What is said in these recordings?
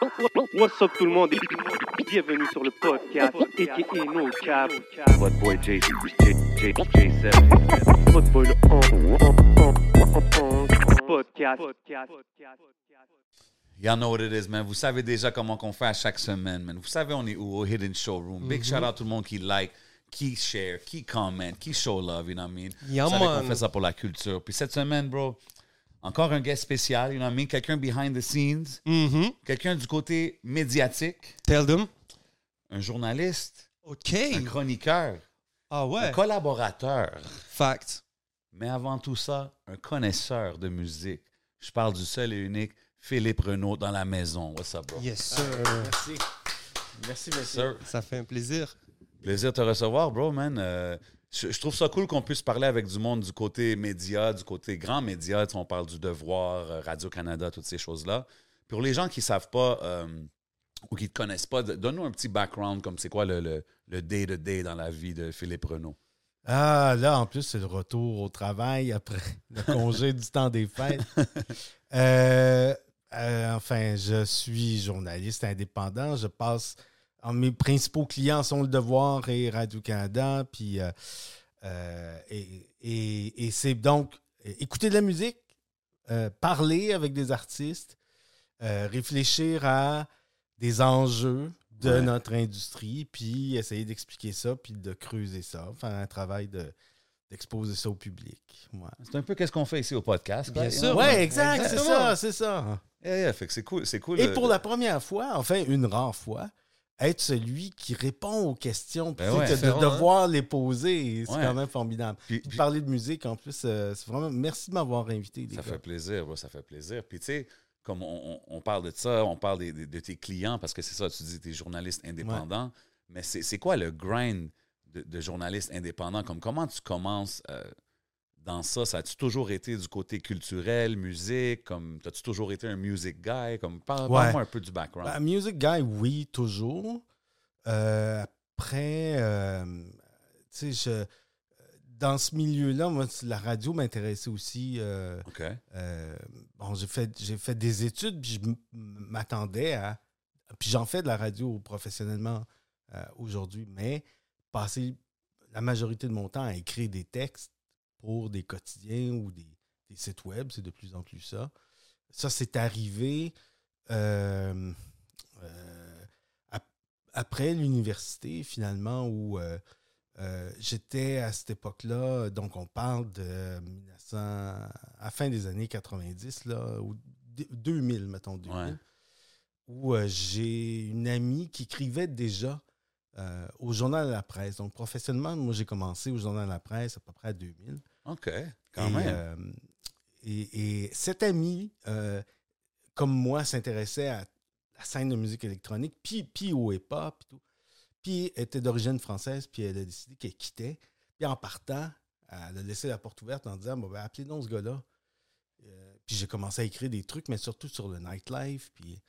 What's up tout le monde? Et bienvenue sur le podcast aka No Cap. What boy J J J J J Votre boy le podcast. Y'all know what it is, man. Vous savez déjà comment qu'on fait à chaque semaine, man. Vous savez, on est où? Au Hidden Showroom. Big shout out tout le monde qui like, qui share, qui comment, qui show love, you know what I mean? Yeah, Vous savez qu'on fait ça pour la culture. Puis cette semaine, bro, encore un guest spécial, you know what I mean? Quelqu'un behind the scenes, Mhm. quelqu'un du côté médiatique, Tell them. un journaliste, OK. un chroniqueur, Ah un ouais. collaborateur. Fact. Mais avant tout ça, un connaisseur de musique. Je parle du seul et unique Philippe Renaud dans la maison. What's up, bro? Yes sir. Merci. Merci, merci. Sir. Ça fait un plaisir. Plaisir de te recevoir, bro, man. Euh, je, je trouve ça cool qu'on puisse parler avec du monde du côté média, du côté grand média. Tu sais, on parle du Devoir, euh, Radio-Canada, toutes ces choses-là. Pour les gens qui ne savent pas euh, ou qui ne te connaissent pas, donne-nous un petit background comme c'est quoi le, day-to-day dans la vie de Philippe Renaud. Ah, là, en plus, c'est le retour au travail après le congé du temps des fêtes. Euh, euh, enfin, je suis journaliste indépendant. Je passe. Mes principaux clients sont Le Devoir et Radio-Canada. Puis, euh, euh, et et- et c'est donc écouter de la musique, euh, parler avec des artistes, euh, réfléchir à des enjeux de Ouais. notre industrie, puis essayer d'expliquer ça, puis de creuser ça, faire un travail de d'exposer ça au public. Ouais, C'est un peu qu'est-ce qu'on fait ici au podcast. Bien right? sûr. Ouais, exact, c'est ça, c'est ça. Yeah, yeah, fait que c'est cool. C'est cool. Et pour la première fois, enfin une rare fois, être celui qui répond aux questions, Ben ouais. de hein? devoir les poser, c'est Ouais. quand même formidable. Puis- Puis parler de musique, en plus, euh, c'est vraiment... Merci de m'avoir invité, les Ça gars. fait plaisir, bro, ça fait plaisir. Puis tu sais, comme on, on- parle de ça, on parle des- de, tes clients, parce que c'est ça, tu dis, tu es journaliste indépendant, mais c'est c'est quoi le grind de, de journaliste indépendant? Comme comment tu commences euh, dans ça? Ça a-tu toujours été du côté culturel, musique? Comme, as-tu toujours été un music guy? Comme, Ouais. parle-moi un peu du background. Ben, music Guy, oui, toujours. Euh, après, euh, tu sais, je- dans ce milieu-là, moi, la radio m'intéressait aussi. euh, bon, j'ai fait, j'ai fait des études, puis je m'attendais à. Puis j'en fais de la radio professionnellement aujourd'hui, mais passer la majorité de mon temps à écrire des textes pour des quotidiens ou des, des sites web, c'est de plus en plus ça. Ça, c'est arrivé euh, euh, ap- après l'université, finalement, où euh, j'étais à cette époque-là, donc on parle de 1900, à la fin des années 90, là, ou d- 2000, mettons, 2000, Ouais. où j'ai une amie qui écrivait déjà au Journal de la Presse. Donc, professionnellement, moi, j'ai commencé au Journal de la Presse à peu près à 2000. OK, quand Et, même. euh, et, et cette amie, euh, comme moi, s'intéressait à la scène de musique électronique, puis, puis au hip-hop, puis tout. Puis elle était d'origine française, puis elle a décidé qu'elle quittait. Puis en partant, elle a laissé la porte ouverte en disant bon, ben, appelez donc ce gars-là. Euh, puis j'ai commencé à écrire des trucs, mais surtout sur le nightlife. Puis...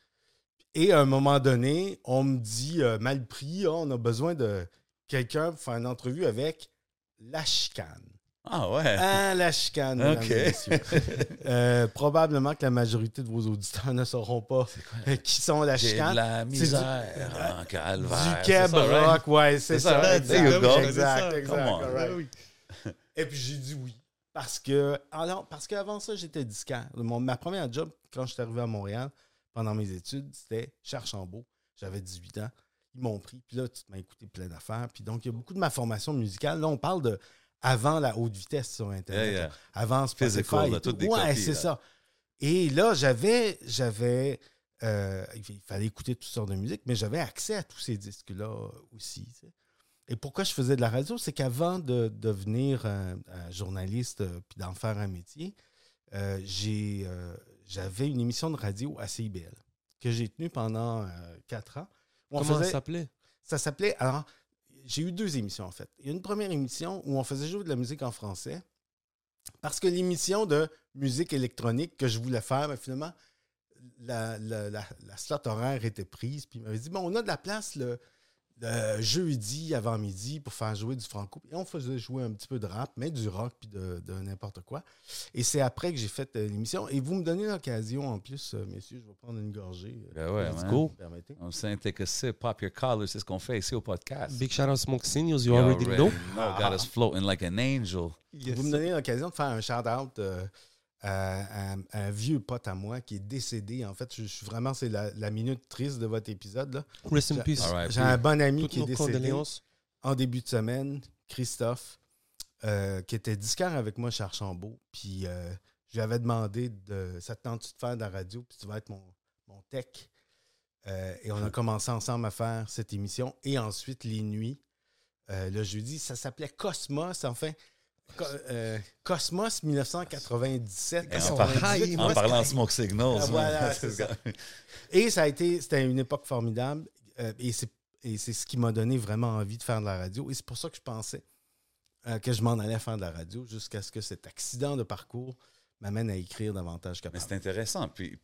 Et à un moment donné, on me dit euh, mal pris, Ah, on a besoin de quelqu'un pour faire une entrevue avec La Chicane. Ah ouais. Ah, la chicane, OK. Euh, probablement que la majorité de vos auditeurs ne sauront pas euh, qui sont la de chicane. la C'est du- misère en calvaire. Du rock, ouais, c'est ça. ça, exact, exact. Et puis j'ai dit oui. Parce que, alors, parce qu'avant ça, j'étais disquaire. Mon- ma première job, quand je suis arrivé à Montréal, pendant mes études, c'était chez Archambault. J'avais 18 ans. Ils m'ont pris. Puis là, tu m'as écouté plein d'affaires. Puis donc, il y a beaucoup de ma formation musicale. Là, on parle de avant la haute vitesse sur Internet. Yeah, yeah. là. Avant Spotify. Physical, et là, tout. toutes des ouais, copies, c'est là. ça. Et là, j'avais, j'avais, euh, il fallait écouter toutes sortes de musique, mais j'avais accès à tous ces disques-là aussi. tu sais. Et pourquoi je faisais de la radio, c'est qu'avant de devenir un, un journaliste euh, puis d'en faire un métier, euh, j'ai, euh, j'avais une émission de radio à CIBL que j'ai tenu pendant euh, quatre ans. Comment faisait- ça s'appelait? Ça s'appelait. Alors, j'ai eu deux émissions en fait. Il y a une première émission où on faisait jouer de la musique en français. Parce que l'émission de musique électronique que je voulais faire, mais finalement, la slot horaire était prise. Puis il m'avait dit Bon, on a de la place le, le jeudi avant midi pour faire jouer du franco. Et on faisait jouer un petit peu de rap, mais du rock, puis de, de n'importe quoi. Et c'est après que j'ai fait euh, l'émission. Et vous me donnez l'occasion, en plus, euh, messieurs, je vais prendre une gorgée. euh, Ben ouais, vous me permettez. On a sip, pop your collar, c'est ce qu'on fait ici au podcast. Big shout out Smoke Signals, you already know. Got us floating like an angel. Vous me donnez l'occasion de faire un shout-out euh, à, à- à un vieux pote à moi qui est décédé. En fait, je, je suis vraiment, c'est la, la minute triste de votre épisode. là. Rest in J'ai- peace. Right. J'ai un bon ami Toutes qui est décédé en début de semaine, Christophe, euh, qui était disquaire avec moi chez Archambault. Puis euh, je lui avais demandé de ça te tente-tu de faire de la radio, puis tu vas être mon, mon tech. Euh, et on a commencé ensemble à faire cette émission. Et ensuite, les nuits, euh, le jeudi, ça s'appelait Cosmos, enfin. Co- euh, Cosmos 1997. Et en, 98. par- en parlant de Smoke Signals. Ah, man. voilà, c'est ça. Et ça a été, c'était une époque formidable. euh, et c'est ce qui m'a donné vraiment envie de faire de la radio. Et c'est pour ça que je pensais euh, que je m'en allais faire de la radio jusqu'à ce que cet accident de parcours m'amène à écrire davantage Mais c'est intéressant. Puis,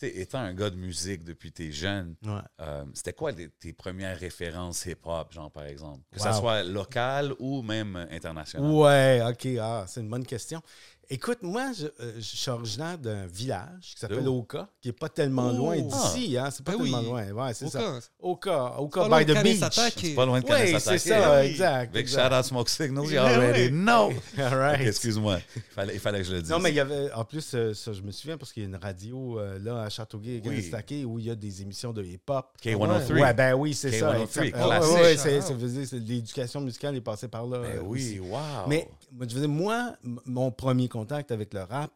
sais, étant un gars de musique depuis tes jeunes, Ouais. euh, c'était quoi les- tes premières références hip-hop, genre, par exemple? Que Wow. ça soit local ou même international? Ouais, OK. Ah, c'est une bonne question. Écoute, moi, je, euh, je suis originaire d'un village qui s'appelle? Oka, qui n'est pas tellement Oh. loin d'ici. Hein? C'est pas Ben tellement oui. loin. Ouais, c'est ça. Aucun. Oka, Oka Pas loin by de the beach. C'est pas loin de Oui, c'est ça, Oui. exact. Big exact. shout out Smoke Signals, you Yeah, already know. All right. Ok, Excuse-moi, il fallait, il fallait que je le dise. Non, mais il y avait, en plus, euh, ça, je me souviens parce qu'il y a une radio euh, là à Châteauguay, Oui. Kanesatake, où il y a des émissions de hip-hop. K103. Ouais, ben oui, c'est ça. K103, exact. classique. Ouais, c'est- ça l'éducation musicale est passée par là. Ben oui, wow. Mais moi, je veux dire, moi, mon premier contact avec le rap,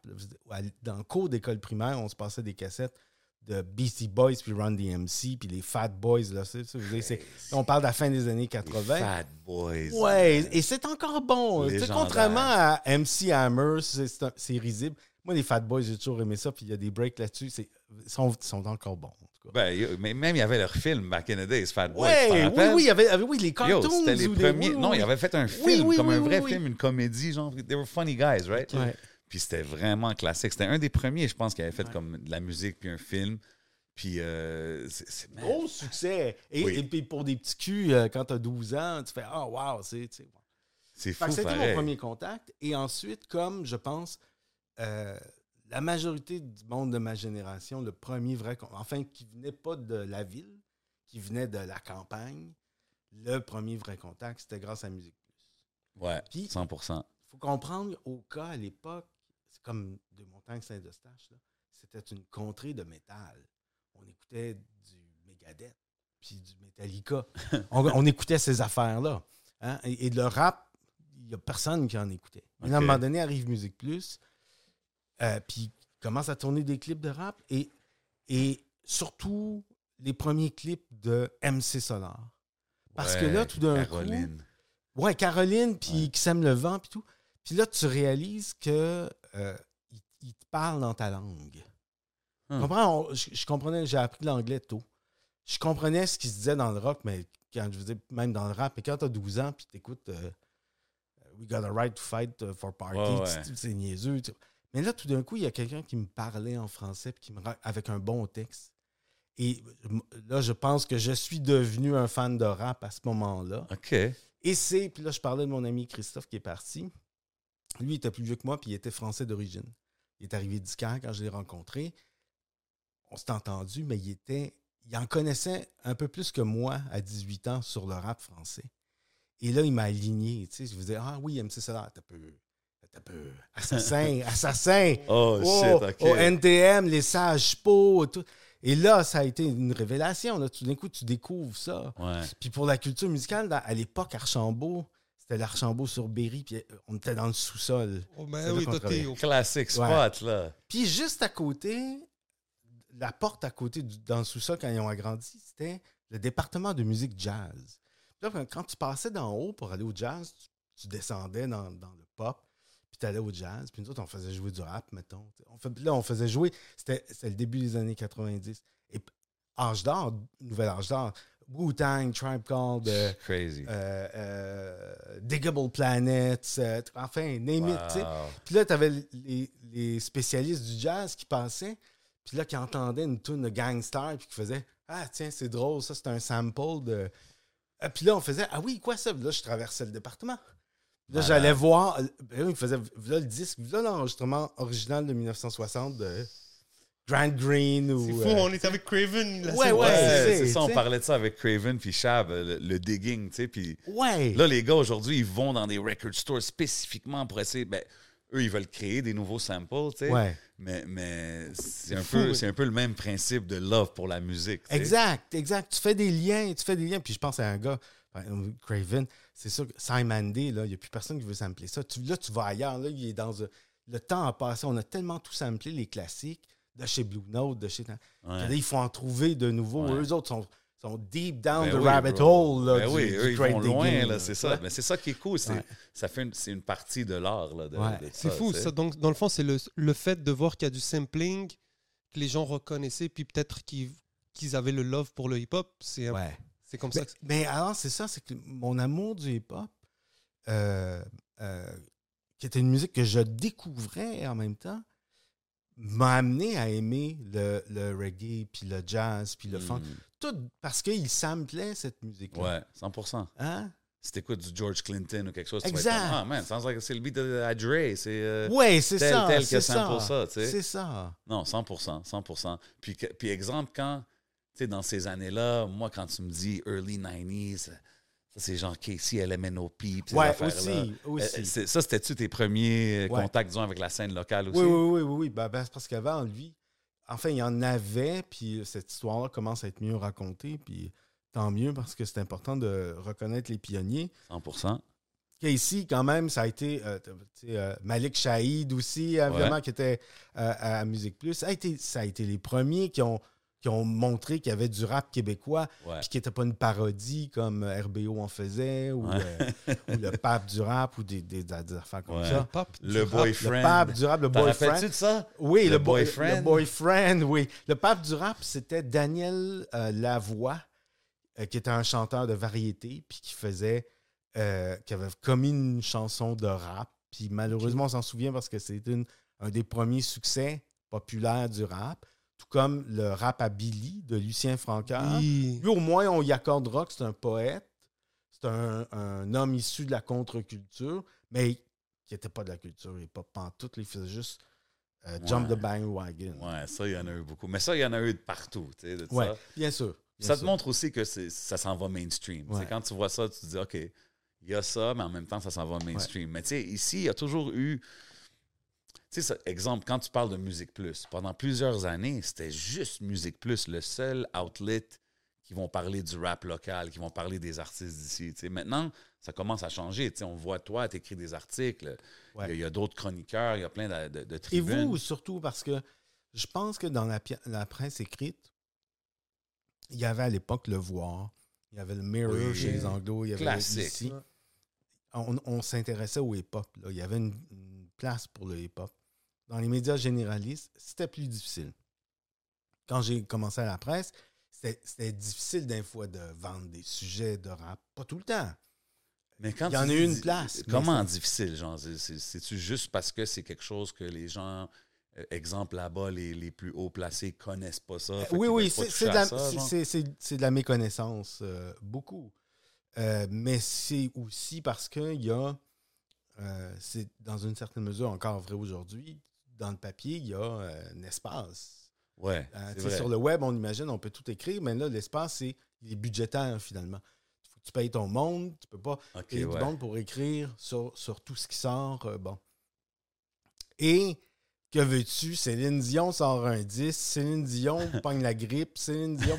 dans le cours d'école primaire, on se passait des cassettes de Beastie Boys puis Run DMC puis les Fat Boys. Là, on parle de la fin des années Les 80. Fat Boys. Ouais, man. et c'est encore bon. Légendaire. contrairement à MC Hammer, c'est risible. Moi, les Fat Boys, j'ai toujours aimé ça, puis il y a des breaks là-dessus. Ils sont, ils sont encore bons. en tout cas. Ben, mais même il y avait leur film back in the days, Fat Boys. Ouais, oui, oui, il y avait, oui, les cartoons. C'était les premiers. oui, non, oui, il avait fait un film, oui, comme un vrai film, une comédie, genre, they were funny guys, right? Ouais. Puis c'était vraiment classique. C'était un des premiers, je pense, qui avait fait comme de la musique puis un film. Puis, euh, c'est- Gros succès. Et, Oui. et puis pour des petits culs, euh, quand tu as 12 ans, tu fais Ah, wow, c'est. fou, C'était mon premier contact. Et ensuite, comme je pense, euh, la majorité du monde de ma génération, le premier vrai. Enfin, qui venait pas de la ville, qui venait de la campagne, le premier vrai contact, c'était grâce à Musique Plus. Ouais, Puis- 100%. Il faut comprendre, au cas à l'époque, c'est comme de Montagne Saint-Eustache, là, c'était une contrée de métal. On écoutait du Megadeth, puis du Metallica. on, on écoutait ces affaires-là. hein. Et, et le rap, il n'y a personne qui en écoutait. Mais à un moment donné, arrive Musique Plus, euh, puis commence à tourner des clips de rap, et, et surtout les premiers clips de MC Solar. Parce que là, tout d'un coup, Caroline. Ouais, Caroline, puis Ouais. qui sème le vent, puis tout. Puis là, tu réalises que euh, il, il te parle dans ta langue. Tu Hmm. comprends? On- je, je comprenais, j'ai appris l'anglais tôt. Je comprenais ce qui se disait dans le rock, mais quand je faisais même dans le rap, mais quand tu as 12 ans, puis tu écoutes We got a right to fight for party, Ouais, c'est niaiseux. tu- Mais là, tout d'un coup, il y a quelqu'un qui me parlait en français, puis qui me avec un bon texte. Et là, je pense que je suis devenu un fan de rap à ce moment-là. OK. Et c'est, puis là, je parlais de mon ami Christophe qui est parti. Lui, il était plus vieux que moi, puis il était français d'origine. Il est arrivé d'Iscar quand je l'ai rencontré. On s'est entendu, mais il était. Il en connaissait un peu plus que moi à 18 ans sur le rap français. Et là, il m'a aligné. Tu sais, je faisais Ah oui, MC Solar, t'as peu. T'as peu. Assassin, assassin. Oh, Oh, shit, OK. Au NTM, les sages pots, tout. Et là, ça a été une révélation. Là. Tout d'un coup, tu découvres ça. Ouais. Puis pour la culture musicale, dans- à l'époque, Archambault, c'était l'Archambault sur Berry, puis euh, on était dans le sous-sol. Oh, C'est ben oui, t'es au- Classic spot, là. Puis juste à côté, la porte à côté, du- dans le sous-sol, quand ils ont agrandi, c'était le département de musique jazz. Puis là, quand- quand tu passais d'en haut pour aller au jazz, tu, tu descendais dans, dans le pop, puis tu allais au jazz. Puis nous autres, on faisait jouer du rap, mettons. On fait- là, on faisait jouer, c'était le début des années 90. Et âge d'or, nouvel âge d'or. Wu-Tang, Tribe Called, euh, Crazy. euh, euh, Diggable Planets, enfin, name it. Puis là, tu avais les, les spécialistes du jazz qui passaient, puis là, qui entendaient une tune de Gangstar, puis qui faisaient Ah, tiens, c'est drôle, ça, c'est un sample de. Puis là, on faisait Ah oui, quoi ça? Puis là, je traversais le département. Là, j'allais voir. euh, ben il faisait là, le disque, là, l'enregistrement original de 1960 de Grant Green ou. C'est fou, euh, on était avec Craven. la Ouais, ouais, c'est- c'est ça, on t'sais. parlait de ça avec Craven puis Shab, le, le digging, tu sais, puis Ouais. là, les gars, aujourd'hui, ils vont dans des record stores spécifiquement pour essayer, ben, eux, ils veulent créer des nouveaux samples, tu sais, ouais. mais, mais c'est un, fou, peu, ouais. c'est un peu le même principe de love pour la musique. Exact, exact. Tu fais des liens, tu fais des liens. Puis je pense à un gars, Craven, c'est sûr que Simon Day, là, il n'y a plus personne qui veut sampler ça. Tu, là, tu vas ailleurs, là, il est dans un- le temps a passé, on a tellement tout samplé, les classiques, de chez Blue Note, de chez... Ouais. Là, il faut en trouver de nouveaux. Ouais. Eux autres sont, sont deep down Ben the oui, rabbit bro. hole. Là, Ben du- oui, du eux, ils vont loin, là, c'est ça. Mais c'est ça qui est cool, c'est, Ouais. ça fait une, c'est une partie de l'art, là, de, Ouais. de C'est ça, fou. Ça, donc, dans le fond, c'est le, le fait de voir qu'il y a du sampling, que les gens reconnaissaient, puis peut-être qu'ils qu'ils avaient le love pour le hip-hop. C'est Ouais. C'est comme Mais, ça que mais alors, c'est ça, c'est que mon amour du hip-hop, euh, euh, qui était une musique que je découvrais en même temps, m'a amené à aimer le, le reggae, puis le jazz, puis le funk. Mm. Tout parce qu'il samplait cette musique-là. Ouais, 100%. Hein? Si t'écoutes du George Clinton ou quelque chose, tu vas être Exact. ah man, sounds like c'est le beat de Dre, c'est... euh, Ouais, c'est tel, ça. tel que ça. ça, tu sais. C'est ça. Non, 100%, 100%. Puis, puis exemple, quand, sais, dans ces années-là, moi, quand tu me dis early 90s, ça, c'est genre Casey, LMNOP, Ouais, aussi. Euh, aussi. c'est- ça, c'était-tu tes premiers euh, Ouais. contacts, disons, avec la scène locale aussi? Oui, oui, oui, oui. oui. Ben, ben, c'est parce qu'avant, lui, enfin, il y en avait, puis cette histoire-là commence à être mieux racontée, puis tant mieux parce que c'est important de reconnaître les pionniers. 100%. Ici, quand même, ça a été euh, euh, Malik Shahid aussi, évidemment, Ouais. qui était euh, à Musique Plus. Ça a, été, ça a été les premiers qui ont, qui ont montré qu'il y avait du rap québécois, Ouais. puis qui n'était pas une parodie comme euh, RBO en faisait, ou, Ouais. euh, ou le pape du rap, ou des, des, des affaires comme Ouais. ça. pop. Le Rap, boyfriend. Le pape du rap, le boyfriend. de ça? Oui, Le le, boy- boyfriend. Le boyfriend, oui. Le pape du rap, c'était Daniel euh, Lavoie, euh, qui était un chanteur de variété, puis qui faisait, euh, qui avait commis une chanson de rap. Puis malheureusement, on s'en souvient parce que c'est une- un des premiers succès populaires du rap. Tout comme le rap à Billy de Lucien Francard. Oui. Lui, au moins, on y accordera que c'est un poète. C'est un, un homme issu de la contre-culture, mais qui n'était pas de la culture hip-hop pantoute. Il faisait juste euh, jump the bandwagon. Ouais, ça, il y en a eu beaucoup. Mais ça, il y en a eu de partout, tu sais, de Ouais, ça. bien sûr. bien Ça te sûr. montre aussi que ça s'en va mainstream. Ouais. Quand tu vois ça, tu te dis, OK, il y a ça, mais en même temps, ça s'en va mainstream. Mais tu sais, ici, il y a toujours eu. Tu sais, exemple, quand tu parles de Musique Plus, pendant plusieurs années, c'était juste Musique Plus, le seul outlet qui vont parler du rap local, qui vont parler des artistes d'ici. tu sais. Maintenant, ça commence à changer. Tu sais, on voit toi, tu écris des articles. Il y a- Ouais. il y a, d'autres chroniqueurs, il y a plein de, de- de Et vous, surtout, parce que je pense que dans la, presse écrite, il y avait à l'époque Le Voir, il y avait le Mirror Oui. chez les Anglos, il y avait Classique. ici. On, on s'intéressait au hip-hop. là. Il y avait une, une place pour le hip-hop. Dans les médias généralistes, c'était plus difficile. Quand j'ai commencé à la presse, c'était difficile d'un fois de vendre des sujets de rap. Pas tout le temps. Mais quand Il y en a eu une place, Comment difficile, genre? c'est- c'est- C'est-tu juste parce que c'est quelque chose que les gens, euh, exemple là-bas, les, les plus haut placés connaissent pas ça? fait Oui, oui, c'est de, de la méconnaissance, euh, beaucoup. Euh, mais c'est aussi parce qu'il y a, euh, c'est dans une certaine mesure encore vrai aujourd'hui, dans le papier, il y a euh, un espace. Ouais, Euh, sur le web, on imagine, on peut tout écrire, mais là, l'espace, c'est il est budgétaire finalement. Il faut que tu payes ton monde, tu peux pas OK, payer ouais. du monde pour écrire sur, sur tout ce qui sort. euh, bon. Et que veux-tu? Céline Dion sort un 10, Céline Dion pogne la grippe, Céline Dion.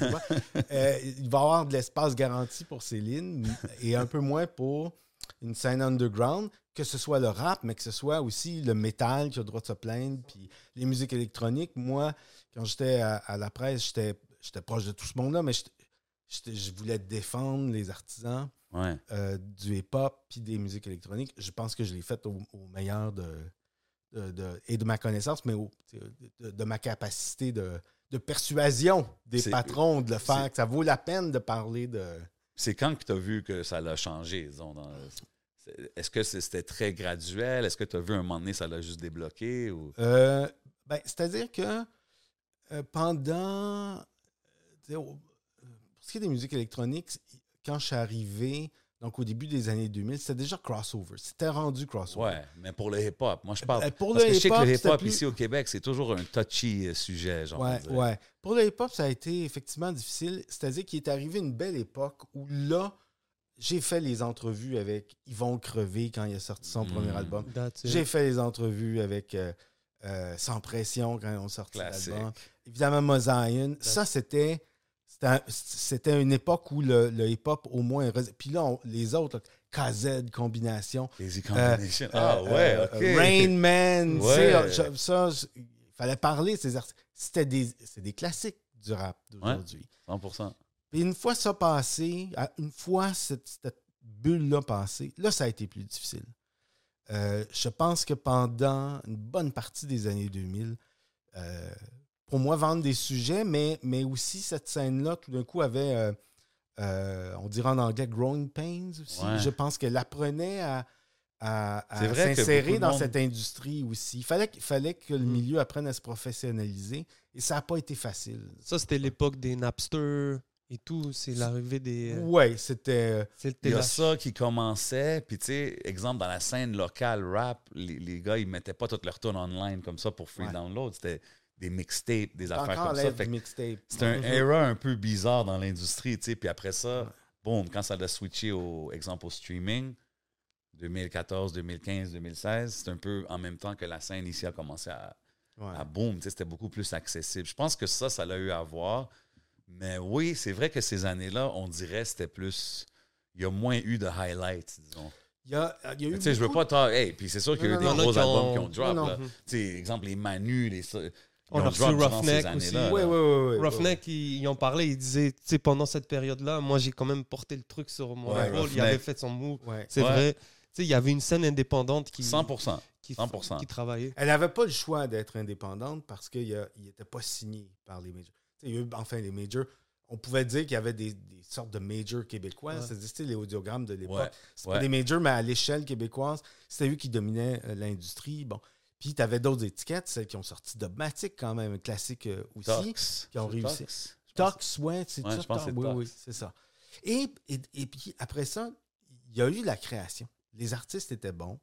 Euh, il va y avoir de l'espace garanti pour Céline et un peu moins pour une scène underground, que ce soit le rap, mais que ce soit aussi le métal qui a le droit de se plaindre, puis les musiques électroniques. Moi, quand j'étais à, à la presse, j'étais j'étais proche de tout ce monde-là, mais je voulais défendre les artisans Ouais. euh, du hip-hop puis des musiques électroniques. Je pense que je l'ai fait au, au meilleur de, de- de- et de ma connaissance, mais au- de, de- ma capacité de, de persuasion des patrons de le faire, que ça vaut la peine de parler de. C'est quand que tu as vu que ça l'a changé, disons? dans- Est-ce que c'était très graduel? Est-ce que tu as vu un moment donné, ça l'a juste débloqué? Ou... Euh, ben, C'est-à-dire que euh, pendant. pour ce qui est des musiques électroniques, quand je suis arrivé, donc au début des années 2000, c'était déjà crossover. C'était rendu crossover. Ouais, mais pour le hip-hop, moi je parle. Euh, pour parce le que je sais que le hip-hop plus- ici au Québec, c'est toujours un touchy euh, sujet, genre. Ouais, ouais. Pour le hip-hop, ça a été effectivement difficile. C'est-à-dire qu'il est arrivé une belle époque où là, j'ai fait les entrevues avec Yvon Crevé quand il a sorti son Mm. premier album. J'ai fait les entrevues avec euh, euh, Sans Pression quand ils ont sorti l'album. Évidemment, Mosaïen. Ça, c'était. C'était un- C'était une époque où le, le hip-hop, au moins. Puis là, on- les autres, là, KZ, combination. Easy Combination. ah Euh, ouais, euh, ok. Rain Man. tu Ouais. sais, je- ça, il fallait parler de ces artistes. C'était des, c'est des classiques du rap d'aujourd'hui. 100%. Puis une fois ça passé, une fois cette, cette bulle-là passée, là, ça a été plus difficile. Euh, je pense que pendant une bonne partie des années 2000, euh, pour moi, vendre des sujets, mais, mais aussi cette scène-là, tout d'un coup, avait, euh, euh, on dirait en anglais, growing pains aussi. Ouais. Je pense qu'elle apprenait à, s'insérer dans monde- cette industrie aussi. Il fallait, qu'il fallait que le Mm. milieu apprenne à se professionnaliser et ça n'a pas été facile. Ça, c'était l'époque des Napster et tout. C'est l'arrivée des. euh, Ouais, c'était. C'était Il y a ça qui commençait, puis tu sais, exemple, dans la scène locale rap, les, les gars, ils mettaient pas toutes leurs tunes online comme ça pour free Ouais. download. C'était des mixtapes, des affaires encore comme ça. C'était un Mhm. era un peu bizarre dans l'industrie, tu sais. Puis après ça, Ouais. boum, quand ça a switché au exemple au streaming, 2014, 2015, 2016, c'est un peu en même temps que la scène ici a commencé à, Ouais. à boom, tu sais, c'était beaucoup plus accessible. Je pense que ça, ça l'a eu à voir. Mais oui, c'est vrai que ces années-là, on dirait c'était plus. Il y a moins eu de highlights, disons. Il y a, il y a eu Tu sais, je veux pas t'en- Hey, puis c'est sûr qu'il y a eu Non, des non, gros qui ont- albums qui ont drop. Non, non. là. Tu sais, exemple, les Manu, les. Ils On ont a reçu Roughneck ces aussi. là. oui, oui. oui, Roughneck, ils, ils en parlaient, ils disaient, tu sais, pendant cette période-là, moi, j'ai quand même porté le truc sur mon Ouais, épaule. Il avait fait son move. Ouais. C'est Ouais. vrai. Tu sais, il y avait une scène indépendante qui, 100%. qui, 100%. qui travaillait. Elle n'avait pas le choix d'être indépendante parce qu'il n'était pas signé par les majors. Il y a eu, enfin, les majors. On pouvait dire qu'il y avait des, des sortes de majors québécois. Ouais. C'est-à-dire les audiogrammes de l'époque. Ouais, C'est ouais. pas des majors, mais à l'échelle québécoise, c'était eux qui dominaient euh, l'industrie. Bon. Puis tu avais d'autres étiquettes, celles qui ont sorti Dogmatic quand même, un classique euh, aussi. Tox. qui ont réussi. Tox? Tox, ouais, c'est ça. c'est oui, Tox. oui, c'est ça. Et, et, et puis après ça, il y a eu la création. Les artistes étaient bons,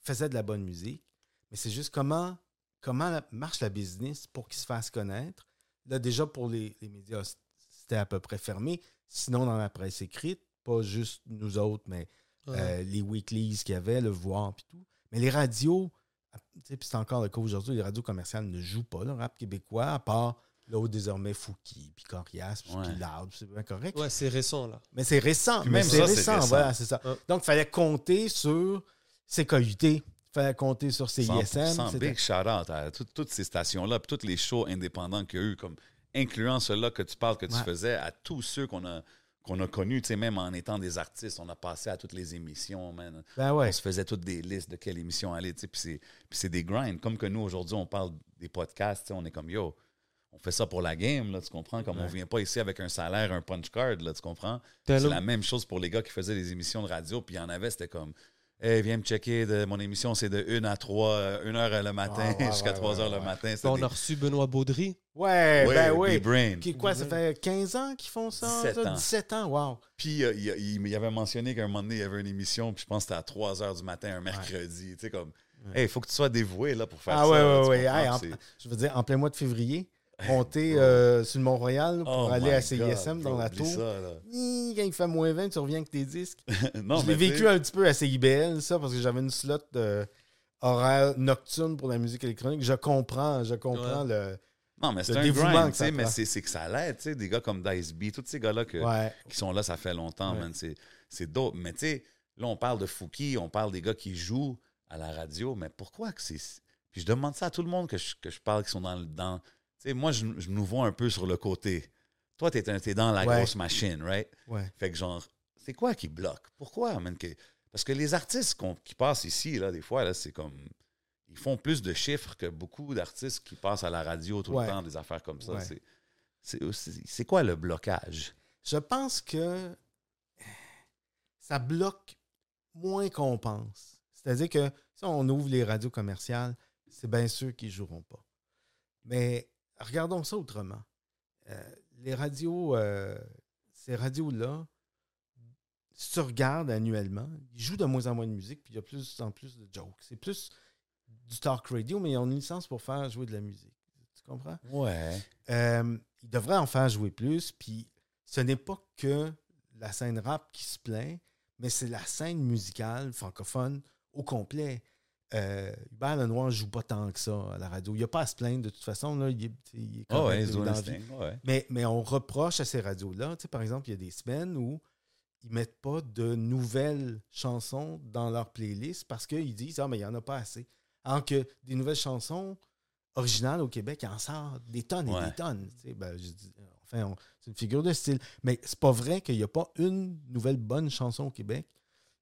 faisaient de la bonne musique, mais c'est juste comment, comment marche la business pour qu'ils se fassent connaître. Là, déjà, pour les, les médias, c'était à peu près fermé. Sinon, dans la presse écrite, pas juste nous autres, mais Ouais. euh, les weeklies qu'il y avait, le voir, puis tout. Mais les radios, tu sais, puis c'est encore le cas aujourd'hui, les radios commerciales ne jouent pas le rap québécois, à part là où désormais Fouki, puis Corias, puis Ouais. Loud, c'est bien correct. Ouais, c'est récent, là. Mais c'est récent, Puis même c'est récent, récent. voilà, c'est ça. Ouais. Donc, il fallait compter sur CKUT, il fallait compter sur 100%. CISM. c'était- Big shout-out à tout- toutes ces stations-là, puis tous les shows indépendants qu'il y a eu, comme incluant ceux-là que tu parles, que tu Ouais. faisais, à tous ceux qu'on a, qu'on a connus, tu sais, même en étant des artistes, on a passé à toutes les émissions, man. Ben ouais. On se faisait toutes des listes de quelle émission aller, tu sais, puis c'est, des grinds. Comme que nous, aujourd'hui, on parle des podcasts, tu sais, on est comme, yo, on fait ça pour la game, là, tu comprends? Comme on Ouais. vient pas ici avec un salaire, un punch card, là, tu comprends? C'est la même chose pour les gars qui faisaient des émissions de radio, puis il y en avait, c'était comme, hey, viens me checker, de, mon émission, c'est de 1 à 3, 1 heure le matin Ah, ouais, jusqu'à ouais, 3 ouais, heures le ouais. matin. On des- a reçu Benoît Baudry. Ouais, Ouais, ben oui. B-Brain. Qui, quoi, ça fait 15 ans qu'ils font ça? 17 ça? ans. 17 ans, wow. Puis euh, il, il- il avait mentionné qu'à un moment donné, il y avait une émission, puis je pense que c'était à 3 heures du matin, un mercredi. Tu sais, comme, hey, il faut que tu sois dévoué là, pour faire Ah ça. ouais, là, ouais, ouais. comprends? Hey, en- C'est- je veux dire, en plein mois de février, monter euh, sur le Mont-Royal pour Oh aller à CISM God, dans la tour. ça, là. Hi, Quand il fait moins 20, tu reviens avec tes disques. non, je l'ai vécu un petit peu à CIBL, ça, parce que j'avais une slot de horaire nocturne pour la musique électronique. Je comprends, je comprends le. Non, mais c'est un grind, que mais c'est que ça l'aide, tu sais, des gars comme Dice B, tous ces gars-là Ouais. qui sont là, ça fait longtemps, Ouais. man, c'est dope. Mais tu sais, là, on parle de Fouki, on parle des gars qui jouent à la radio, mais pourquoi que c'est... Puis je demande ça à tout le monde que je, que je parle qui sont dans. Dans, sais, moi, je, je nous vois un peu sur le côté. Toi, t'es dans la Ouais. grosse machine, right? Ouais. Fait que genre, c'est quoi qui bloque? Pourquoi, man? que- Parce que les artistes qui passent ici, là, des fois, là, c'est comme... ils font plus de chiffres que beaucoup d'artistes qui passent à la radio tout Ouais. le temps, des affaires comme ça. C'est quoi le blocage? Je pense que ça bloque moins qu'on pense. C'est-à-dire que si on ouvre les radios commerciales, c'est bien sûr qu'ils ne joueront pas. Mais regardons ça autrement. Euh, les radios, euh, ces radios-là, si tu regardes annuellement, ils jouent de moins en moins de musique, puis il y a plus en plus de jokes. C'est plus du talk radio, mais ils ont une licence pour faire jouer de la musique. Tu comprends? Ouais. Euh, il devrait en faire jouer plus. Puis ce n'est pas que la scène rap qui se plaint, mais c'est la scène musicale francophone au complet. Euh, Hubert Lenoir ne joue pas tant que ça à la radio. Il n'y a pas à se plaindre de toute façon. Là, il est, il est Ah ouais, dans his la vie. thing, ouais. Mais, mais on reproche à ces radios-là. Tu sais, par exemple, il y a des semaines où ils ne mettent pas de nouvelles chansons dans leur playlist parce qu'ils disent Ah, mais il n'y en a pas assez. Alors que des nouvelles chansons originales au Québec, il en sort des tonnes et Ouais. des tonnes. Tu sais, ben, je dis- enfin, c'est une figure de style. Mais c'est pas vrai qu'il n'y a pas une nouvelle bonne chanson au Québec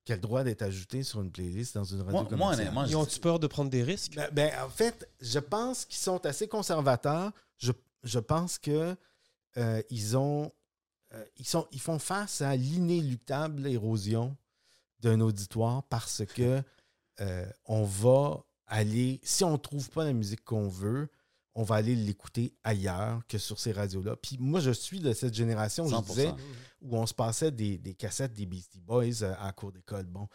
qui a le droit d'être ajoutée sur une playlist dans une radio Moi, moi, commerciale. honnêtement, Ils ont-tu peur de prendre des risques? Ben, ben, en fait, je pense qu'ils sont assez conservateurs. Je, je pense que euh, ils ont euh, ils, sont, ils font face à l'inéluctable érosion d'un auditoire parce que euh, on va aller, si on ne trouve pas la musique qu'on veut, on va aller l'écouter ailleurs que sur ces radios-là. Puis moi, je suis de cette génération je 100%. disais, où on se passait des, des cassettes des Beastie Boys euh, à la cour d'école. Bon,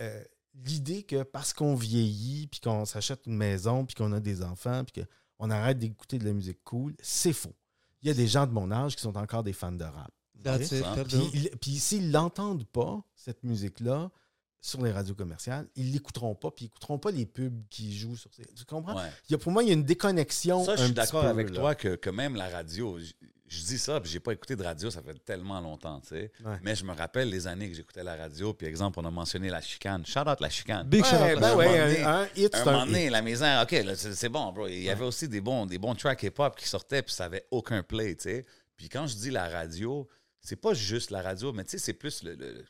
euh, l'idée que parce qu'on vieillit, puis qu'on s'achète une maison, puis qu'on a des enfants, puis qu'on arrête d'écouter de la musique cool, c'est faux. Il y a des gens de mon âge qui sont encore des fans de rap. Puis s'ils l'entendent pas, cette musique-là, sur les radios commerciales, ils l'écouteront pas, puis ils n'écouteront pas les pubs qui jouent sur ces... Tu comprends? Ouais. Il y a, pour moi, il y a une déconnexion. Ça, je suis d'accord avec là. toi que, que même la radio, je, je dis ça, puis j'ai pas écouté de radio, ça fait tellement longtemps, tu sais. Ouais. Mais je me rappelle les années que j'écoutais la radio, puis exemple, on a mentionné la chicane. Shout out la chicane. Big Ouais, shout out. ben Un donné- un, un hit, un moment un donné, hit. la misère, OK, là, c'est c'est bon, bro. Il y avait aussi des bons, des bons tracks hip-hop qui sortaient, puis ça avait aucun play, tu sais. Puis quand je dis la radio, c'est pas juste la radio, mais tu sais, c'est plus le, le-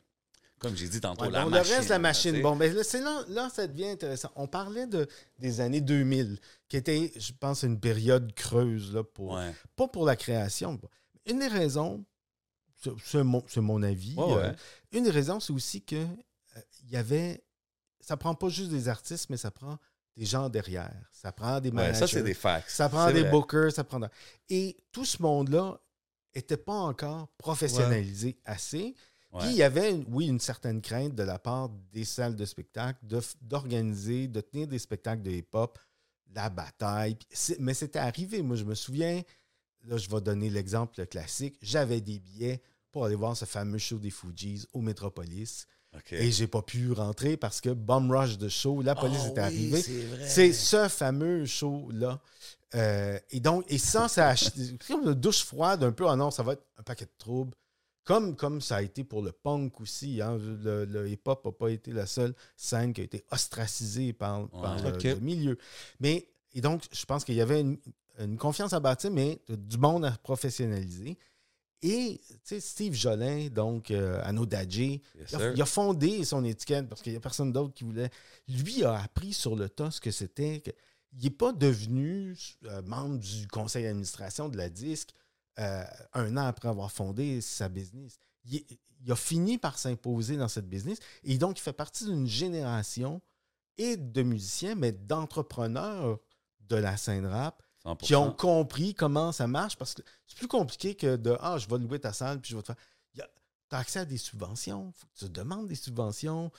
Comme j'ai dit tantôt, Ouais, la bon, machine. le reste de la machine. Bon, ben là, c'est là, là, ça devient intéressant. On parlait de, des années 2000, qui était, je pense, une période creuse là, pour, Ouais. pas pour la création. Une des raisons, c'est- mon, mon avis, ouais. euh, une des raisons, c'est aussi que euh, il y avait. Ça prend pas juste des artistes, mais ça prend des gens derrière. Ça prend des managers. ça, c'est des facts. Ça prend des vrai. bookers, ça prend. Et tout ce monde-là n'était pas encore professionnalisé assez. Ouais. Puis il y avait, une- oui, une certaine crainte de la part des salles de spectacle d'organiser, de, tenir des spectacles de hip-hop, la bataille. Mais c'était arrivé. Moi, je me souviens, là, je vais donner l'exemple classique. J'avais des billets pour aller voir ce fameux show des Fujis au Metropolis. OK. Et j'ai pas pu rentrer parce que Bomb Rush de show, la police Ah était oui, arrivée. C'est ce fameux show-là. Euh, et donc, et ça, ça a comme une douche froide un peu. Ah non, ça va être un paquet de troubles. Comme, comme ça a été pour le punk aussi. hein. Le, le hip-hop n'a pas été la seule scène qui a été ostracisée par, par Ouais. le, milieu. Mais, et donc, je pense qu'il y avait une, une confiance à bâtir, mais du monde à professionnaliser. Et, Steve Jolin, donc, euh, Anno Dadji, Yes, il a, sir. il a fondé son étiquette parce qu'il n'y a personne d'autre qui voulait. Lui a appris sur le tas ce que c'était. Il n'est pas devenu euh, membre du conseil d'administration de la disque euh, un an après avoir fondé sa business. Il, a fini par s'imposer dans cette business et donc il fait partie d'une génération et de musiciens, mais d'entrepreneurs de la scène rap 100%. qui ont compris comment ça marche parce que c'est plus compliqué que de Ah, je vais louer ta salle puis je vais te faire. Tu as accès à des subventions, faut que tu demandes des subventions.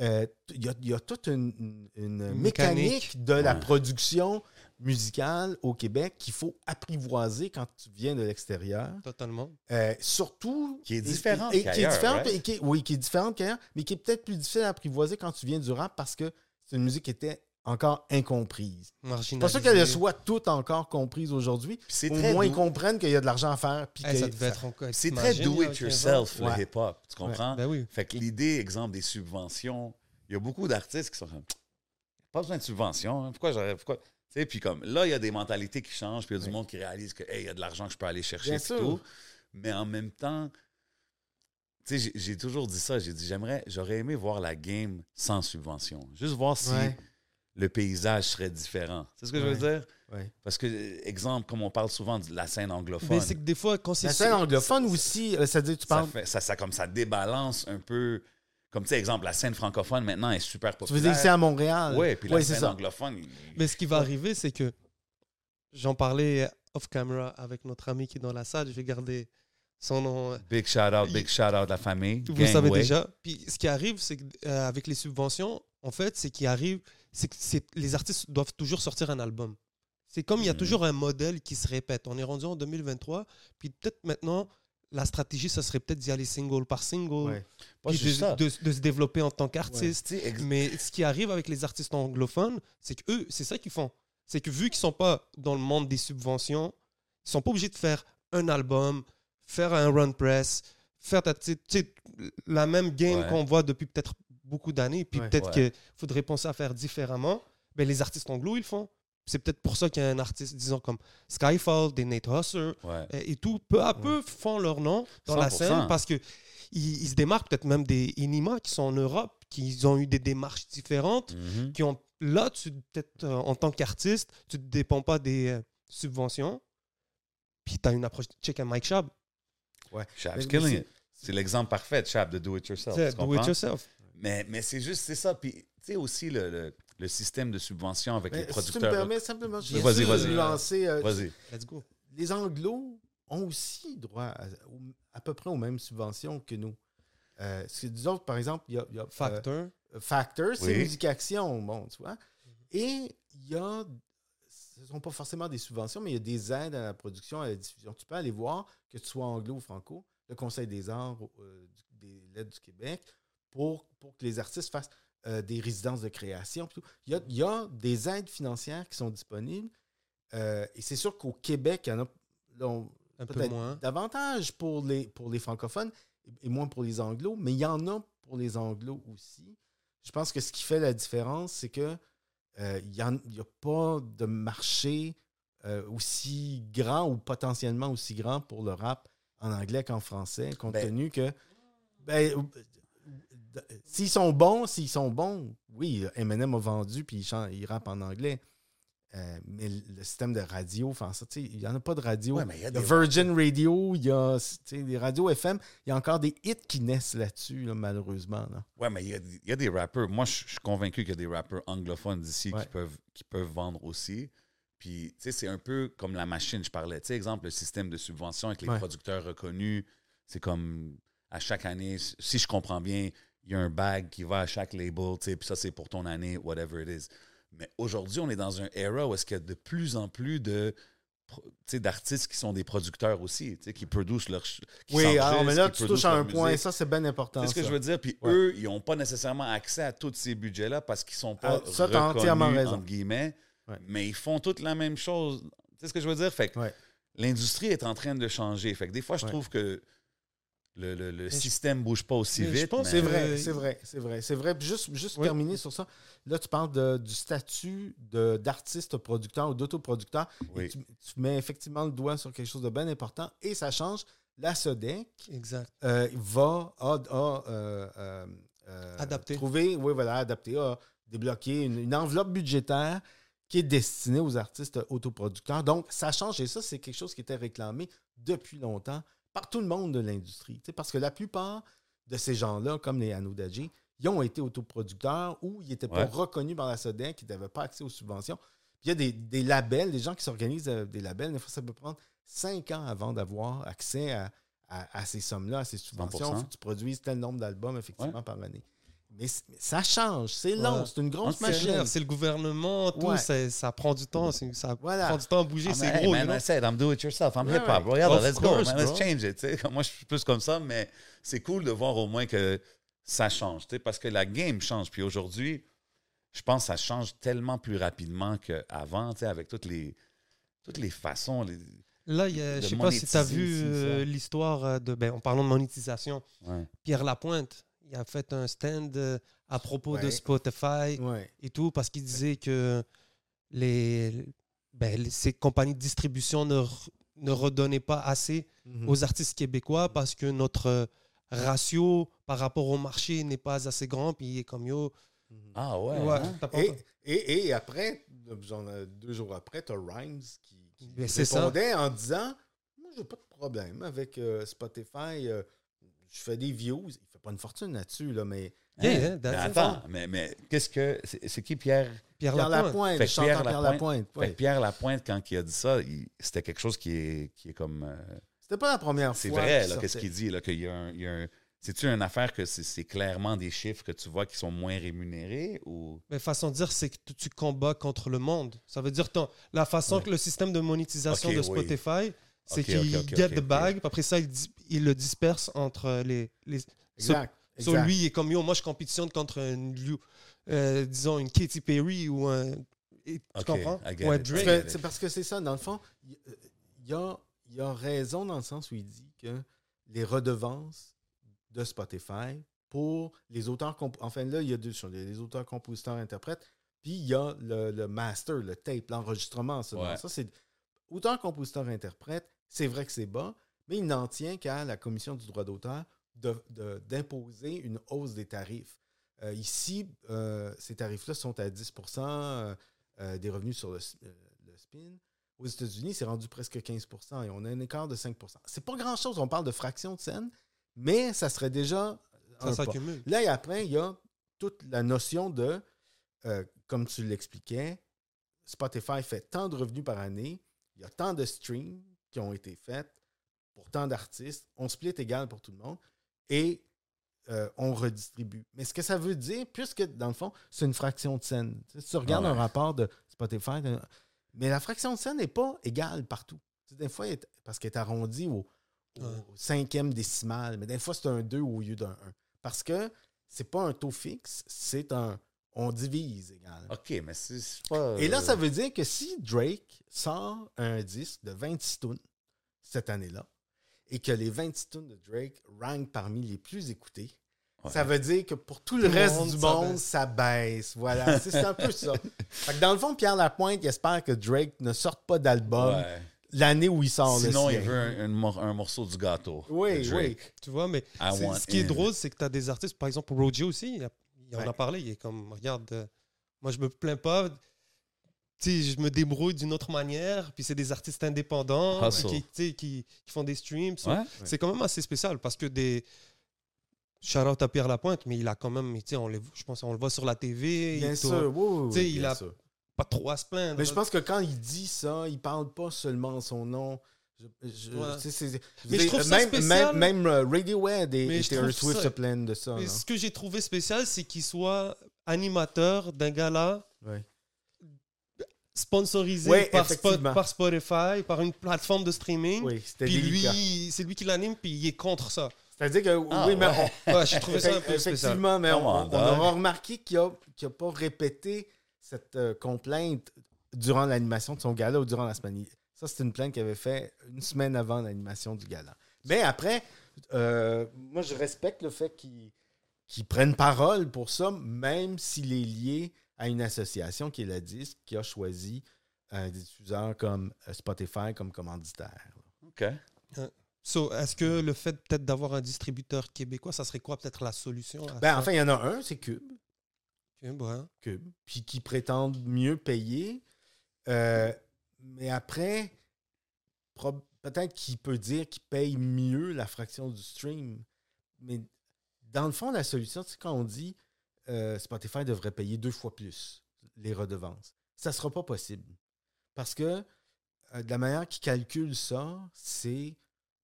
Euh, Il y, a, il y a toute une, mécanique, mécanique. de la production musicale au Québec qu'il faut apprivoiser quand tu viens de l'extérieur. Totalement. Euh, surtout. Qui est différente et- et qui est différente, et qui oui, qui est différente qu'ailleurs, mais qui est peut-être plus difficile à apprivoiser quand tu viens du rap parce que c'est une musique qui était encore incomprise. C'est pas sûr qu'elle soit toute encore comprise aujourd'hui. Au très moins, do- ils comprennent qu'il y a de l'argent à faire. Eh. C'est très do it 15 ans? yourself, le Ouais. hip-hop. Tu comprends? Ben oui. Fait que l'idée, exemple, des subventions, il y a beaucoup d'artistes qui sont comme pas besoin de subventions. hein. Pourquoi j'aurais. Pourquoi? Tu sais, puis comme là, il y a des mentalités qui changent, puis il y a du Ouais. monde qui réalise que hey, il y a de l'argent que je peux aller chercher sûr. tout. Mais en même temps, tu sais, j'ai- toujours dit ça. J'ai dit, j'aimerais, j'aurais aimé voir la game sans subvention. Juste voir si Ouais. le paysage serait différent. C'est ce que je veux dire? Ouais. Parce que, exemple, comme on parle souvent de la scène anglophone, Mais c'est que des fois, quand c'est. La scène anglophone aussi, euh, tu ça, parles. fait- ça, ça, comme ça débalance un peu. Comme, tu sais, exemple, la scène francophone maintenant est super Tu populaire. veux dire ici à Montréal? Oui, puis la Ouais, c'est scène ça. anglophone. il- Mais ce qui va arriver, c'est que j'en parlais off-camera avec notre ami qui est dans la salle. Je vais garder son nom. euh, Big shout out, big shout out la famille. Vous le savez déjà. Puis ce qui arrive, c'est qu'avec les subventions, en fait, c'est qu'il arrive, c'est que c'est- les artistes doivent toujours sortir un album. C'est comme il y a Mhm. toujours un modèle qui se répète. On est rendu en 2023, puis peut-être maintenant, la stratégie, ça serait peut-être d'y aller single par single, Ouais. Puis de, ça. de- de se développer en tant qu'artiste. Mais ce qui arrive avec les artistes anglophones, c'est que eux, c'est ça qu'ils font. C'est que vu qu'ils sont pas dans le monde des subventions, ils sont pas obligés de faire un album, faire un run press, faire ta- la même game qu'on voit depuis peut-être beaucoup d'années. Puis peut-être qu'il faudrait penser à faire différemment. Ben, les artistes anglo, ils le font. C'est peut-être pour ça qu'il y a un artiste, disons comme Skyfall, des Nate Husser, ouais. euh, et tout, peu à peu font leur nom dans la 100%. scène parce que ils, ils se démarquent peut-être même des Inima qui sont en Europe, qui ont eu des démarches différentes, Mhm. qui ont là, tu peut-être euh, en tant qu'artiste, tu ne dépends pas des euh, subventions, puis tu as une approche. Check un Mike Shab, Shab's Mais- killing it. C'est l'exemple parfait de Shab, de do it yourself. do it yourself. Mais, mais c'est juste, c'est ça. Puis, tu sais, aussi le, le, le système de subvention avec Mais les si tu me producteurs. permets simplement, je Vas-y, vas-y. nuancer, euh, Vas-y. Let's go. les Anglos ont aussi droit à, à peu près aux mêmes subventions que nous. Euh, que nous autres, par exemple, il y a, y a, euh, Factor. Factor, c'est Oui. Musique Action, bon, tu vois. Et il y a, ce ne sont pas forcément des subventions, mais il y a des aides à la production, à la diffusion. Tu peux aller voir, que tu sois anglo ou franco, le Conseil des arts euh, du- des lettres du Québec, pour, pour que les artistes fassent euh, des résidences de création. Il y a, il y a des aides financières qui sont disponibles. euh, et c'est sûr qu'au Québec, il y en a on- Un peu peut-être moins. davantage pour les, pour les francophones et moins pour les anglos, mais il y en a pour les anglos aussi. Je pense que ce qui fait la différence, c'est que euh, il n'y a, pas de marché euh, aussi grand ou potentiellement aussi grand pour le rap en anglais qu'en français, compte Ben- tenu que ben, s'ils sont bons, s'ils sont bons, oui, Eminem a vendu puis il, chante, il rappe en anglais. Euh, mais le système de radio, enfin ça, il n'y en a pas de radio. Ouais, mais il y a des Virgin Radio, il y a des radios FM, il y a encore des hits qui naissent là-dessus, là, malheureusement. là. Ouais, mais il y a, il y a des rappeurs. Moi, je je suis convaincu qu'il y a des rappeurs anglophones d'ici Ouais. qui, peuvent, qui peuvent vendre aussi. Puis, tu sais, c'est un peu comme la machine, je parlais. Tu sais, exemple, le système de subvention avec les Ouais. producteurs reconnus, c'est comme à chaque année, si je comprends bien, il y a un bag qui va à chaque label, tu sais, puis ça, c'est pour ton année, whatever it is. Mais aujourd'hui, on est dans un era où est-ce qu'il y a de plus en plus de d'artistes qui sont des producteurs aussi, qui produisent leur qui Oui, alors, mais là, tu touches à un point, musique. ça, c'est bien important. C'est ce que je veux dire. Puis Ouais. eux, ils n'ont pas nécessairement accès à tous ces budgets-là parce qu'ils sont pas Ah, ça, reconnus, entièrement raison. entre guillemets. Ouais. Mais ils font toutes la même chose. Tu sais ce que je veux dire? Fait que Ouais. l'industrie est en train de changer. Fait que des fois, je trouve que le, le- système bouge pas aussi mais je vite. pense mais- C'est vrai, c'est vrai, c'est vrai, c'est vrai. Puis Juste, juste terminer sur ça. Là, tu parles de- du statut de- d'artiste producteur ou d'autoproducteur. Et Oui. Tu, tu mets effectivement le doigt sur quelque chose de bien important et ça change. La SODEC Exact. euh, va a, a, euh, euh, Adapté. trouver, oui, voilà, adapté, a débloqué une, une enveloppe budgétaire qui est destinée aux artistes autoproducteurs. Donc, ça change et ça, c'est quelque chose qui était réclamé depuis longtemps par tout le monde de l'industrie. Parce que la plupart de ces gens-là, comme les Anodadji, ils ont été autoproducteurs ou ils n'étaient pas reconnus par la SODEC, ils n'avaient pas accès aux subventions. Puis il y a des, des labels, des gens qui s'organisent euh, des labels, des fois, ça peut prendre cinq ans avant d'avoir accès à, à- à ces sommes-là, à ces subventions. 100%. Il faut que tu produises tel nombre d'albums, effectivement, par année. Mais, ça change, c'est long, Ouais. c'est une grosse machine. c'est le gouvernement, tout, Ouais. c'est- ça prend du temps, ça Voilà. prend du temps à bouger, Ah, c'est hey, gros. man, you know? I said, I'm do it yourself. I'm Ouais, hip hop. ouais. Regarde, Of let's course, go, man. Let's change it. tu sais. Moi, je suis plus comme ça, mais c'est cool de voir au moins que ça change. tu sais, Parce que la game change. Puis aujourd'hui, je pense que ça change tellement plus rapidement qu'avant, tu sais, avec toutes les, toutes les façons. les- Là, il y a- de je sais pas si tu as vu euh, ça. l'histoire euh, de. Ben, en parlant de monétisation, Ouais. Pierre Lapointe, il a fait un stand euh, à propos de. Spotify Ouais. et tout, parce qu'il disait que les, ben, ces compagnies de distribution ne, ne redonnaient pas assez Mhm. aux artistes québécois parce que notre ratio par rapport au marché n'est pas assez grand. Puis il est comme yo, Ah ouais. Ouais, hein? Et, et, et après, euh, deux jours après, tu as Rhymes qui, qui ça. répondait en disant Moi, j'ai pas de problème avec euh, Spotify. euh, je fais des views. Pas une fortune là-dessus, là, mais Yeah, Hein? Mais that's it. attends, mais, mais qu'est-ce que. C'est c'est qui Pierre? Pierre, Pierre Lapointe. Pierre Lapointe- Pierre Lapointe, quand il a dit ça, c'était quelque chose qui est, qui est comme. euh, C'était pas la première c'est fois. vrai, qu'il là, qu'est-ce qu'il dit, là, qu'il y a un. il y a un- C'est-tu une affaire que c'est c'est clairement des chiffres que tu vois qui sont moins rémunérés ou? Mais façon de dire, c'est que tu- combats contre le monde. Ça veut dire ton, la façon que le système de monétisation de oui. Spotify, c'est qu'il get the bag, puis après ça, il, il le disperse entre les. les Exact. So, exact. lui, il est comme yo, moi je compétitionne contre euh, disons une Katy Perry ou un. tu comprends? Ou un Drake. C'est parce que c'est ça, dans le fond, il y- a, il y a raison dans le sens où il dit que les redevances de Spotify pour les auteurs, enfin là, il y a deux choses, il y a les auteurs, compositeurs, interprètes, puis il y a le, le master, le tape, l'enregistrement. Ça, Ouais. ça c'est auteur, compositeur, interprète, c'est vrai que c'est bas, mais il n'en tient qu'à la commission du droit d'auteur d'imposer une hausse des tarifs. Euh, ici, euh, ces tarifs-là sont à 10% euh, euh, des revenus sur le, spin. Aux États-Unis, c'est rendu presque 15% et on a un écart de 5% C'est pas grand-chose, on parle de fraction de scène, mais ça serait déjà Ça s'accumule. Là et après, il y a toute la notion de, comme tu l'expliquais, Spotify fait tant de revenus par année, il y a tant de streams qui ont été faits pour tant d'artistes, on split égal pour tout le monde et euh, on redistribue. Mais ce que ça veut dire, puisque dans le fond, c'est une fraction de scène. Tu sais, Si tu regardes Ouais. un rapport de Spotify, mais la fraction de scène n'est pas égale partout. Tu sais, des fois, elle est- parce qu'elle est arrondie au, au Ouais. cinquième décimal, mais des fois, c'est un 2 au lieu d'un 1. Parce que c'est pas un taux fixe, c'est un. On divise égal. OK, mais c'est pas. Et là, euh, ça veut dire que si Drake sort un disque de 26 tunes cette année-là, et que les 26 tunes de Drake rankent parmi les plus écoutés, ouais. ça veut dire que pour tout le reste monde, du ça monde, baisse. ça baisse. Voilà, c'est un peu ça. Fait que dans le fond, Pierre Lapointe, il espère que Drake ne sorte pas d'album Ouais. l'année où il sort Sinon, le il veut un, un mor- un morceau du gâteau. Oui, oui. Drake. Tu vois, mais ce qui est drôle, c'est que tu as des artistes, par exemple, Roger aussi, il, a- il en Ouais. a parlé, il est comme, regarde, euh, moi je me plains pas, je me débrouille d'une autre manière, puis c'est des artistes indépendants qui, tu sais, qui, qui font des streams. Ouais. C'est quand même assez spécial parce que des. Shout out à Pierre Lapointe, mais il a quand même, tu sais, on les- je pense qu'on le voit sur la TV. Bien sûr, sais, oui, il bien a- sûr. Pas trop à se plaindre. Mais je pense que quand il dit ça, il parle pas seulement son nom. Je, je- Ouais. Mais je dire, trouve ça même, spécial. Même, même, euh, Radiohead et, Taylor Swift se plaignent de ça. Mais ce que j'ai trouvé spécial, c'est qu'il soit animateur d'un gala Ouais. Sponsorisé par, Spot- effectivement. par Spotify, par une plateforme de streaming. Oui, c'était Puis délicat. lui, c'est lui qui l'anime, puis il est contre ça. C'est-à-dire que, Ah, oui, mais ouais. Ouais, j'ai trouvé ça un peu spécial. Effectivement, mais on, on, on aura remarqué qu'il n'a pas répété cette euh, complainte durant l'animation de son gala ou durant la semaine. Ça, c'est une plainte qu'il avait fait une semaine avant l'animation du gala. Mais après, euh, moi, je respecte le fait qu'il qu'il prenne parole pour ça, même s'il est lié à une association qui est la DISC, qui a choisi un diffuseur comme euh, Spotify comme commanditaire. OK. So, est-ce que le fait peut-être d'avoir un distributeur québécois, ça serait quoi peut-être la solution à Ben, ça? enfin, il y en a un, c'est Cube. Ok, bon. Cube, puis qui prétendent mieux payer. Euh, mais après, peut-être qu'il peut dire qu'il paye mieux la fraction du stream. Mais dans le fond, la solution, c'est quand on dit euh, Spotify devrait payer deux fois plus les redevances. Ça ne sera pas possible. Parce que euh, de la manière qu'ils calculent ça, c'est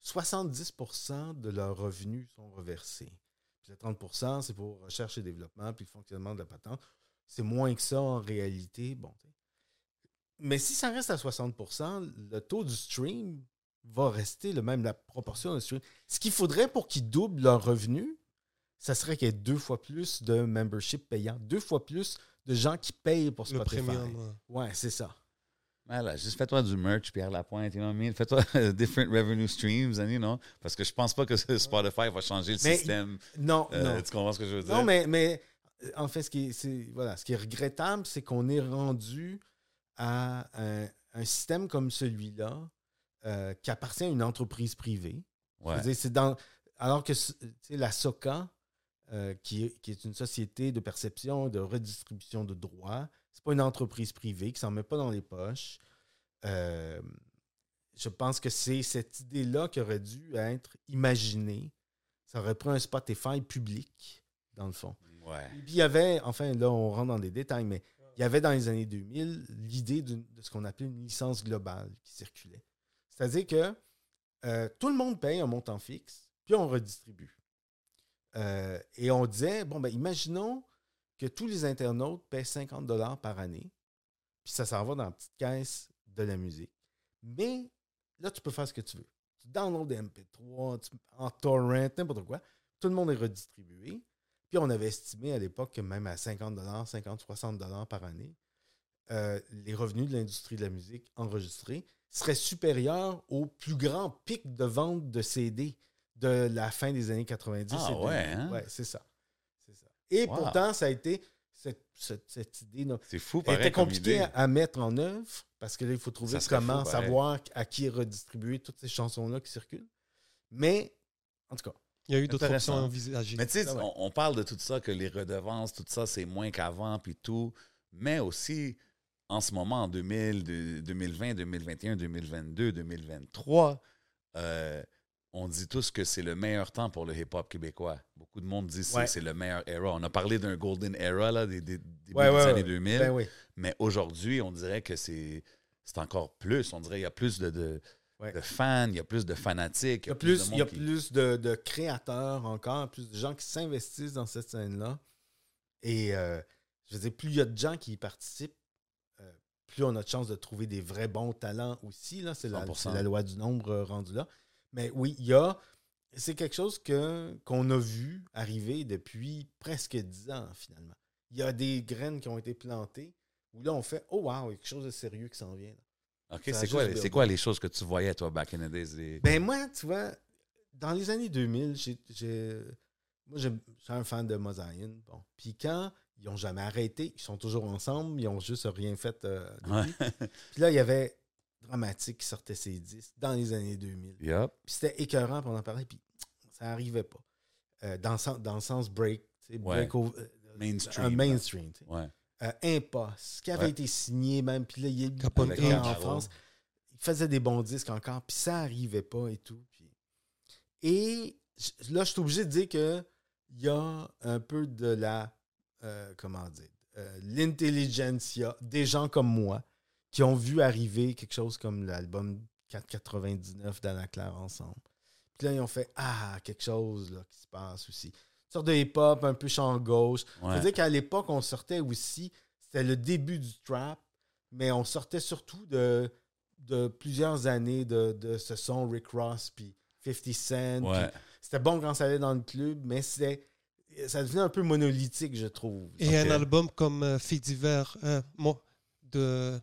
70% de leurs revenus sont reversés. Puis le 30%, c'est pour recherche et développement, puis le fonctionnement de la patente. C'est moins que ça en réalité. Mais si ça reste à 60%, le taux du stream va rester le même, la proportion de stream. Ce qu'il faudrait pour qu'ils doublent leurs revenus, ça serait qu'il y ait deux fois plus de membership payants, deux fois plus de gens qui payent pour Le Spotify. premium. ouais. Ouais, c'est ça. Voilà, juste fais-toi du merch, Pierre Lapointe, you know what I mean? Fais-toi different revenue streams, and you know, parce que je pense pas que Spotify va changer le Mais- système. Non, Euh, non. Tu comprends ce que je veux dire? Non, mais, mais euh, en fait, ce qui est, voilà, ce qui est regrettable, c'est qu'on est rendu à un, un système comme celui-là euh, qui appartient à une entreprise privée. Ouais. c'est dans, alors que tu sais, la SOCA, euh, qui, est, qui est une société de perception et de redistribution de droits. C'est pas une entreprise privée qui s'en met pas dans les poches. Euh, je pense que c'est cette idée-là qui aurait dû être imaginée. Ça aurait pris un Spotify public, dans le fond. Ouais. Puis il y avait, enfin là on rentre dans des détails, mais il y avait dans les années 2000 l'idée de ce qu'on appelait une licence globale qui circulait. C'est-à-dire que euh, tout le monde paye un montant fixe, puis on redistribue. Euh, et on disait, bon, ben imaginons que tous les internautes paient 50 dollars par année, puis ça s'en va dans la petite caisse de la musique. Mais là, tu peux faire ce que tu veux. Tu downloads des MP3, tu- en torrent, n'importe quoi. Tout le monde est redistribué. Puis on avait estimé à l'époque que même à 50 50, 60 par année, euh, les revenus de l'industrie de la musique enregistrés seraient supérieurs au plus grand pic de vente de CD de la fin des années 90. Ah et 2000. ouais, hein? Ouais, c'est ça. Et Wow. pourtant, ça a été cette, cette- cette idée C'est fou, pareil. était comme compliqué idée. à, à mettre en œuvre parce que là, il faut trouver comment fou, savoir à qui redistribuer toutes ces chansons-là qui circulent. Mais, en tout cas, Il y a eu d'autres options envisagées. Mais tu sais, Ah ouais. on, on parle de tout ça, que les redevances, tout ça, c'est moins qu'avant, puis tout. Mais aussi, en ce moment, en 2000, de- 2020, 2021, 2022, 2023, euh, on dit tous que c'est le meilleur temps pour le hip-hop québécois. Beaucoup de monde dit que c'est- Ouais. c'est le meilleur era. On a parlé d'un golden era, là, des, des, début Ouais, des ouais, années ouais. 2000. ben. Mais aujourd'hui, on dirait que c'est encore plus. On dirait qu'il y a plus de, de, Ouais. de fans, il y a plus de fanatiques. Il y a plus, de il monde y a qui- plus de, de créateurs encore, plus de gens qui s'investissent dans cette scène-là. Et euh, je veux dire, plus il y a de gens qui y participent, euh, plus on a de chances de trouver des vrais bons talents aussi. là. C'est la, 100%. c'est la loi du nombre euh, rendu là. Mais oui, il y a. C'est quelque chose que, qu'on a vu arriver depuis presque dix ans, finalement. Il y a des graines qui ont été plantées où là, on fait Oh, wow, il y a quelque chose de sérieux qui s'en vient. là. OK, c'est quoi, c'est quoi les choses que tu voyais, toi, back in the days? les- Ben moi, tu vois, dans les années 2000, j'ai, moi, je suis un fan de Mosaïen. Bon. Puis quand ils n'ont jamais arrêté, ils sont toujours ensemble, ils ont juste rien fait euh. Ouais. Puis là, il y avait Dramatique qui sortait ses disques dans les années 2000. Yup. Puis c'était écœurant pour en parler, puis ça n'arrivait pas. Euh, dans, le sens- dans le sens break, break Ouais. over- euh, Mainstream, Un mainstream. Ouais. Euh, Impost, qui avait Ouais. été signé même, puis là, il est en Inc. France. Il faisait des bons disques encore, puis ça arrivait pas et tout. puis- Et là, je suis obligé de dire que il y a un peu de la, euh, comment dire, euh, l'intelligentsia des gens comme moi qui ont vu arriver quelque chose comme l'album 499 d'Anna Claire ensemble. Puis là, ils ont fait Ah, quelque chose là, qui se passe aussi. Une sorte de hip-hop, un peu chant gauche. Ouais. Faut dire qu'à l'époque, on sortait aussi, c'était le début du trap, mais on sortait surtout de, de plusieurs années de, de ce son Rick Ross puis 50 Cent. Ouais. C'était bon quand ça allait dans le club, mais c'était ça devenait un peu monolithique, je trouve. Et un album comme euh, Fait divers, hein, moi, de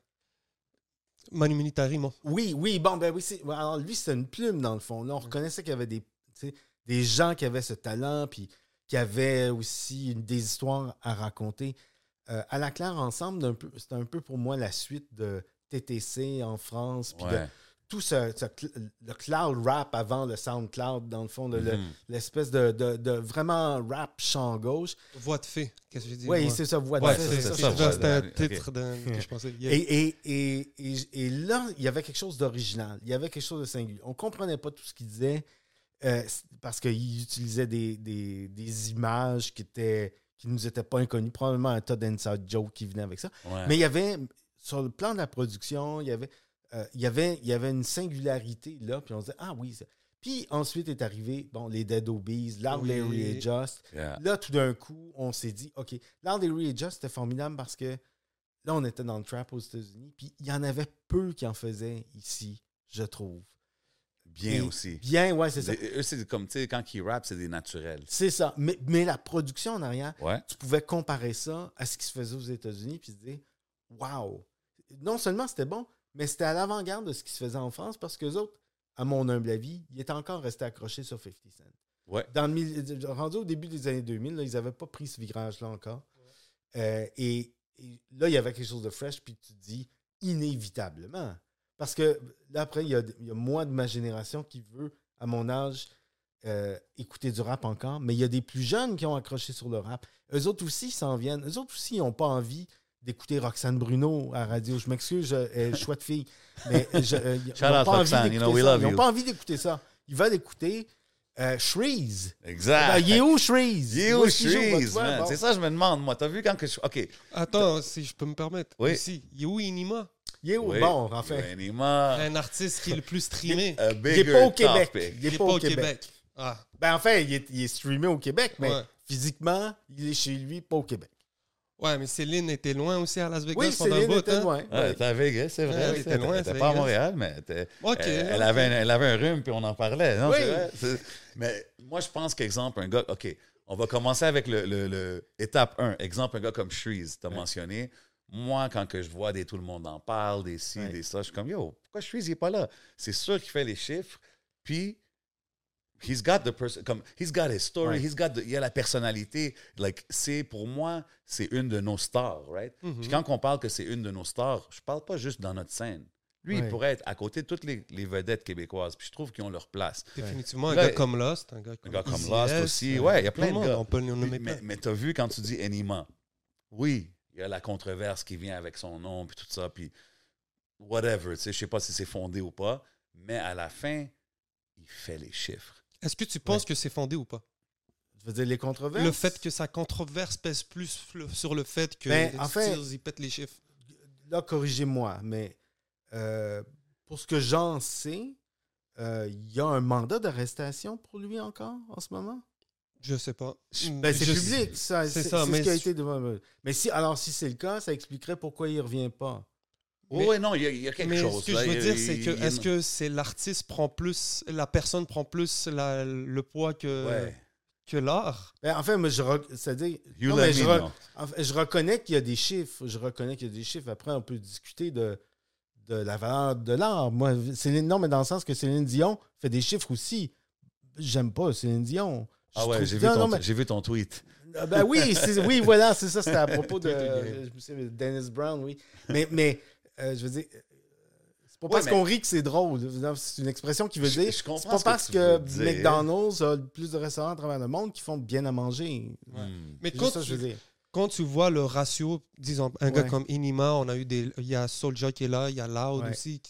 Manu Militari, moi. Oui, oui, bon, ben oui. c'est- Alors, lui, c'était une plume, dans le fond. Là, on reconnaissait qu'il y avait des, gens qui avaient ce talent, puis qui avaient aussi une- des histoires à raconter. Euh, à la claire, ensemble, c'était un peu pour moi la suite de TTC en France, puis Ouais. Tout ce, le cloud rap avant le SoundCloud, dans le fond, Mhm. l'espèce de, de- de vraiment rap chant gauche. Voix de fée, qu'est-ce que j'ai dit Oui, c'est ça, voix de Ouais, fée, c'est c'est ça. ça. ça, voix C'était un titre d'un- que je pensais. Yeah. Et, et, et, et, et là, il y avait quelque chose d'original. Il y avait quelque chose de singulier. On ne comprenait pas tout ce qu'il disait euh, parce qu'il utilisait des, des, des images qui étaient qui nous étaient pas inconnues. Probablement un tas d'inside joke qui venait avec ça. Ouais. Mais il y avait, sur le plan de la production, il y avait, euh, il y avait, il y avait une singularité là. Puis on se disait, ah oui. ça- Puis ensuite est arrivé, bon, les Dead Obies, Loud Oui. Larry et Just. Yeah. Là, tout d'un coup, on s'est dit, OK, Loud Larry et Just, c'était formidable parce que là, on était dans le trap aux États-Unis, puis il y en avait peu qui en faisaient ici, je trouve. Bien Et aussi. Bien, ouais, c'est ça. Eux, c'est comme, tu sais, quand ils rappent, c'est des naturels. C'est ça. Mais, mais la production en arrière, Ouais. tu pouvais comparer ça à ce qui se faisait aux États-Unis, puis se dire, wow! Non seulement c'était bon, mais c'était à l'avant-garde de ce qui se faisait en France parce que les autres, à mon humble avis, ils étaient encore restés accrochés sur 50 Cent. Ouais. Dans le mille- rendu au début des années 2000, là, ils n'avaient pas pris ce virage-là encore. Euh, et, et là, il y avait quelque chose de fresh, puis tu te dis inévitablement. Parce que là, après, il y a, il y a moi de ma génération qui veut, à mon âge, euh, écouter du rap encore, mais il y a des plus jeunes qui ont accroché sur le rap. Eux autres aussi s'en viennent. Eux autres aussi, ils n'ont pas envie d'écouter Roxane Bruno à radio. Je m'excuse, je- elle est chouette fille. Mais je, euh, ils Shout n'ont out pas envie Roxane, you d'écouter know, we ça. love Ils n'ont you. pas envie d'écouter ça. Ils veulent écouter euh, Shreeze. Exact. Ben, il est où Shreeze? Il est Où? Shreeze, man? bon. C'est ça, je me demande, moi. T'as vu quand que je. OK. Attends, si je peux me permettre. Oui. Aussi, il est où Inima? Il est où? Oui. Bon, enfin. Anima. Un artiste qui est le plus streamé. Il n'est pas au Québec. topic. Il n'est pas au Québec. Ah, Ben, enfin, il est, il est streamé au Québec, mais Ouais. physiquement, il est chez lui, pas au Québec. Ouais, mais Céline était loin aussi à Las Vegas Oui, pendant un Céline bout. était hein? loin. Ouais, Ouais. elle était à Vegas, c'est vrai. elle était loin, elle était pas à. Montréal, mais elle, était- Ok, elle, elle ok. avait un, elle avait un rhume puis on en parlait. Non, Oui. c'est vrai. Mais moi, je pense qu'exemple, un gars. OK, on va commencer avec le, le- le- étape 1. Exemple, un gars comme Shreeze, tu as mentionné. Moi, quand que je vois des tout le monde en parle, des ci, Ouais. des ça, je suis comme, yo, pourquoi Shreeze n'est pas là? C'est sûr qu'il fait les chiffres, puis he's got the person, comme, he's got his story, Ouais. he's got the- il a la personnalité. Like, c'est, pour moi, c'est une de nos stars, right? Mhm. Puis quand on parle que c'est une de nos stars, je parle pas juste dans notre scène. Lui, Ouais. il pourrait être à côté de toutes les, les vedettes québécoises, puis je trouve qu'ils ont leur place. Définitivement, un gars comme Lost, un gars Un comme, gars comme Easy Lost aussi. euh, Ouais, il y a plein le de gars. On peut le nommer mais mais t'as vu quand tu dis Enima, oui, il y a la controverse qui vient avec son nom, puis tout ça, puis whatever, tu sais, je sais pas si c'est fondé ou pas, mais à la fin, il fait les chiffres. Est-ce que tu penses que c'est fondé ou pas? Je veux dire, les controverses? Le fait que sa controverse pèse plus sur le fait que Ben, en fait- Stills, il pète les chiffres. Là, corrigez-moi, mais euh, pour ce que j'en sais, euh, il y a un mandat d'arrestation pour lui encore en ce moment? Je sais pas. Ben, c'est public, ça. c'est ça, mais ce qui a été devant. Mais si, alors, si c'est le cas, ça expliquerait pourquoi il ne revient pas. Mais- oui, non, il y, a- il y a quelque Mais chose. ce que là. je veux dire, c'est que est-ce que c'est l'artiste prend plus, la personne prend plus la- le poids que, Ouais. que l'art? Ben, en fait, moi, je, re- c'est-à-dire, You non, mais je, me re- know. en fait, je reconnais qu'il y a des chiffres. Je reconnais qu'il y a des chiffres. Après, on peut discuter de, de la valeur de l'art. Moi, Céline, non, mais dans le sens que Céline Dion fait des chiffres aussi. J'aime pas Céline Dion. Je Ah ouais, j'ai vu, Non, ton- non, mais- j'ai vu ton tweet. Ah Ben oui, c'est- oui, voilà, c'est ça. C'était à propos de, je me souviens, Dennis Brown, oui. Mais, mais euh, je veux dire, euh, c'est pas Ouais, parce mais- qu'on rit que c'est drôle. C'est une expression qui veut dire. je comprends C'est pas ce que parce que. McDonald's a plus de restaurants à travers le monde qui font bien à manger. Ouais. Hmm. Mais quand ça je tu, veux dire. quand tu vois le ratio, disons, un gars comme Inima, on a eu des. Il y a Soulja qui est là, il y a Loud Ouais. aussi,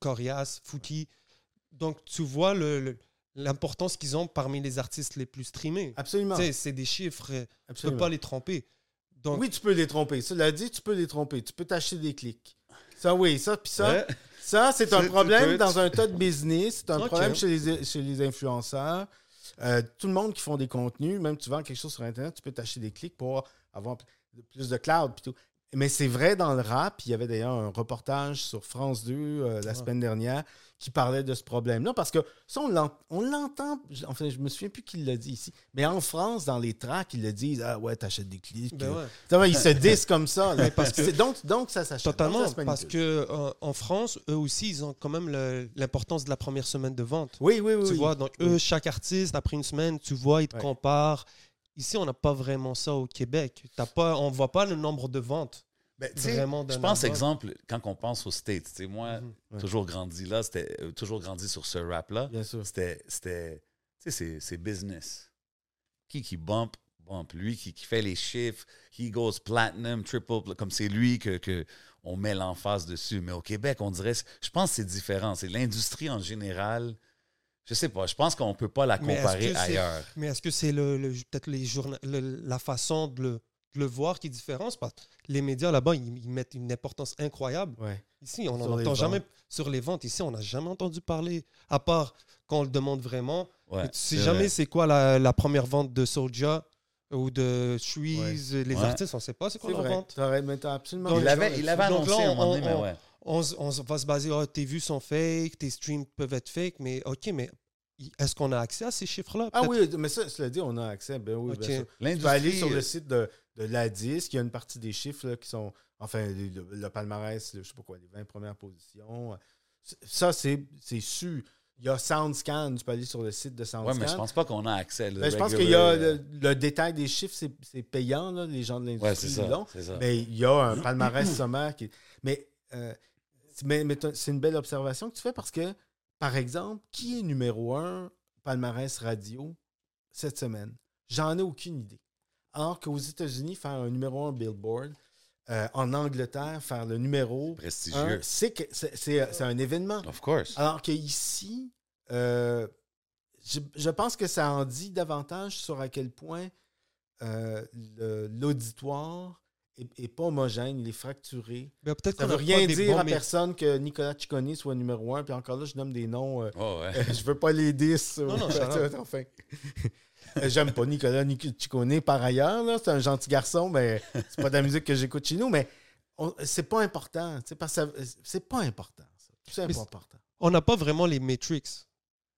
Corias, Fouki. Donc, tu vois le- le- l'importance qu'ils ont parmi les artistes les plus streamés. Absolument. C'est des chiffres, euh, tu peux pas les tromper. Donc, Oui, tu peux les tromper. Cela dit, tu peux les tromper. Tu peux t'acheter des clics. Ça, oui, ça, puis ça, Ouais. Ça, c'est un problème dans un tas de business. C'est un problème chez les, chez les influenceurs. Euh, tout le monde qui font des contenus, même tu vends quelque chose sur Internet, tu peux t'acheter des clics pour avoir plus de cloud. tout. Mais c'est vrai dans le rap. Il y avait d'ailleurs un reportage sur France 2 euh, la Ouais. semaine dernière qui parlait de ce problème-là. Parce que ça, on l'ent- on l'entend. Enfin, je me souviens plus qui l'a dit ici. Mais en France, dans les tracks, ils le disent Ah ouais, t'achètes des clics. ben ouais. Ils se disent comme ça. parce que- donc, donc, ça s'achète. Totalement, ça parce que euh, en France, eux aussi, ils ont quand même le- l'importance de la première semaine de vente. Oui, oui, oui. tu oui. vois, donc eux, chaque artiste, après une semaine, tu vois, ils te Ouais. comparent. Ici, on n'a pas vraiment ça au Québec. Pas, on ne voit pas le nombre de ventes. Ben, je pense, exemple, quand on pense aux States, tu sais, moi, Mhm. Ouais. toujours grandi là, c'était euh, toujours grandi sur ce rap-là. C'était, c'était, tu sais, c'est, business. Qui qui bump, bump. Lui qui, qui fait les chiffres, he goes platinum, triple, pl- comme c'est lui que, que on met l'emphase dessus. Mais au Québec, on dirait, je pense que c'est différent. C'est l'industrie en général. Je sais pas, je pense qu'on peut pas la comparer ailleurs. Mais est-ce que c'est le, le- peut-être les journa- le- la façon de le, le voir qui est différente? Parce que les médias là-bas, ils, ils mettent une importance incroyable. Ouais. Ici, on n'en entend jamais sur les ventes. Ici, on n'a jamais entendu parler, à part quand on le demande vraiment. Ouais, tu sais c'est jamais c'est quoi la, la première vente de Soulja ou de Shreeze. Les Ouais. artistes, on ne sait pas c'est quoi leur vrai. vente. Mais absolument Donc, Il là-dessus. il avait là, annoncé à un moment on- donné, mais va se baser, ah, tes vues sont fake, tes streams peuvent être fake, mais OK, mais est-ce qu'on a accès à ces chiffres-là? Ah oui, mais ça, cela dit, on a accès. Ben oui, bien sûr. Tu peux L'industrie, aller sur le site de, de la disque, il y a une partie des chiffres là, qui sont, enfin, le, le- le palmarès, le- je sais pas quoi, les 20 premières positions. Ça, c'est c'est su. Il y a SoundScan, tu peux aller sur le site de Ouais, SoundScan. mais je pense pas qu'on a accès. Ben, je pense qu'il y a le, le détail des chiffres, c'est c'est payant, là, les gens de Ouais, l'industrie. ça. Mais il y a un palmarès sommaire qui. Mais, euh, mais, mais t'as- c'est une belle observation que tu fais parce que, par exemple, qui est numéro un palmarès radio cette semaine? J'en ai aucune idée. Alors qu'aux États-Unis, faire un numéro 1 Billboard, euh, en Angleterre, faire le numéro 1, Prestigieux. c'est que- c'est- un événement. Of course. Alors qu'ici, euh, je, je pense que ça en dit davantage sur à quel point euh, l'auditoire est, est pas homogène, il est fracturé. Mais peut-être Ça qu'on veut rien dire à personne que Nicolas Ciccone soit numéro un. Puis encore là, je nomme des noms. euh, Oh, ouais. euh, je veux pas les 10. Non, non, enfin. Euh, J'aime pas Nicolas Nic- Ciccone par ailleurs. là. C'est un gentil garçon, mais c'est pas de la musique que j'écoute chez nous. Mais on- c'est pas important. C'est parce que ça- c'est pas important. ça. C'est pas important. On n'a pas vraiment les Matrix.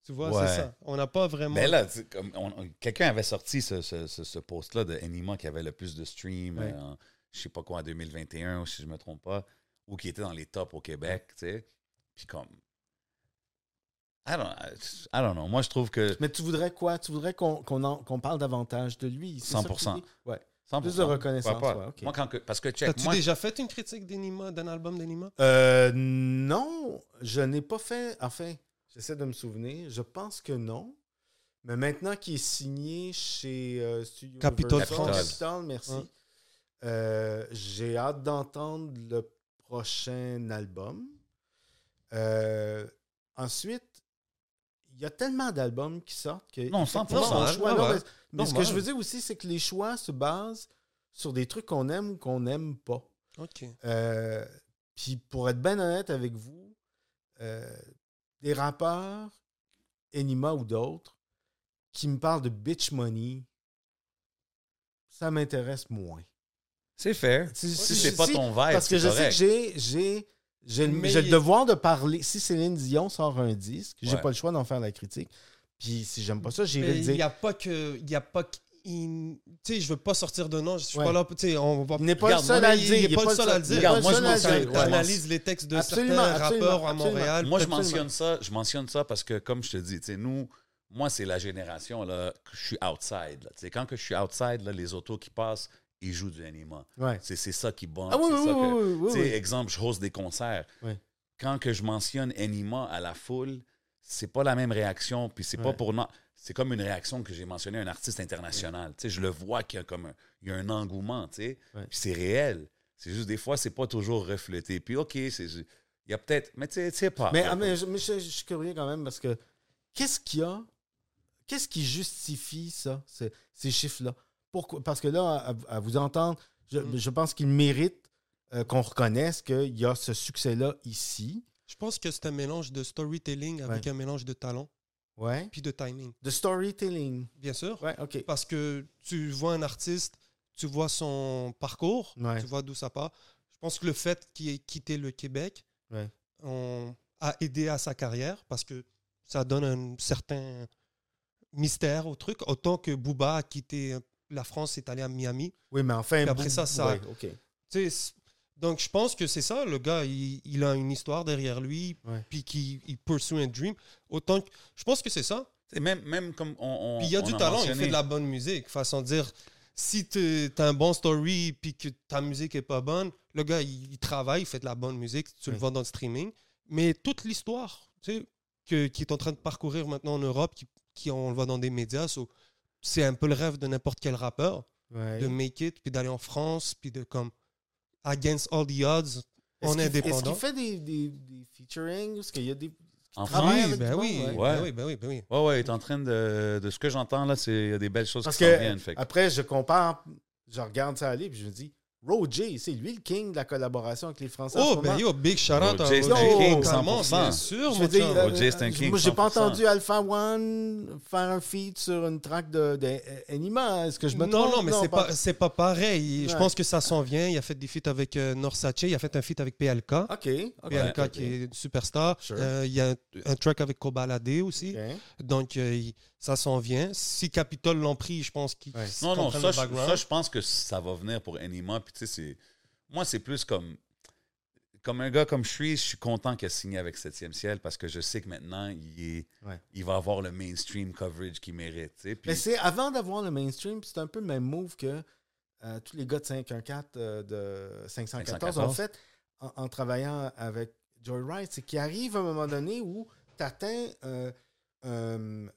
Tu vois, Ouais. c'est ça. On n'a pas vraiment. Mais là, tu sais, comme on- on- quelqu'un avait sorti ce, ce, ce- ce post-là de Anima qui avait le plus de streams, Ouais. euh, en, je sais pas quoi, en 2021, ou si je me trompe pas, ou qui était dans les tops au Québec, tu sais. Puis comme. I don't, I don't know. Moi, je trouve que Mais tu voudrais quoi? Tu voudrais qu'on qu'on en- qu'on parle davantage de lui? C'est ça que tu 100%. dis? Ouais. 100%. Plus de reconnaissance, pas? ouais. Moi, quand que- parce que check, T'as-tu moi, déjà fait une critique d'Enima, d'un album d'Enima? Euh, non, je n'ai pas fait. Enfin, j'essaie de me souvenir. Je pense que non. Mais maintenant qu'il est signé chez euh, Studio. Capitol, merci. Euh, J'ai hâte d'entendre le prochain album. Euh, ensuite, il y a tellement d'albums qui sortent que. Non, effectivement, 100%, mon hein, choix, ouais, non, ouais. mais- mais ce que je veux dire aussi, c'est que les choix se basent sur des trucs qu'on aime ou qu'on n'aime pas. Ok. Euh, Puis pour être bien honnête avec vous, euh, des rappeurs, Enima ou d'autres, qui me parlent de bitch money, ça m'intéresse moins. C'est fair. Si- Si c'est pas si- ton vibe, Parce que je sais que correct. j'ai j'ai j'ai le, Mais devoir de parler. Si Céline Dion sort un disque, j'ai Ouais. pas le choix d'en faire la critique. Puis si j'aime pas ça, j'irai le il n'y dire. a pas que. Il y a pas que. Tu sais, je veux pas sortir de nom. Je suis Ouais. pas là. Tu sais, on va. Il n'est pas Regarde, le seul à le dire. Il n'est pas le seul à le dire. Regarde, moi, je m'en m'en souviens- Tu ouais. analyses les textes de Absolument, certains absolument, rappeurs à. Montréal. Moi, je mentionne ça, je mentionne ça parce que, comme je te dis, tu sais, nous, moi, c'est la génération, là, que je suis outside. Là. Tu sais, Quand que je suis outside, là, les autos qui passent, ils jouent du anima. Ouais. C'est ça qui bombe. Ah oui, oui, ça que- oui. Exemple, je host des concerts. Quand que je mentionne anima à la foule, c'est pas la même réaction, puis c'est pas pour... non- C'est comme une réaction que j'ai mentionné à un artiste international. Je le vois qu'il y a comme un, il y a un engouement. Puis c'est réel. C'est juste des fois, c'est pas toujours reflété. Puis OK, c'est... Il y a peut-être... Mais tu sais- pas. Mais, ah, mais je, mais je- je suis curieux quand même parce que qu'est-ce qu'il y a? Qu'est-ce qui justifie ça, ce- ces chiffres-là? Pourquoi? Parce que là, à, à vous entendre, je, Mm. je pense qu'il mérite euh, qu'on reconnaisse qu'il y a ce succès-là ici. Je pense que c'est un mélange de storytelling avec Ouais. un mélange de talent Ouais. puis de timing. De storytelling. Bien sûr. Ouais, OK. Parce que tu vois un artiste, tu vois son parcours, Ouais. tu vois d'où ça part. Je pense que le fait qu'il ait quitté le Québec on- a aidé à sa carrière parce que ça donne un certain mystère au truc. Autant que Booba a quitté la France, est allé à Miami. Oui, mais enfin. Puis après ça, ça- ouais, donc je pense que c'est ça, le gars, il, il a une histoire derrière lui, Ouais. puis qu'il il pursue un dream. Autant que, je pense que c'est ça. Sais, Même, même comme on, on- Puis il y a du a talent, il fait de la bonne musique. Façon de dire, si tu as un bon story puis que ta musique est pas bonne, le gars, il, il travaille, il fait de la bonne musique, tu le vois dans le streaming. Mais toute l'histoire, tu sais, que- qui est en train de parcourir maintenant en Europe, qui, qui on le voit dans des médias, so, c'est un peu le rêve de n'importe quel rappeur, Ouais. de make it, puis d'aller en France, puis de comme, against all the odds, Est-ce on est Est-ce indépendant. qu'il fait des, des, des featuring? Est-ce qu'il y a des. En travaille Oui, ben oui, ben ouais. oui, ben oui, ben oui. Ouais, ouais, il est en train de. De ce que j'entends, là, c'est il y a des belles choses Parce qui s'en que viennent. Fait après, je compare, je regarde ça aller, puis je me dis, Roger, c'est lui le king de la collaboration avec les Français. Oh, ben yo, big shout out à Roger, c'est un Roger. king, Totalement, 100%. Bien sûr, Je mon veux dire, euh, Roger, c'est un king, moi, j'ai pas 100%. entendu Alpha One faire un feat sur une track de, de Anima. Est-ce que je me non, trompe? non, mais c'est pas, c'est pas pareil. Je pense que ça s'en vient. Il a fait des feats avec euh, Norsace, il a fait un feat avec PLK. OK. ok, PLK qui est une superstar. Sure. Euh, il y a un, un track avec Kobalade aussi. ok. Donc, euh, il- ça s'en vient. Si Capitol l'ont pris, je pense qu'ils Ouais. Non, non, ça, le je, background. ça, je pense que ça va venir pour Anima. Puis, tu sais, c'est. Moi, c'est plus comme. Comme un gars comme je suis, je suis content qu'il a signé avec 7e ciel parce que je sais que maintenant, il, est, Ouais. il va avoir le mainstream coverage qu'il mérite. tu sais. Puis, Mais c'est avant d'avoir le mainstream, c'est un peu le même move que euh, tous les gars de 514 euh, de 514, ont 514. fait en, en travaillant avec Joy Wright. C'est qu'il arrive à un moment donné où tu atteins euh, une,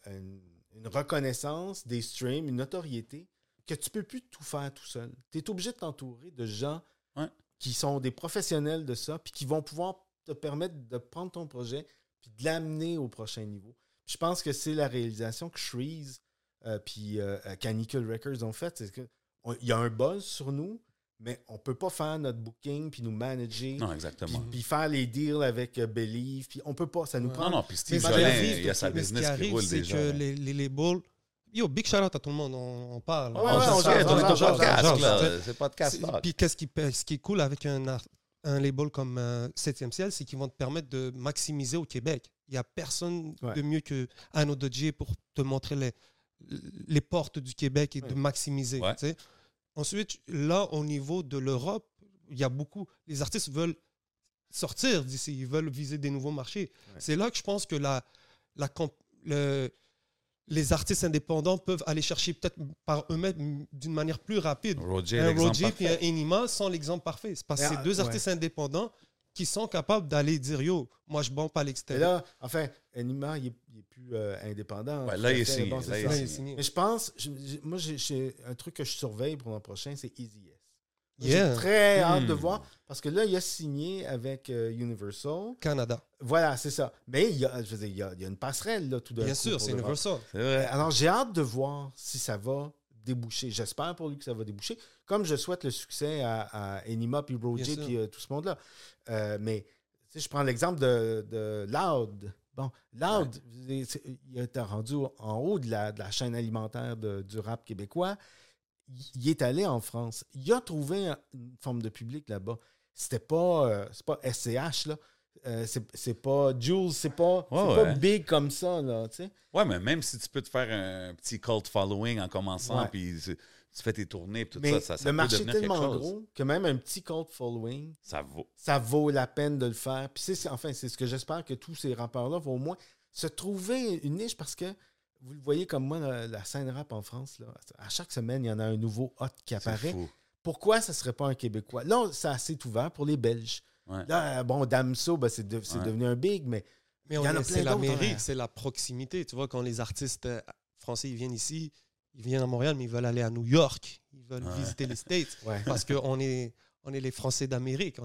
une reconnaissance des streams, une notoriété que tu peux plus tout faire tout seul. Tu es obligé de t'entourer de gens Ouais. qui sont des professionnels de ça, puis qui vont pouvoir te permettre de prendre ton projet puis de l'amener au prochain niveau. Puis je pense que c'est la réalisation que Shreeze euh, puis euh, euh, Canicle Records ont faite. Il y a un buzz sur nous, mais on peut pas faire notre booking puis nous manager. Non, Puis, exactement. puis faire les deals avec euh, Believe, puis on peut pas, ça nous Ouais. prend Non, non, puis Steve Jolin, arrive, il y a sa mais ce qui business qui arrive, roule c'est déjà. que là. les, les labels. Yo, big shout out à tout le monde, on, on parle. Ouais, ouais, On jase, on on est jase, en jase, podcast, là. là. C'est podcast C'est- talk. Puis qu'est-ce qui, ce qui est cool avec un, un label comme euh, 7e ciel, c'est qu'ils vont te permettre de maximiser au Québec. Il n'y a personne Ouais. de mieux que Anno Dodge pour te montrer les, les portes du Québec et de Ouais. maximiser. Ouais. tu sais. Ensuite, là, au niveau de l'Europe, il y a beaucoup. Les artistes veulent sortir d'ici, ils veulent viser des nouveaux marchés. Ouais. C'est là que je pense que la, la, le- les artistes indépendants peuvent aller chercher peut-être par eux-mêmes d'une manière plus rapide Roger, un Roger puis un. Enima sont l'exemple parfait. C'est parce que Mais, c'est deux ah, artistes indépendants qui sont capables d'aller dire Yo, moi je bande pas l'extérieur. là, enfin, Anima, il est, il est plus euh, indépendant. Ouais, là, il est signé, Bon, là, il. Mais je pense, je- moi, j'ai- un truc que je surveille pour l'an prochain, c'est Easy Yes. Yeah. J'ai très hâte de Hmm. voir parce que là, il a signé avec euh, Universal. Canada. Voilà, c'est ça. Mais il y a, je veux dire, il y a, il y a une passerelle là, tout d'un Bien coup sûr, c'est. Universal. Vrai. Alors, j'ai hâte de voir si ça va déboucher. J'espère pour lui que ça va déboucher. Comme je souhaite le succès à, à Enima, puis Roger, puis euh, tout ce monde-là. Euh, mais, je prends l'exemple de, de Loud. Bon, Loud, il était rendu en haut de la, de la chaîne alimentaire de- du rap québécois. Il, est allé en France. Il a trouvé un- une forme de public là-bas. C'était pas, euh, pas SCH, là. Euh, c'est pas Jules, c'est pas, c'est Ouais, pas ouais. big comme ça, là, tu sais. Ouais, mais même si tu peux te faire un petit cult following en commençant, puis tu, fais tes tournées, puis tout Mais ça, ça, ça le peut marché est tellement gros que même un petit cult following, Ça vaut. ça vaut la peine de le faire. Puis c'est- enfin, c'est ce que j'espère que tous ces rappeurs-là vont au moins se trouver une niche parce que vous le voyez comme moi, la, la scène rap en France, là, à chaque semaine, il y en a un nouveau hot qui apparaît. fou. Pourquoi ça ne serait pas un Québécois? Là, c'est assez ouvert pour les Belges. Ouais. Là, bon, Damso, ben, c'est, de- c'est Ouais. devenu un big, mais Mais c'est l'Amérique, hein. c'est la proximité. Tu vois, quand les artistes euh, français ils viennent ici, ils viennent à Montréal, mais ils veulent aller à New York. Ils veulent Ouais. visiter les States. ouais. Parce qu'on est, on est les Français d'Amérique.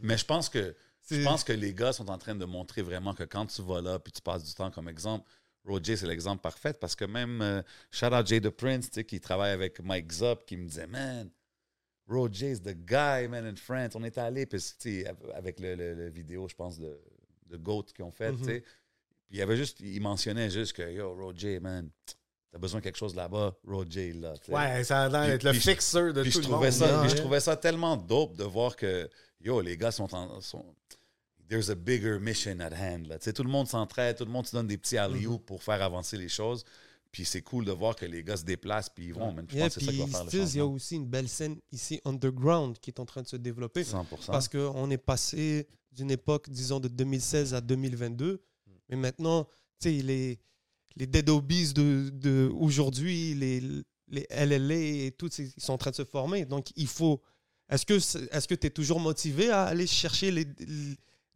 Mais je pense que je pense que les gars sont en train de montrer vraiment que quand tu vas là puis tu passes du temps comme exemple, Roger, c'est l'exemple parfait parce que même euh, shout out Jay the Prince, qui travaille avec Mike Zop, qui me disait, man, Roger's the guy, man, in France. On est allé, puis avec le, le- le vidéo, je pense, de, de Goat qu'ils ont fait, Mhm. tu sais. Puis il y avait juste, il mentionnait juste que, yo, Roger, man, t'as besoin de quelque chose là-bas, Roger, là. Ouais, ça a l'air d'être le fixeur de Puis tout je le monde. ça, puis je trouvais ça tellement dope de voir que yo les gars sont en sont there's a bigger mission at hand là. Tout le monde s'entraide, tout le monde se donne des petits alley Mm-hmm. pour faire avancer les choses. Puis c'est cool de voir que les gars se déplacent puis ils vont. man. Je Yeah, pense que c'est ça qui va puis faire le il y a aussi une belle scène ici underground qui est en train de se développer. 100%. Parce qu'on est passé d'une époque, disons, de 2016 à 2022. Mais maintenant, tu sais, les, les Dead Obies de, de aujourd'hui, les, les LLA et tout, ils sont en train de se former. Donc, il faut. Est-ce que est-ce que tu es toujours motivé à aller chercher les,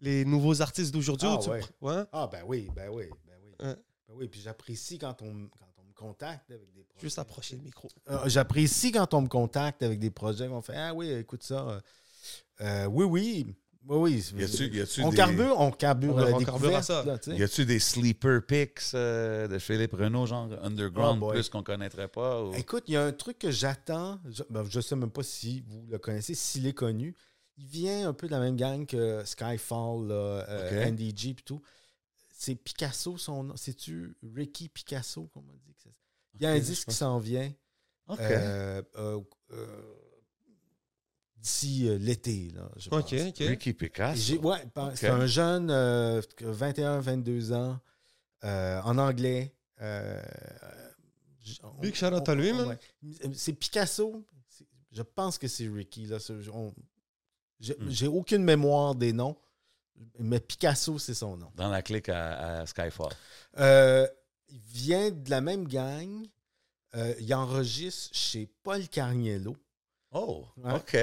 les nouveaux artistes d'aujourd'hui Ah, ouais. ouais? Ah, ben oui, ben oui, ben oui. Ben oui, puis j'apprécie quand on, quand on me contacte avec des projets. Juste approcher le micro. Euh, j'apprécie quand on me contacte avec des projets qu'on fait Ah oui, écoute ça. euh, oui, oui. Oui, oui. Y a-tu, y a-tu on des, carbure, on carbure On on carbure à ça. là, y a-tu des sleeper picks euh, de Philippe Renault, genre underground, Oh plus qu'on connaîtrait pas? ou- Écoute, il y a un truc que j'attends. Je ne sais même pas si vous le connaissez, s'il est connu. Il vient un peu de la même gang que Skyfall, là, euh, Ok. NDG et tout. C'est Picasso, son nom. C'est-tu Ricky Picasso, qu'on m'a dit? Il y a un Ok, je disque qui s'en vient OK. euh, euh, d'ici euh, l'été, là, je pense. OK, OK. Ricky Picasso. Ouais, c'est un jeune, euh, 21-22 ans, euh, en anglais. euh, Big shout out à lui, ouais. C'est Picasso. Je pense que c'est Ricky. Là. C'est- on- J'ai Hmm. j'ai aucune mémoire des noms, mais Picasso, c'est son nom. Dans la clique à, à Skyfall. Euh, il vient de la même gang. Euh, il enregistre chez Paul Carniello. Oh, Ouais. OK.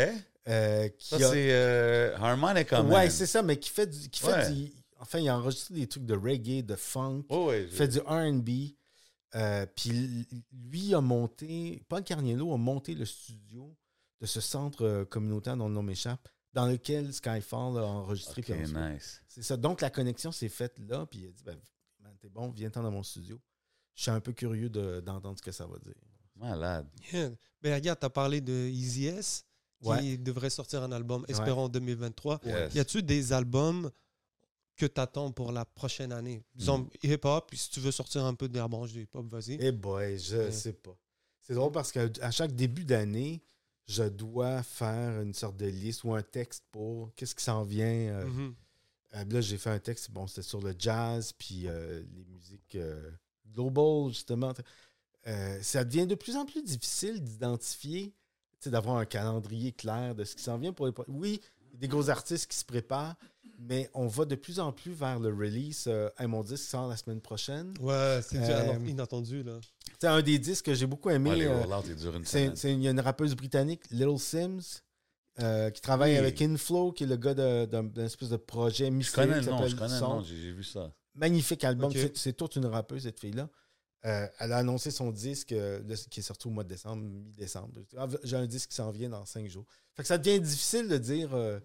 euh, qui Ça, a- c'est euh, Harmonica Man. Ouais, c'est ça, mais qui fait du. Qui fait Ouais. du- enfin, il a enregistré des trucs de reggae, de funk, Oh, ouais, il fait du RB. euh, puis lui a monté, Paul Carniello a monté le studio de ce centre euh, communautaire dont le nom m'échappe, dans lequel Skyfall a enregistré. Ok, puis ensuite- nice. C'est ça. Donc, la connexion s'est faite là, puis il a dit ben, T'es bon, viens-t'en dans mon studio. Je suis un peu curieux de- d'entendre ce que ça va dire. Malade. Yeah. Ben, regarde, tu as parlé de Easy S qui Ouais. devrait sortir un album, espérons en 2023. Yes. Y a-tu des albums que tu attends pour la prochaine année? Disons Mm. hip-hop, puis si tu veux sortir un peu de la branche du hip-hop, vas-y. Eh boy, je Ouais. sais pas. C'est drôle parce qu'à chaque début d'année, je dois faire une sorte de liste ou un texte pour qu'est-ce qui s'en vient. euh, Mhm. Euh, là, j'ai fait un texte, bon, c'était sur le jazz, puis euh, les musiques euh, global, justement. Euh, ça devient de plus en plus difficile d'identifier, tu sais, d'avoir un calendrier clair de ce qui s'en vient pour les. Oui, il y a des gros artistes qui se préparent, mais on va de plus en plus vers le release. Euh, Hey, mon disque sort la semaine prochaine. Ouais, c'est Euh, inattendu, là. C'est un des disques que j'ai beaucoup aimé. Ouais, euh, une c'est, semaine. c'est- il y a une rappeuse britannique, Little Sims, euh, qui travaille Oui. avec Inflow, qui est le gars d'un, espèce de projet Je mystique. connais le nom, je connais le Soul. nom, j'ai vu ça. Magnifique album. C'est toute une rappeuse, cette fille-là. Euh, elle a annoncé son disque euh, le- qui est sorti au mois de décembre, mi-décembre. Ah, J'ai un disque qui s'en vient dans cinq jours. Fait que ça devient difficile de dire. euh,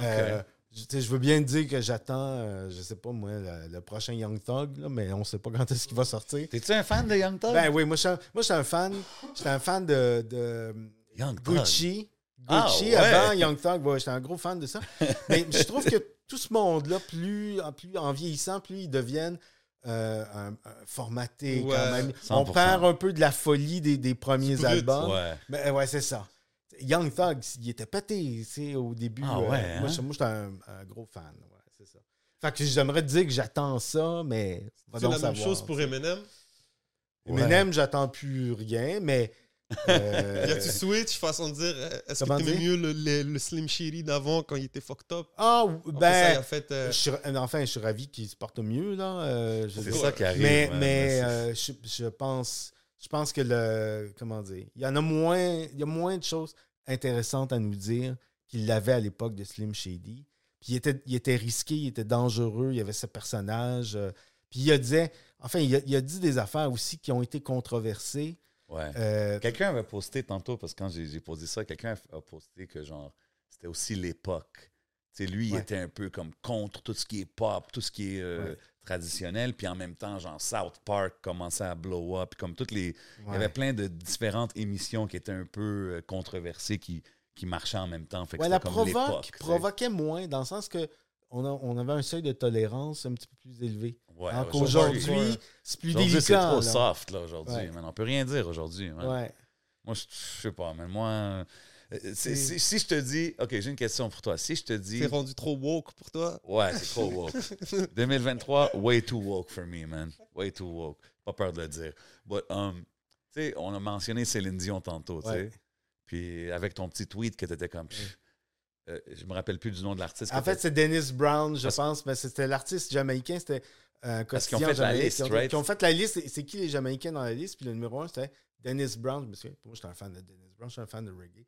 euh, je, sais, je veux bien dire que j'attends, euh, je sais pas moi, le, le prochain Young Thug, là, mais on sait pas quand est-ce qu'il va sortir. T'es-tu un fan de Young Thug? Ben oui, moi, je suis un- fan. J'étais un fan de, de Young Thug. Gucci. Ah, Gucci ouais. avant Young Thug. Ouais, J'étais un gros fan de ça. Mais je trouve que tout ce monde-là, plus, en- plus en vieillissant, plus ils deviennent euh, un- un formatés Ouais, quand même. 100%. On perd un peu de la folie des, des premiers albums. Ouais. Mais ouais, c'est ça. Young Thug, il était pété au début. Ah euh, ouais, Moi, hein? je- moi, j'étais un, un gros fan. Ouais, c'est ça. Fait que j'aimerais te dire que j'attends ça, mais va C'est la même chose pour. Eminem? Eminem, j'attends plus rien, mais. Euh, Y a-tu switch façon de dire, euh, est-ce que t'aimais mieux le, le- le Slim Shady d'avant quand il était fucked up? Ah, Après ça, ben. a fait. euh, Je suis, enfin, je suis ravi qu'il se porte mieux, là. euh, C'est ça qui arrive. mais ouais, mais euh, je, je pense je pense que le comment dire il y en a moins il y a moins de choses intéressantes à nous dire qu'il l'avait à l'époque de Slim Shady puis il était, il était risqué il était dangereux il y avait ce personnage euh, puis il a dit enfin il a, il a dit des affaires aussi qui ont été controversées Ouais. Euh, Quelqu'un avait posté tantôt, parce que quand j'ai posé ça, quelqu'un a posté que genre, c'était aussi l'époque. Lui, il était un peu comme contre tout ce qui est pop, tout ce qui est euh, Ouais. traditionnel, puis en même temps, genre, South Park commençait à blow up, puis comme toutes les. Il y avait plein de différentes émissions qui étaient un peu euh, controversées, qui, qui marchaient en même temps. Fait que la comme l'époque, provoque provoquait moins dans le sens que on, a- on avait un seuil de tolérance un petit peu plus élevé Ouais, alors aujourd'hui- qu'aujourd'hui c'est plus Aujourd'hui, c'est délicat trop là. soft, là, aujourd'hui. Ouais. man. On peut rien dire aujourd'hui. ouais Moi, je je sais pas, mais moi. euh, c'est- si, si je te dis. OK, j'ai une question pour toi. Si je te dis. C'est rendu trop woke pour toi? Ouais, c'est trop woke. 2023, way too woke for me, man. Way too woke. Pas peur de le dire. But, um, tu sais, on a mentionné Céline Dion tantôt, tu sais. Ouais. Puis avec ton petit tweet que t'étais comme. pff, euh, je me rappelle plus du nom de l'artiste. En fait, c'est Dennis Brown, je Parce- pense, mais c'était l'artiste jamaïcain, c'était un Parce qu'ils ont fait la liste, right? Qui ont fait la liste, c'est- c'est qui les Jamaïcains dans la liste, puis le numéro un, c'était Dennis Brown, je me souviens, moi, j'étais un fan de Dennis Brown, je suis un fan de reggae.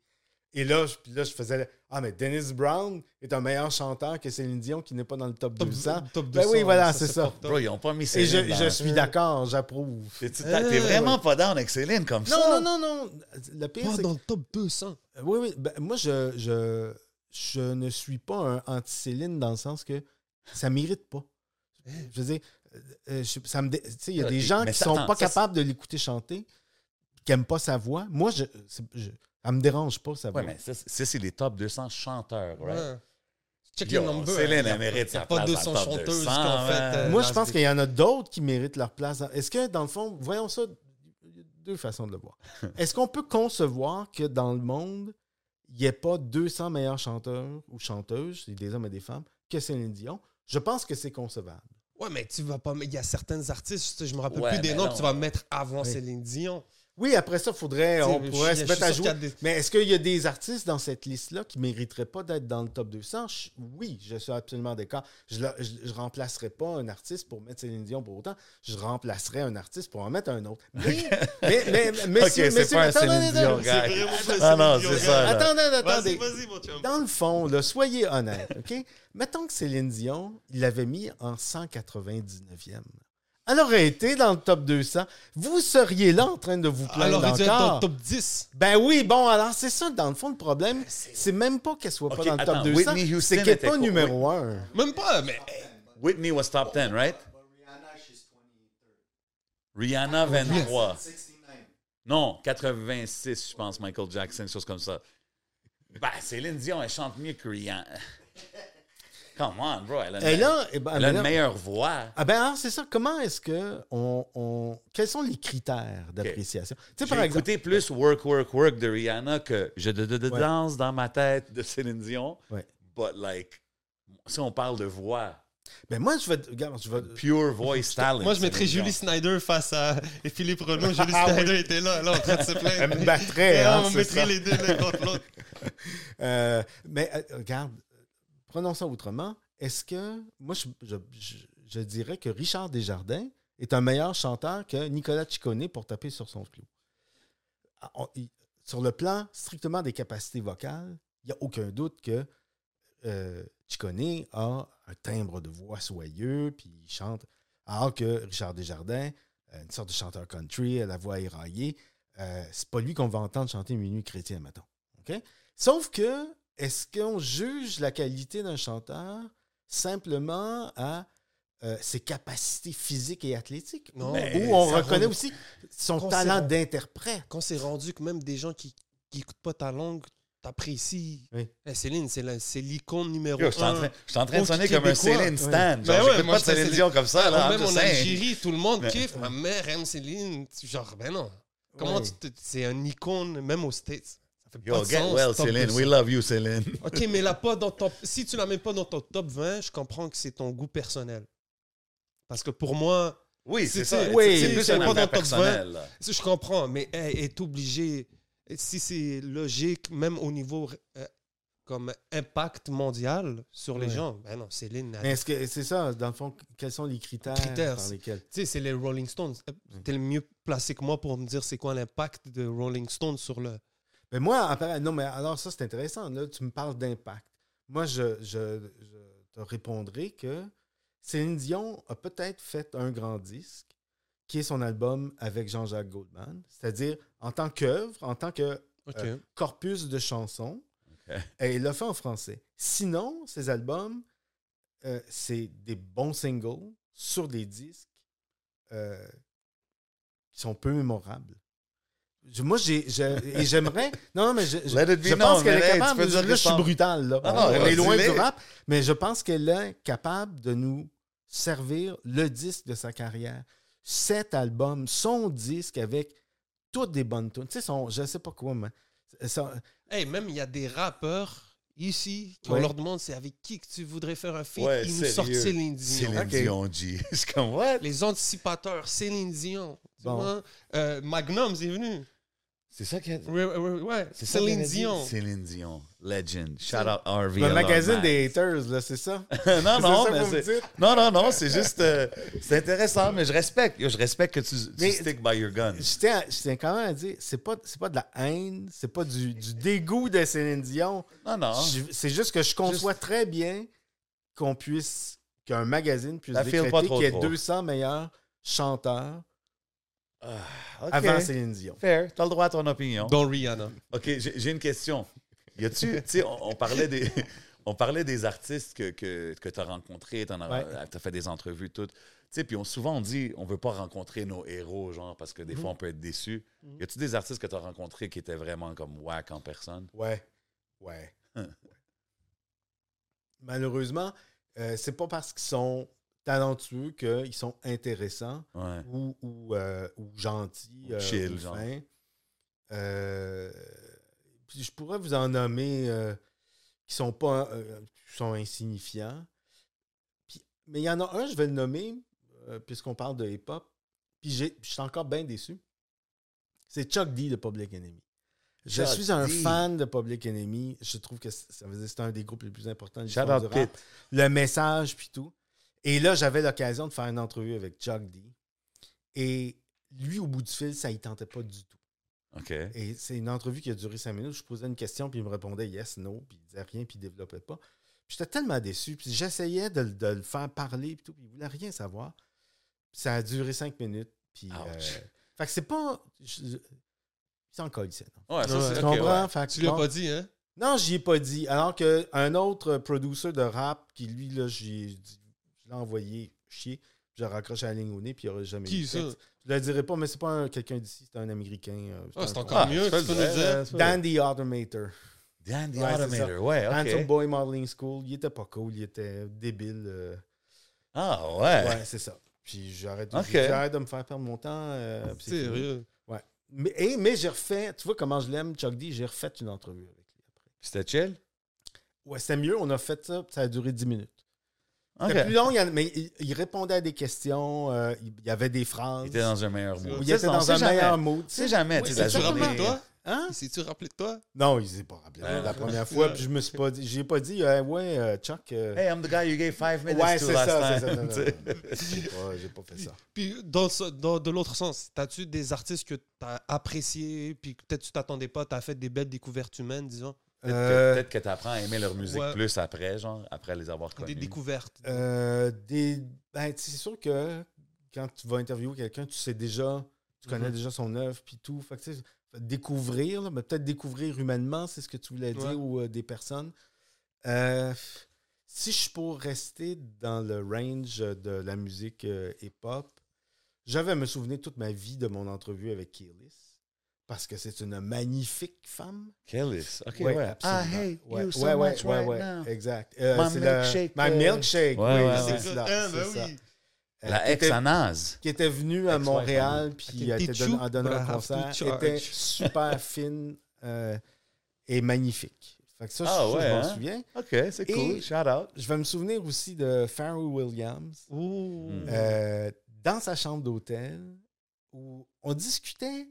Et là, je, puis là, je faisais, ah, mais Dennis Brown est un meilleur chanteur que Céline Dion qui n'est pas dans le top, Top, 200. top Ben oui, 200, voilà, c'est ça. Bro, ils ont pas mis Et Céline. je, dans- je suis d'accord, j'approuve. T'es Euh, vraiment pas down avec Céline comme ça? Non, non, non, non. Le pire, Pas c'est dans le top 200. Euh, Oui, oui. Ben, moi, je, je, je ne suis pas un anti-Céline dans le sens que ça mérite pas. Je veux dire, euh, euh, je- ça me dé- tu sais, il y a Euh, des gens mais qui ça, sont attends, pas ça, capables de l'écouter chanter, qui n'aiment pas sa voix. Moi, je, je, ça me dérange pas, sa voix. Ouais, mais ça, c'est- les top 200 chanteurs, right? Ouais. Check Yo, les numbers. Céline, a- elle mérite il y a sa pas place dans 200 le top chanteuses 200, qui ont fait. euh, Moi, je pense qu'il y en a d'autres qui méritent leur place. Est-ce que, dans le fond, voyons ça, il y a deux façons de le voir. Est-ce qu'on peut concevoir que dans le monde, il n'y ait pas 200 meilleurs chanteurs ou chanteuses, des hommes et des femmes, que Céline Dion? Je pense que c'est concevable. Ouais, mais tu vas pas. Il y a certains artistes, je me rappelle Ouais, plus des noms non. que tu vas mettre avant Oui. Céline Dion. Oui, après ça, faudrait, on pourrait je- se mettre à jouer. des- Mais est-ce qu'il y a des artistes dans cette liste-là qui ne mériteraient pas d'être dans le top 200? Je- oui, je suis absolument d'accord. Je ne remplacerai pas un artiste pour mettre Céline Dion pour autant. Je remplacerai un artiste pour en mettre un autre. Mais, mais, mais, mais, Ok, messieurs, c'est messieurs, pas un attendez, Dion, Ah non, Céline c'est Dion, ça. Attendez, attendez. Vas-y, vas-y, mon chum. Dans le fond, là, soyez honnête, OK? Mettons que Céline Dion, il l'avait mis en 199e. Elle aurait été dans le top 200. Vous seriez là en train de vous plaindre Alors, être dans encore. le top 10. Ben oui, bon, alors c'est ça, dans le fond, le problème, c'est même pas qu'elle soit pas dans le top 200, Whitney Houston c'est qu'elle n'est était pas quoi? numéro 1. Même pas, mais. Whitney was top 10, right? Rihanna, 23. Non, 86, je pense, Michael Jackson, chose comme ça. Ben, Céline Dion, elle chante mieux que Rihanna. Come on, bro. Elle a, une, eh ben, elle a mais une là- meilleure voix. ah ben alors, c'est ça, comment est-ce que on, on- Quels sont les critères d'appréciation? Tu sais, par J'ai exemple, écouté plus Work, Work, Work de Rihanna que Je de, de, de Ouais. danse dans ma tête de Céline Dion. Ouais. But, like, si on parle de voix, ben moi, je vais... Regarde, je vais... pure voice talent. Moi, je mettrais Julie. Snyder face à et Philippe Renaud. Julie Ah oui. Snyder était là, là, en train de se plaindre. Elle me battrait, hein, on mettrait ça. les deux l'un contre l'autre. Euh, mais euh, regarde, prenons ça autrement. Est-ce que. Moi, je, dirais que Richard Desjardins est un meilleur chanteur que Nicolas Ciccone pour taper sur son clou. Ah, sur le plan strictement des capacités vocales, il n'y a aucun doute que euh, a un timbre de voix soyeux, puis il chante. Alors que Richard Desjardins, euh, une sorte de chanteur country, à la voix éraillée, euh, c'est pas lui qu'on va entendre chanter Minuit chrétien, mettons. Sauf que, est-ce qu'on juge la qualité d'un chanteur simplement à euh, ses capacités physiques et athlétiques? Non, Ou- Ou on reconnaît aussi son talent d'interprète? Quand c'est rendu que même des gens qui n'écoutent pas ta langue t'apprécient. Oui. Eh, Céline, c'est l'icône numéro Yo, Je suis en un. train, je suis en train de sonner comme un. Céline Stan. Genre, Ben ouais, j'écoute moi, pas de Céline Dion comme ça. Là, Même en. Algérie, tout le monde kiffe. Ma mère aime Céline. Tu- Genre, ben non. Comment Oui. tu te- C'est un icône, même aux States. Ça fait pas Yo, de get sens, well, Céline. 200. We love you, Céline. OK, mais là, pas dans ton... si tu la mets pas dans ton top 20, je comprends que c'est ton goût personnel. Parce que pour moi, Oui, C'est- ça. Oui, c'est- plus un pas dans top 20. personnel. là. ça, je comprends, mais elle est obligée, si c'est logique, même au niveau euh, comme impact mondial sur les Ouais. gens, ben non, Céline, elle- Mais est-ce que c'est ça, dans le fond, quels sont les critères, Critères, par c'est- lesquels? tu sais, c'est les Rolling Stones. T'es le mieux placé que moi pour me dire c'est quoi l'impact de Rolling Stones sur le... Mais moi, appara- non, mais alors ça, c'est intéressant. Là, tu me parles d'impact. Moi, je, je- je te répondrai que Céline Dion a peut-être fait un grand disque, qui est son album avec Jean-Jacques Goldman, c'est-à-dire en tant qu'œuvre, en tant que. Euh, corpus de chansons, et il l'a fait en français. Sinon, ces albums, euh, c'est des bons singles sur des disques euh, qui sont peu mémorables. Moi, j'aimerais. Non, mais je, je- Let it be je pense qu'elle est hey, capable. là, je suis brutal. Là. Non, on est loin du rap, mais je pense qu'elle est capable de nous servir le disque de sa carrière. Cet album, son disque avec toutes des bonnes tunes. Tu sais, son, je sais pas quoi, mais. son- Hey, même il y a des rappeurs ici, qu'on Ouais. leur demande c'est avec qui que tu voudrais faire un feat, Ouais, ils nous sortent Céline Dion. Céline Ok. Dion, G. Je suis comme, what? Les anticipateurs, Céline Dion. Tu Bon. Euh, Magnum, c'est venu. C'est ça qu'elle Ouais, ouais, ouais, ouais. C'est ça Céline a? Dion. Céline Dion. Legend. Shout out RV. le magazine des haters, là, c'est ça? non, non, mais? Non, non, non, c'est juste... euh, c'est intéressant, mais je respecte. Yo, je respecte que tu, stick by your guns. Je tiens, quand même à dire, c'est pas, c'est pas de la haine, c'est pas du, du dégoût de Céline Dion. Non, non. C'est juste que je conçois très bien qu'on puisse, qu'un magazine puisse décréter qu'il y ait trop. 200 meilleurs chanteurs OK. avant Céline Dion. Fair. T'as le droit à ton opinion. Dont Rihanna. OK, j'ai une question. Y a-tu... Tu sais, on, on parlait des... On parlait des artistes que, que, que tu as rencontrés, tu as, Ouais. fait des entrevues, toutes. Tu sais, puis on, souvent on dit on veut pas rencontrer nos héros, genre, parce que des fois on peut être déçu. Y a-tu des artistes que tu as rencontrés qui étaient vraiment comme whack en personne? Ouais. Ouais. Hein. Malheureusement, euh, c'est pas parce qu'ils sont talentueux qu'ils sont intéressants Ouais. ou, ou, euh, ou gentils. Ou euh, chill, ou fins. Euh, puis je pourrais vous en nommer euh, qui sont pas qui sont insignifiants. Puis- mais il y en a un, je vais le nommer, puisqu'on parle de hip-hop. Puis je suis encore bien déçu. C'est Chuck D de Public Enemy. Je Chuck suis un D. fan de Public Enemy. Je trouve que ça veut dire que c'est un des groupes les plus importants du rap. Pete. Le message, puis tout. Et là, j'avais l'occasion de faire une entrevue avec Chuck D. Et lui, au bout du fil, ça ne tentait pas du tout. OK. Et c'est une entrevue qui a duré cinq minutes. Je posais une question, puis il me répondait yes, no, puis il disait rien, puis il développait pas. J'étais tellement déçu. Puis j'essayais de, le- de le faire parler, puis tout, puis il voulait rien savoir. Puis ça a duré cinq minutes. Puis. Euh, fait que c'est pas. je- c'est encore ici. Ouais, ça, Ouais. c'est Tu OK, comprends? ouais. Fait que Tu l'as pas dit, hein? Non, j'y ai pas dit. Alors qu'un autre producer de rap, qui lui, là, j'y ai dit- je l'ai envoyé chier, j'ai raccroché la ligne au nez, puis il aurait jamais Qui eu ça? texte. Je le dirais pas, mais c'est pas un- quelqu'un d'ici, c'est un Américain. euh, Ah, c'est encore Ah, mieux, tu peux nous dire, Dan the Automator. Dan the Ouais, c'est Automator, ouais, Handsome OK. Boy Modeling School, il était pas cool, il était débile. euh, Ah, ouais. ouais, c'est ça. Puis j'arrête Ok. j'arrête de me faire perdre mon temps. euh. Sérieux? Ouais. Mais, et- mais j'ai refait, tu vois comment je l'aime, Chuck D, j'ai refait une entrevue avec lui après. C'était chill? Ouais, c'était mieux, on a fait ça, ça a duré 10 minutes. OK. C'était plus long, mais il, il répondait à des questions, euh, il y avait des phrases. Il était dans un meilleur mood. il Tu était dans un jamais. meilleur mood. Tu sais jamais, Oui, tu sais, la journée. de toi? Hein? Il s'est-tu rappelé de toi? Non, il s'est pas rappelé la première fois, puis je me suis pas dit, j'ai pas dit, euh, ouais, euh, Chuck. euh, Hey, I'm the guy you gave five minutes ouais, to c'est last ça, c'est time. ça. Tu sais. non, non. J'ai pas, j'ai pas fait ça. Puis, dans, ce- dans- de l'autre sens, as-tu des artistes que tu as appréciés, puis que peut-être tu t'attendais pas, tu as fait des belles découvertes humaines, disons? Peut-être Euh, que, que tu apprends à aimer leur musique Ouais. plus après, genre, après les avoir connus. Des découvertes. Euh, des, ben, tu sais, c'est sûr que quand tu vas interviewer quelqu'un, tu sais déjà, tu connais Mhm. déjà son œuvre puis tout. Fait que, tu sais, fait découvrir, là, mais peut-être découvrir humainement, c'est ce que tu voulais dire, Ouais. ou euh, des personnes. Euh, si je suis pour rester dans le range de la musique euh, hip-hop, j'avais à me souvenir toute ma vie de mon entrevue avec Kelis. Parce que c'est une magnifique femme. Kellis. OK, Ouais, ouais. absolument. I hate Ouais, you so ouais, ouais, much ouais, right ouais, now. Exact. Euh, My milkshake, My euh, milkshake, oui, c'est Ah, ben ça. oui. Euh, La était- ex-Anaz. qui était venue à Montréal, puis a donné- un concert, était super fine euh, et magnifique. Fait que ça, Ah je, ouais, je m'en hein? souviens. OK, c'est cool. Shout out. Je vais me souvenir aussi de Pharrell Williams dans sa chambre d'hôtel où on discutait,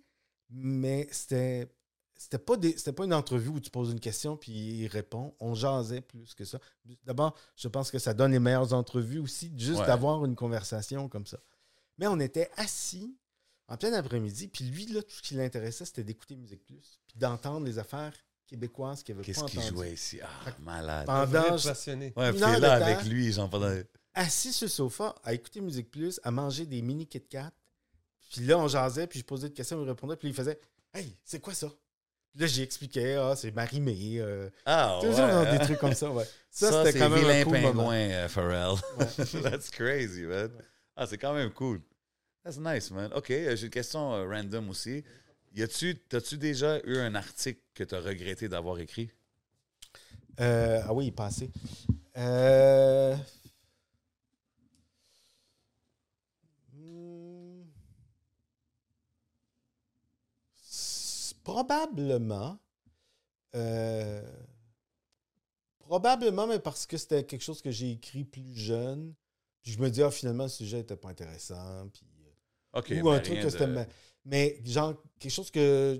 mais c'était c'était pas des- c'était pas une entrevue où tu poses une question puis il répond. On jasait plus que ça. D'abord, je pense que ça donne les meilleures entrevues aussi, juste Ouais. d'avoir une conversation comme ça. Mais on était assis en plein après-midi, puis lui, là, tout ce qui l'intéressait, c'était d'écouter Musique Plus, puis d'entendre les affaires québécoises qu'il avait Qu'est-ce pas qu'il jouait ici? Ah, malade. Pendant- passionné. Ouais, puis là avec lui, genre pendant... assis sur le sofa à écouter Musique Plus, à manger des mini Kit Kat. Puis là, on jasait, puis je posais des questions, il répondait, puis il faisait Hey, c'est quoi ça? Puis là, j'y expliquais, ah, c'est Marimé. Euh, Ah, ouais. genre des hein? trucs comme ça, ouais. Ça, Ça, c'était quand même vilain un cool pingouin, euh, Pharrell. Ouais. That's crazy, man. Ah, c'est quand même cool. That's nice, man. OK, euh, j'ai une question euh, random aussi. Y a-tu, t'as-tu déjà eu un article que t'as regretté d'avoir écrit? Euh, ah oui, il est passé. Euh... hmm, s- Probablement. Euh, Probablement, mais parce que c'était quelque chose que j'ai écrit plus jeune. Puis je me dis, ah, finalement, le sujet n'était pas intéressant. Puis, euh, ou un mais truc que c'était. de- Mais genre, quelque chose que. euh,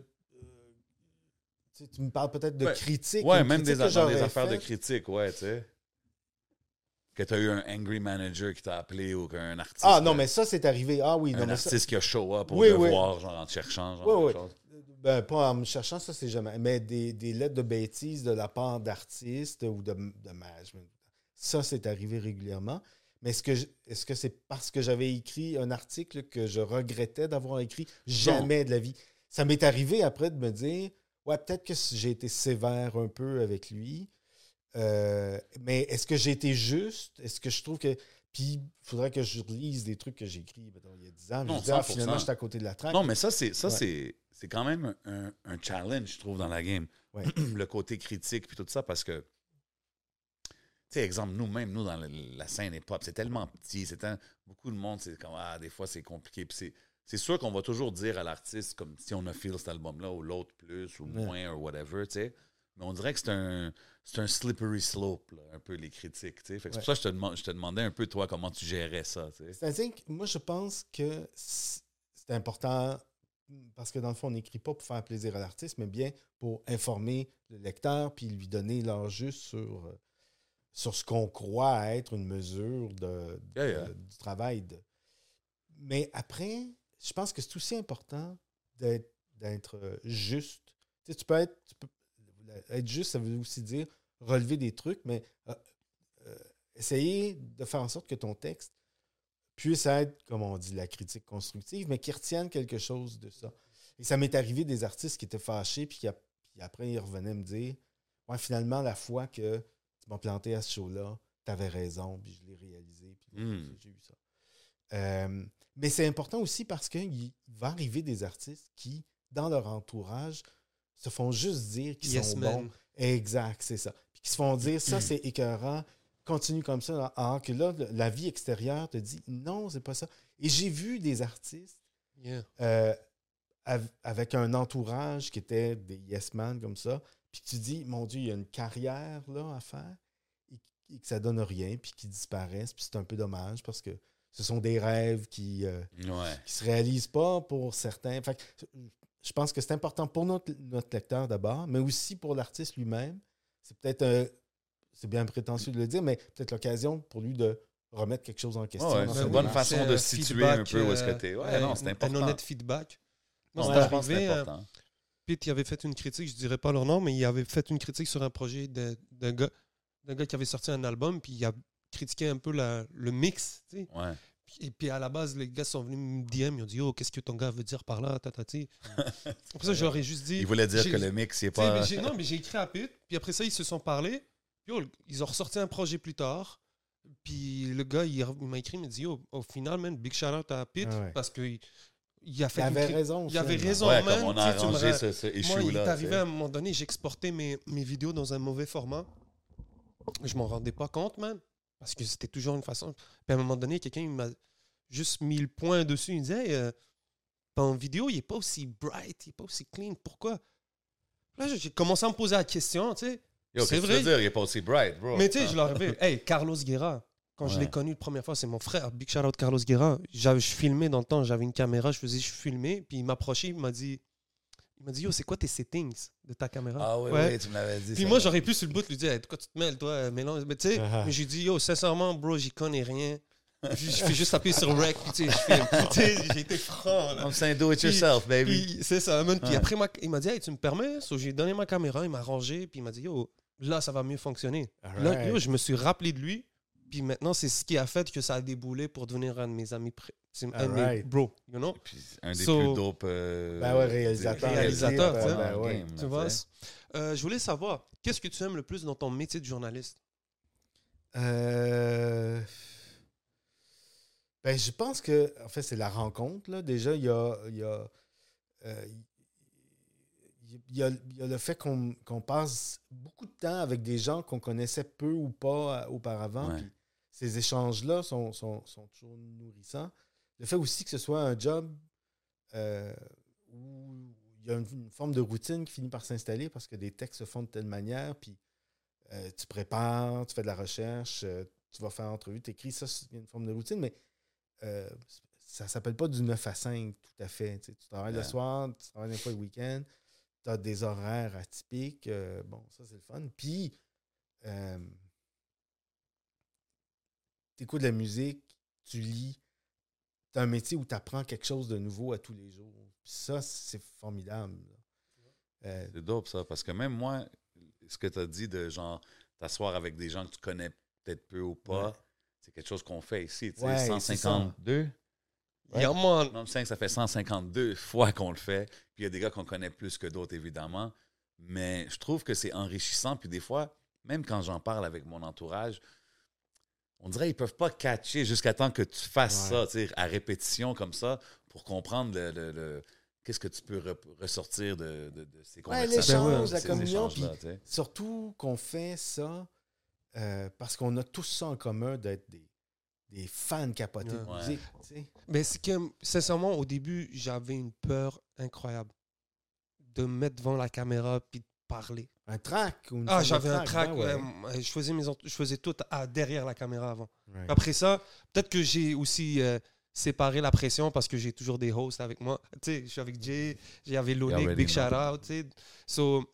tu sais, tu me parles peut-être de Ouais. critique. Ouais, même des, critique dans des affaires de critique, ouais, tu sais. Que t'as eu un angry manager qui t'a appelé ou qu'un artiste... Ah non, mais ça, c'est arrivé. Ah oui, non, un mais ça. artiste qui a show up pour Oui, le oui. voir, genre en te cherchant, genre Oui, quelque chose. Ben, pas en me cherchant, ça, c'est jamais. Mais des, des lettres de bêtises de la part d'artistes ou de, de management. Ça, c'est arrivé régulièrement. Mais est-ce que je- est-ce que c'est parce que j'avais écrit un article que je regrettais d'avoir écrit jamais de la vie? Ça m'est arrivé après de me dire Ouais, peut-être que j'ai été sévère un peu avec lui. Euh, mais est-ce que j'ai été juste? Est-ce que je trouve que. Puis, il faudrait que je relise des trucs que j'ai écrits il y a 10 ans. Non, je dis, ah, 100%. finalement, j'étais à côté de la traque. Non, mais ça, c'est ça Ouais. c'est c'est quand même un, un challenge, je trouve, dans la game. Ouais. le côté critique puis tout ça, parce que, tu sais, exemple, nous-mêmes, nous, dans la scène hip-hop, c'est tellement petit, c'est beaucoup de monde, c'est comme, ah, des fois, c'est compliqué. Puis c'est- c'est sûr qu'on va toujours dire à l'artiste, comme si on a feel cet album-là, ou l'autre plus, ou Ouais. moins, ou whatever, tu sais. Mais on dirait que c'est un, un slippery slope, là, un peu, les critiques, c'est pour ça que je te, demande- je te demandais un peu, toi, comment tu gérais ça. C'est-à-dire que moi, je pense que c'est important parce que dans le fond, on n'écrit pas pour faire plaisir à l'artiste, mais bien pour informer le lecteur puis lui donner l'heure juste sur, euh, sur ce qu'on croit être une mesure de, de- Yeah, yeah. du travail. de- Mais après, je pense que c'est aussi important d'être euh, juste. Tu sais, tu peux être. tu peux- être juste, ça veut aussi dire relever des trucs, mais euh, euh, essayer de faire en sorte que ton texte puisse être, comme on dit, la critique constructive, mais qui retienne quelque chose de ça. Et ça m'est arrivé des artistes qui étaient fâchés, puis qui puis après, ils revenaient me dire Ouais, finalement, la fois que tu m'as planté à ce show-là, tu avais raison, puis je l'ai réalisé, puis j'ai eu ça. Euh, mais c'est important aussi parce qu'il va arriver des artistes qui, dans leur entourage, se font juste dire qu'ils Yes, sont man. bons. Exact, c'est ça. Puis qui se font dire ça, c'est écœurant, continue comme ça. Alors que là, la vie extérieure te dit non, c'est pas ça. Et j'ai vu des artistes Yeah. euh, av- avec un entourage qui était des yes man comme ça, puis tu dis, mon Dieu, il y a une carrière là à faire et, et que ça donne rien, puis qui disparaissent, puis c'est un peu dommage parce que ce sont des rêves qui euh, Ouais. qui se réalisent pas pour certains. Fait que, je pense que c'est important pour notre, notre lecteur d'abord, mais aussi pour l'artiste lui-même. C'est peut-être un- c'est bien prétentieux de le dire, mais peut-être l'occasion pour lui de remettre quelque chose en question. Ouais, c'est une bonne façon de se situer feedback, un peu où est-ce que euh, t'es. Ouais, un- non, c'est important. Un honnête feedback. Non, Moi, je c'est pense que arrivé, c'est euh, important. Pete il avait fait une critique, je dirais pas leur nom, mais il avait fait une critique sur un projet de- d'un gars, d'un gars qui avait sorti un album, puis il a critiqué un peu la- le mix. tu sais. Ouais. Et puis à la base, les gars sont venus me DM, ils ont dit Oh, qu'est-ce que ton gars veut dire par là tatati. Après ça, j'aurais juste dit. Il voulait dire que le mix, c'est pas. mais non, mais j'ai écrit à Pete, puis après ça, ils se sont parlé. Puis, oh, ils ont ressorti un projet plus tard. Puis le gars, il, il m'a écrit, il m'a dit Yo, au final, man, big shout out à Pete, Ah ouais. parce qu'il il a fait Il avait raison. il avait raison. Ouais, man, comme on tu a arrangé ra- ce, ce Moi, il est arrivé à un moment donné, j'exportais mes, mes vidéos dans un mauvais format. Je m'en rendais pas compte, man. Parce que c'était toujours une façon. Puis à un moment donné, quelqu'un m'a juste mis le point dessus. Il me disait Hey, euh, ton vidéo, il est pas aussi bright, il est pas aussi clean. Pourquoi? Là, j'ai commencé à me poser la question, tu sais. C'est tu vrai. veux dire? Il est pas aussi bright, bro. Mais tu sais, Hein? je leur avais. Hey, Carlos Guerra. Quand je l'ai connu la première fois, c'est mon frère. Big shout out Carlos Guerra. J'avais, je filmais dans le temps, j'avais une caméra, je faisais, je filmais, puis il m'approchait, il m'a dit, il m'a dit, yo, c'est quoi tes settings de ta caméra? Ah oui, Ouais. oui, tu me l'avais dit. Puis moi, j'aurais pu sur le bout de lui dire, Hey, de quoi tu te mêles, toi, mélange? Mais tu sais, Ah. mais j'ai dit, yo, sincèrement, bro, j'y connais rien. Puis je fais juste appuyer sur rec, puis tu sais, je filme. Tu sais, j'ai été franc, là. I'm saying do it yourself, baby. C'est ça, man. Puis Ouais. après, il m'a dit, hey, tu me permets? So, j'ai donné ma caméra, il m'a rangé, puis il m'a dit, yo, là, ça va mieux fonctionner. Là, yo, je me suis rappelé de lui. Puis maintenant, c'est ce qui a fait que ça a déboulé pour devenir un de mes amis. pré- C'est un de mes bro, you know? Puis un des So- plus dope. euh, Ben ouais, réalisateur, Ben ouais. game, Tu vois? Euh, je voulais savoir, qu'est-ce que tu aimes le plus dans ton métier de journaliste? Euh, Ben, je pense que, en fait, c'est la rencontre. Là. Déjà, il y a, il y, a, euh, il y a- il y a le fait qu'on passe beaucoup de temps avec des gens qu'on connaissait peu ou pas euh, auparavant. Ouais. ces échanges-là sont, sont- sont toujours nourrissants. Le fait aussi que ce soit un job euh, où il y a une, une forme de routine qui finit par s'installer parce que des textes se font de telle manière, puis euh, tu prépares, tu fais de la recherche, euh, tu vas faire entrevue, tu écris, ça, c'est une forme de routine, mais ça s'appelle pas du 9 à 5 tout à fait. Tu, sais, tu travailles le soir, tu travailles des fois le week-end, tu as des horaires atypiques. euh, bon, ça, c'est le fun. Puis, tu écoutes de la musique, tu lis, tu as un métier où tu apprends quelque chose de nouveau à tous les jours. Puis ça, c'est formidable. Euh, C'est dope ça, parce que même moi, ce que tu as dit de genre t'asseoir avec des gens que tu connais peut-être peu ou pas, Ouais. c'est quelque chose qu'on fait ici. tu sais, Ouais, c'est ça. 152. Ouais. Yeah, man. Non, 5, ça fait 152 fois qu'on le fait. Puis il y a des gars qu'on connaît plus que d'autres, évidemment. Mais je trouve que c'est enrichissant. Puis des fois, même quand j'en parle avec mon entourage, on dirait qu'ils peuvent pas catcher jusqu'à temps que tu fasses Ouais. ça, à répétition comme ça, pour comprendre le, le- le- qu'est-ce que tu peux re- ressortir de, de- de ces Ouais, conversations. l'échange, de la communion, puis-. Surtout qu'on fait ça euh, parce qu'on a tous ça en commun d'être des, des fans capotés de Ouais. musique. tu sais. Mais c'est que, sincèrement, au début, j'avais une peur incroyable de me mettre devant la caméra puis de parler. Un track ou une Ah, j'avais un track. ben ouais. ouais, je, faisais mes, je faisais tout à, derrière la caméra avant. Ouais. Après ça, peut-être que j'ai aussi euh, séparer la pression parce que j'ai toujours des hosts avec moi. Tu sais, je suis avec Jay, j'avais Lonic, big shout out, tu sais. So,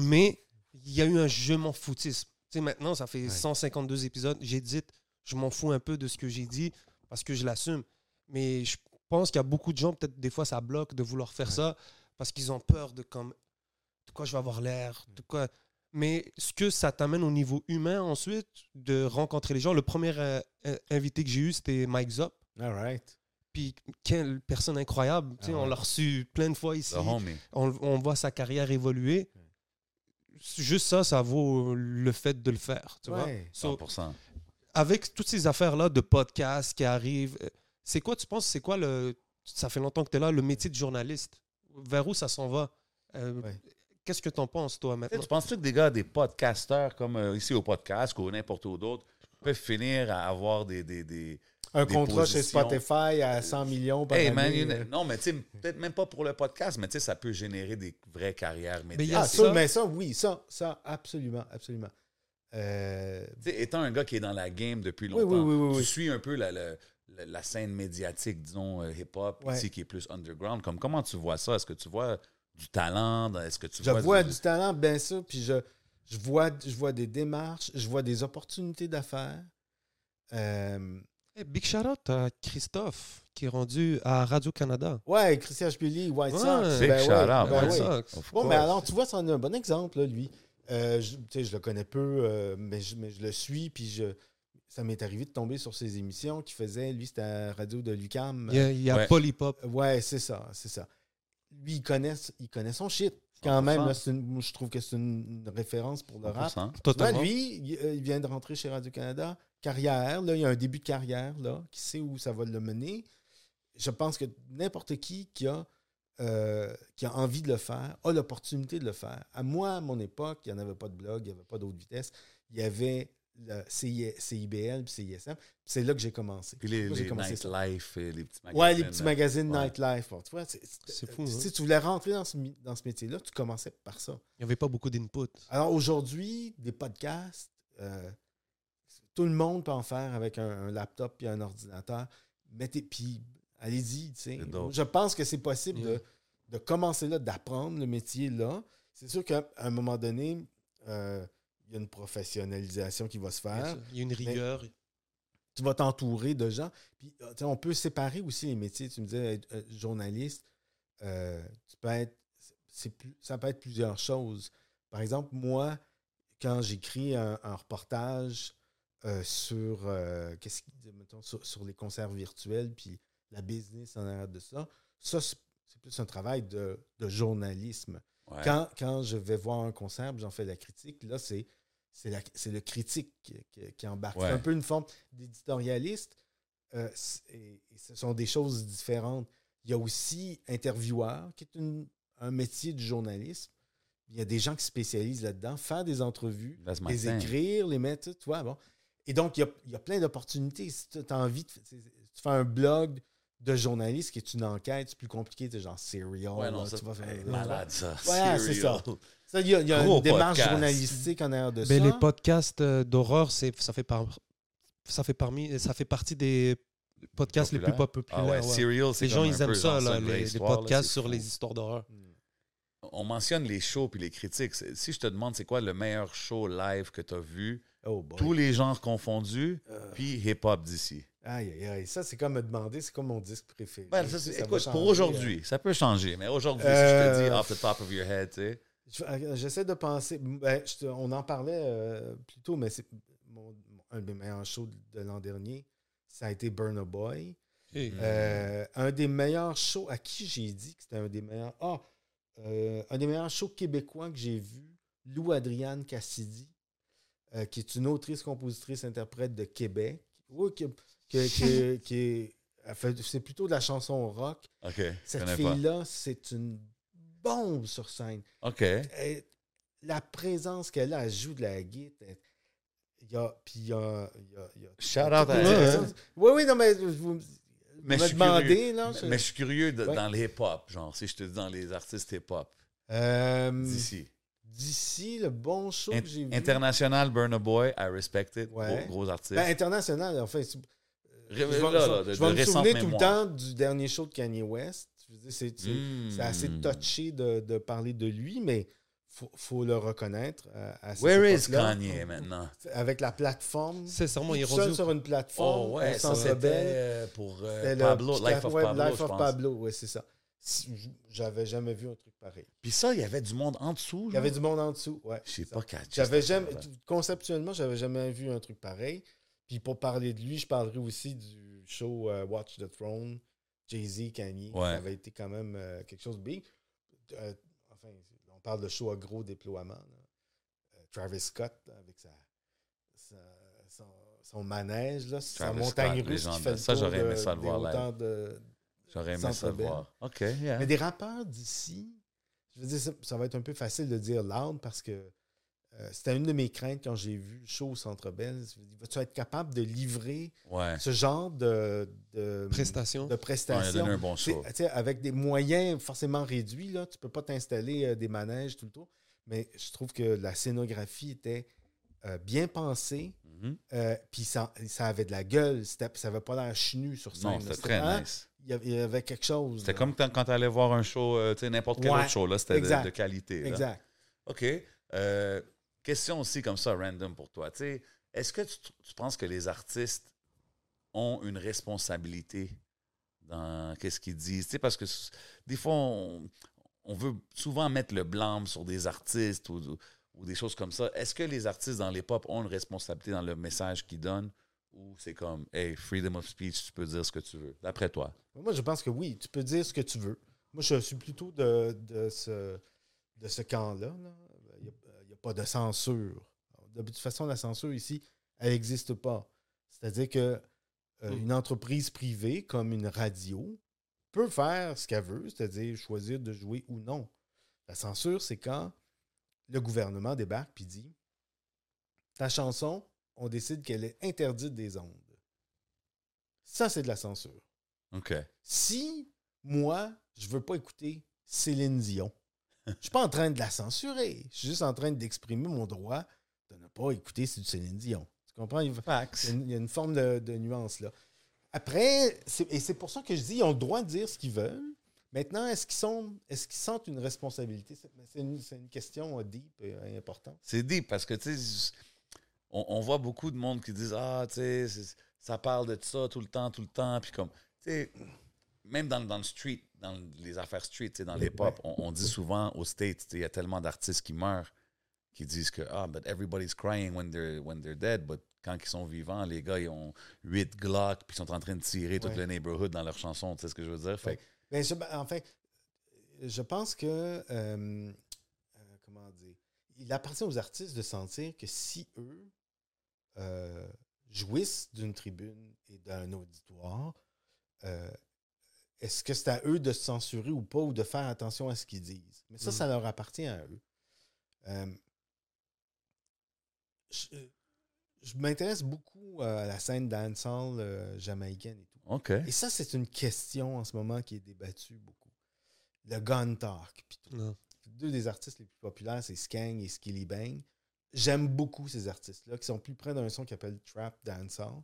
mais il y a eu un je m'en foutisme. Tu sais, maintenant, ça fait Ouais. 152 épisodes. J'ai dit, je m'en fous un peu de ce que j'ai dit parce que je l'assume. Mais je pense qu'il y a beaucoup de gens, peut-être des fois, ça bloque de vouloir faire Ouais. ça parce qu'ils ont peur de comme de quoi je vais avoir l'air, de quoi. Mais ce que ça t'amène au niveau humain ensuite, de rencontrer les gens. Le premier euh, euh, invité que j'ai eu, c'était Mike Zop. All right. Puis quelle personne incroyable. Tu sais, Ah ouais. On l'a reçu plein de fois ici. The homie. On, on voit sa carrière évoluer. Juste ça, ça vaut le fait de le faire. Tu vois? Ouais. So, 100%. Avec toutes ces affaires-là de podcasts qui arrivent, euh, c'est quoi, tu penses, c'est quoi le. Ça fait longtemps que tu es là, le métier de journaliste? Vers où ça s'en va? Euh, Ouais. Qu'est-ce que tu en penses, toi, maintenant? Tu penses-tu que des gars, des podcasteurs comme euh, ici au podcast ou n'importe où d'autre, peuvent finir à avoir des. des, des... Un Des contrat chez. Spotify à 100 millions par Hey année. man, you know- non, mais tu sais, peut-être même pas pour le podcast, mais tu sais, ça peut générer des vraies carrières médiatiques. Ah, ça, mais ça, oui, ça, ça, absolument, absolument. Euh, étant un gars qui est dans la game depuis Oui, longtemps, oui, oui, oui, tu suis un peu la, la- la- la scène médiatique, disons, euh, hip-hop, Ouais. ici qui est plus underground. Comme, comment tu vois ça? Est-ce que tu vois du talent? Est-ce que tu je vois, vois du talent, bien sûr, puis je, je, vois, je vois des démarches, je vois des opportunités d'affaires. Euh, Hey, big shout-out à Christophe, qui est rendu à Radio-Canada. ouais, Christian Spilly, White Ouais. Sox. Big ben shout ouais, out, ben White ouais. Sox. Bon, mais alors, tu vois, c'en est un bon exemple, là, lui. Euh, je, le connais peu, euh, mais, je, mais je le suis, puis je, ça m'est arrivé de tomber sur ses émissions qu'il faisait. Lui, c'était à la radio de Lucam. Il y a, il y a Ouais. Polypop. Ouais, c'est ça, c'est ça. Lui, il connaît, il connaît son shit. Quand 100%. même, là, une- je trouve que c'est une, référence pour le rap. 100%. Ben, Totalement. lui, il, euh, il vient de rentrer chez Radio-Canada. Carrière, là, il y a un début de carrière, là, qui sait où ça va le mener. Je pense que n'importe qui qui a, euh, qui a envie de le faire a l'opportunité de le faire. À moi, à mon époque, il n'y en avait pas de blog, il n'y avait pas d'autre vitesse. Il y avait le CI CIBL puis CISM. C'est là que j'ai commencé. Puis les. Nightlife, et les petits magazines. Ouais, les petits magazines Ouais. Nightlife. Bon, tu vois, c'est- fou, euh, hein. Si tu voulais rentrer dans ce, dans ce métier-là, tu commençais par ça. Il n'y avait pas beaucoup d'input. Alors aujourd'hui, des podcasts, euh, tout le monde peut en faire avec un, un laptop et un ordinateur. Mettez, puis allez-y. Je pense que c'est possible Yeah. de, de commencer là, d'apprendre le métier là. C'est sûr qu'à un moment donné, euh, il y a une professionnalisation qui va se faire. Il y a une rigueur. Tu vas t'entourer de gens. Puis, euh, tu sais, on peut séparer aussi les métiers. Tu me disais, être, euh, journaliste, euh, tu peux être, c'est plus- ça peut être plusieurs choses. Par exemple, moi, quand j'écris un, un reportage euh, sur, mettons, sur, sur les concerts virtuels, puis la business en arrière de ça, ça, c'est plus un travail de, de journalisme. Ouais. Quand, quand je vais voir un concert, j'en fais la critique, là, c'est le critique qui, qui- qui embarque. Ouais. C'est un peu une forme d'éditorialiste. euh, c'est- et, et ce sont des choses différentes. Il y a aussi intervieweur, qui est une- un métier du journalisme. Il y a des gens qui se spécialisent là-dedans, faire des entrevues, les écrire, les mettre, tu vois, bon. Et donc, il y a, il y a plein d'opportunités. Si tu as envie de tu fais un blog de journaliste qui est une enquête, c'est plus compliqué, c'est genre serial. Ouais, non, là, ça, tu vas faire- hey, malade, ça. Ouais, c'est ça. Il y a, y une démarche podcast. journalistique en arrière de ça. les podcasts euh, d'horreur, c'est ça fait par- ça fait parmi ça fait partie des podcasts les plus Populaire. populaires. Ah ouais, ouais. Serial, c'est Les gens ils aiment ça là, les, podcasts sur fou. les histoires d'horreur. On mentionne les shows puis les critiques. Si je te demande c'est quoi le meilleur show live que tu as vu, Oh tous les genres confondus, Euh, puis hip-hop d'ici. Aïe, aïe, aïe. Ça, c'est comme me demander, c'est comme mon disque préféré. Ben, ça, Ça écoute, pour aujourd'hui, ça peut changer, mais aujourd'hui, si je te Euh, dis off the top of your head, tu sais. Euh, J'essaie de penser. Ben, je te- on en parlait euh, plus tôt, mais c'est mon- mon- un des meilleurs shows de l'an dernier. Ça a été Burn a Boy. Hey. Euh, un des meilleurs shows, à qui j'ai dit que c'était un des meilleurs. Ah, euh, un des meilleurs shows québécois que j'ai vu, Lou Adriane Cassidy, euh, qui est une autrice, compositrice, interprète de Québec. Oui, qui, qui- qui- qui est. C'est plutôt de la chanson rock. Cette fille-là, c'est une bombe sur scène. OK. Elle- la présence qu'elle a, elle joue de la guitare. Il y a, puis il y a, il y a- il y a- Shout out à elle. Oui, oui, non, mais vous, Mais vous je me suis demandez, curieux. là. je- Mais je suis curieux de- Ouais. dans le hip-hop, genre, si je te dis dans les artistes hip-hop Euh, d'ici. D'ici, le bon show In- que j'ai vu. International Burna Boy, I respect it. Ouais. Gros, gros artiste. Ben, international, en fait. C'est- je vais, Là, je vais- là, de- je vais de me souvenir tout le temps du dernier show de Kanye West. C'est, c'est- Hmm. c'est assez touché de, de parler de lui, mais faut, faut le reconnaître. euh, à Where is. Kanye maintenant? Avec la plateforme. Sincèrement, il est tout seul sur une plateforme. Oh ouais, ça c'était euh, pour euh, Pablo, Life of ouais, Pablo, Life of. Pablo, ouais, c'est ça. J'avais jamais vu un truc pareil. Puis ça, il y avait du monde en dessous. Il y avait du monde en dessous, ouais. Je sais c'est pas. J'avais jamais, conceptuellement, j'avais jamais vu un truc pareil. Puis pour parler de lui, je parlerai aussi du show euh, Watch the Throne, Jay-Z, Kanye. Ouais. Ça avait été quand même euh, quelque chose de big. Euh, enfin, on parle de show à gros déploiement. là. Travis Scott là, avec sa, sa- son, son manège, là, sa montagne Scott, russe qui fait Ça, j'aurais aimé ça le voir de, J'aurais aimé ça le voir. OK, yeah. mais des rappeurs d'ici, je veux dire, ça, ça va être un peu facile de dire loud parce que euh, c'était une de mes craintes quand j'ai vu le show au Centre Bell. Vas-tu être capable de livrer Ouais. ce genre de, de, Prestation? de prestations un bon show. avec des moyens forcément réduits, là, tu peux pas t'installer euh, des manèges tout le tour. Mais je trouve que la scénographie était euh, bien pensée. Mhm. euh, Puis ça, ça avait de la gueule. C'était- Ça avait pas l'air chenu sur scène. Non, c'était très nice. Il y avait- il y avait quelque chose. C'était comme quand, tu allais voir un show, euh, tu sais, n'importe quel Ouais, autre show, là, c'était de, qualité. là. Exact. OK. Euh, question aussi comme ça, random pour toi. Est-ce que tu, tu penses que les artistes ont une responsabilité dans qu'est-ce qu'ils disent? Parce que des fois, on, on veut souvent mettre le blâme sur des artistes ou, ou des choses comme ça. Est-ce que les artistes dans les pop ont une responsabilité dans le message qu'ils donnent? Ou c'est comme, hey, freedom of speech, tu peux dire ce que tu veux, d'après toi? Moi, je pense que oui, tu peux dire ce que tu veux. Moi, je suis plutôt de, de ce, de ce camp-là. là. Pas de censure. De toute façon, la censure ici, elle n'existe pas. C'est-à-dire que euh, Mm. une entreprise privée, comme une radio, peut faire ce qu'elle veut, c'est-à-dire choisir de jouer ou non. La censure, c'est quand le gouvernement débarque et dit Ta chanson, on décide qu'elle est interdite des ondes. Ça, c'est de la censure. OK. Si moi, je veux pas écouter Céline Dion, je suis pas en train de la censurer. Je suis juste en train d'exprimer mon droit de ne pas écouter du Céline Dion. Tu comprends? Il y a une, il y a une forme de, de nuance là. Après, et c'est pour ça que je dis ils ont le droit de dire ce qu'ils veulent. Maintenant, est-ce qu'ils sont, est-ce qu'ils sentent une responsabilité? C'est une, question euh, deep et importante. C'est deep parce que, tu sais, on, on voit beaucoup de monde qui disent Ah, tu sais, ça parle de ça tout le temps, tout le temps. Puis comme, tu sais, même dans, dans le street, dans les affaires street, dans les pop, on, on dit souvent aux States, il y a tellement d'artistes qui meurent qui disent que Ah, but everybody's crying when they're, when they're dead. But quand ils sont vivants, les gars, ils ont 8 Glock, puis ils sont en train de tirer tout le neighborhood dans leurs chansons. Tu sais ce que je veux dire? Fait Ben, je, en fait, je pense que, euh, euh, comment dire, il appartient aux artistes de sentir que si eux euh, jouissent d'une tribune et d'un auditoire, euh, est-ce que c'est à eux de se censurer ou pas, ou de faire attention à ce qu'ils disent? Mais ça, ça leur appartient à eux. Euh, je je m'intéresse beaucoup à la scène dancehall euh, jamaïcaine et tout. Et ça, c'est une question en ce moment qui est débattue beaucoup. Le gun talk. puis tout. Non. Deux des artistes les plus populaires, c'est Skang et Skilly Bang. J'aime beaucoup ces artistes-là qui sont plus près d'un son qui s'appelle Trap Dancehall.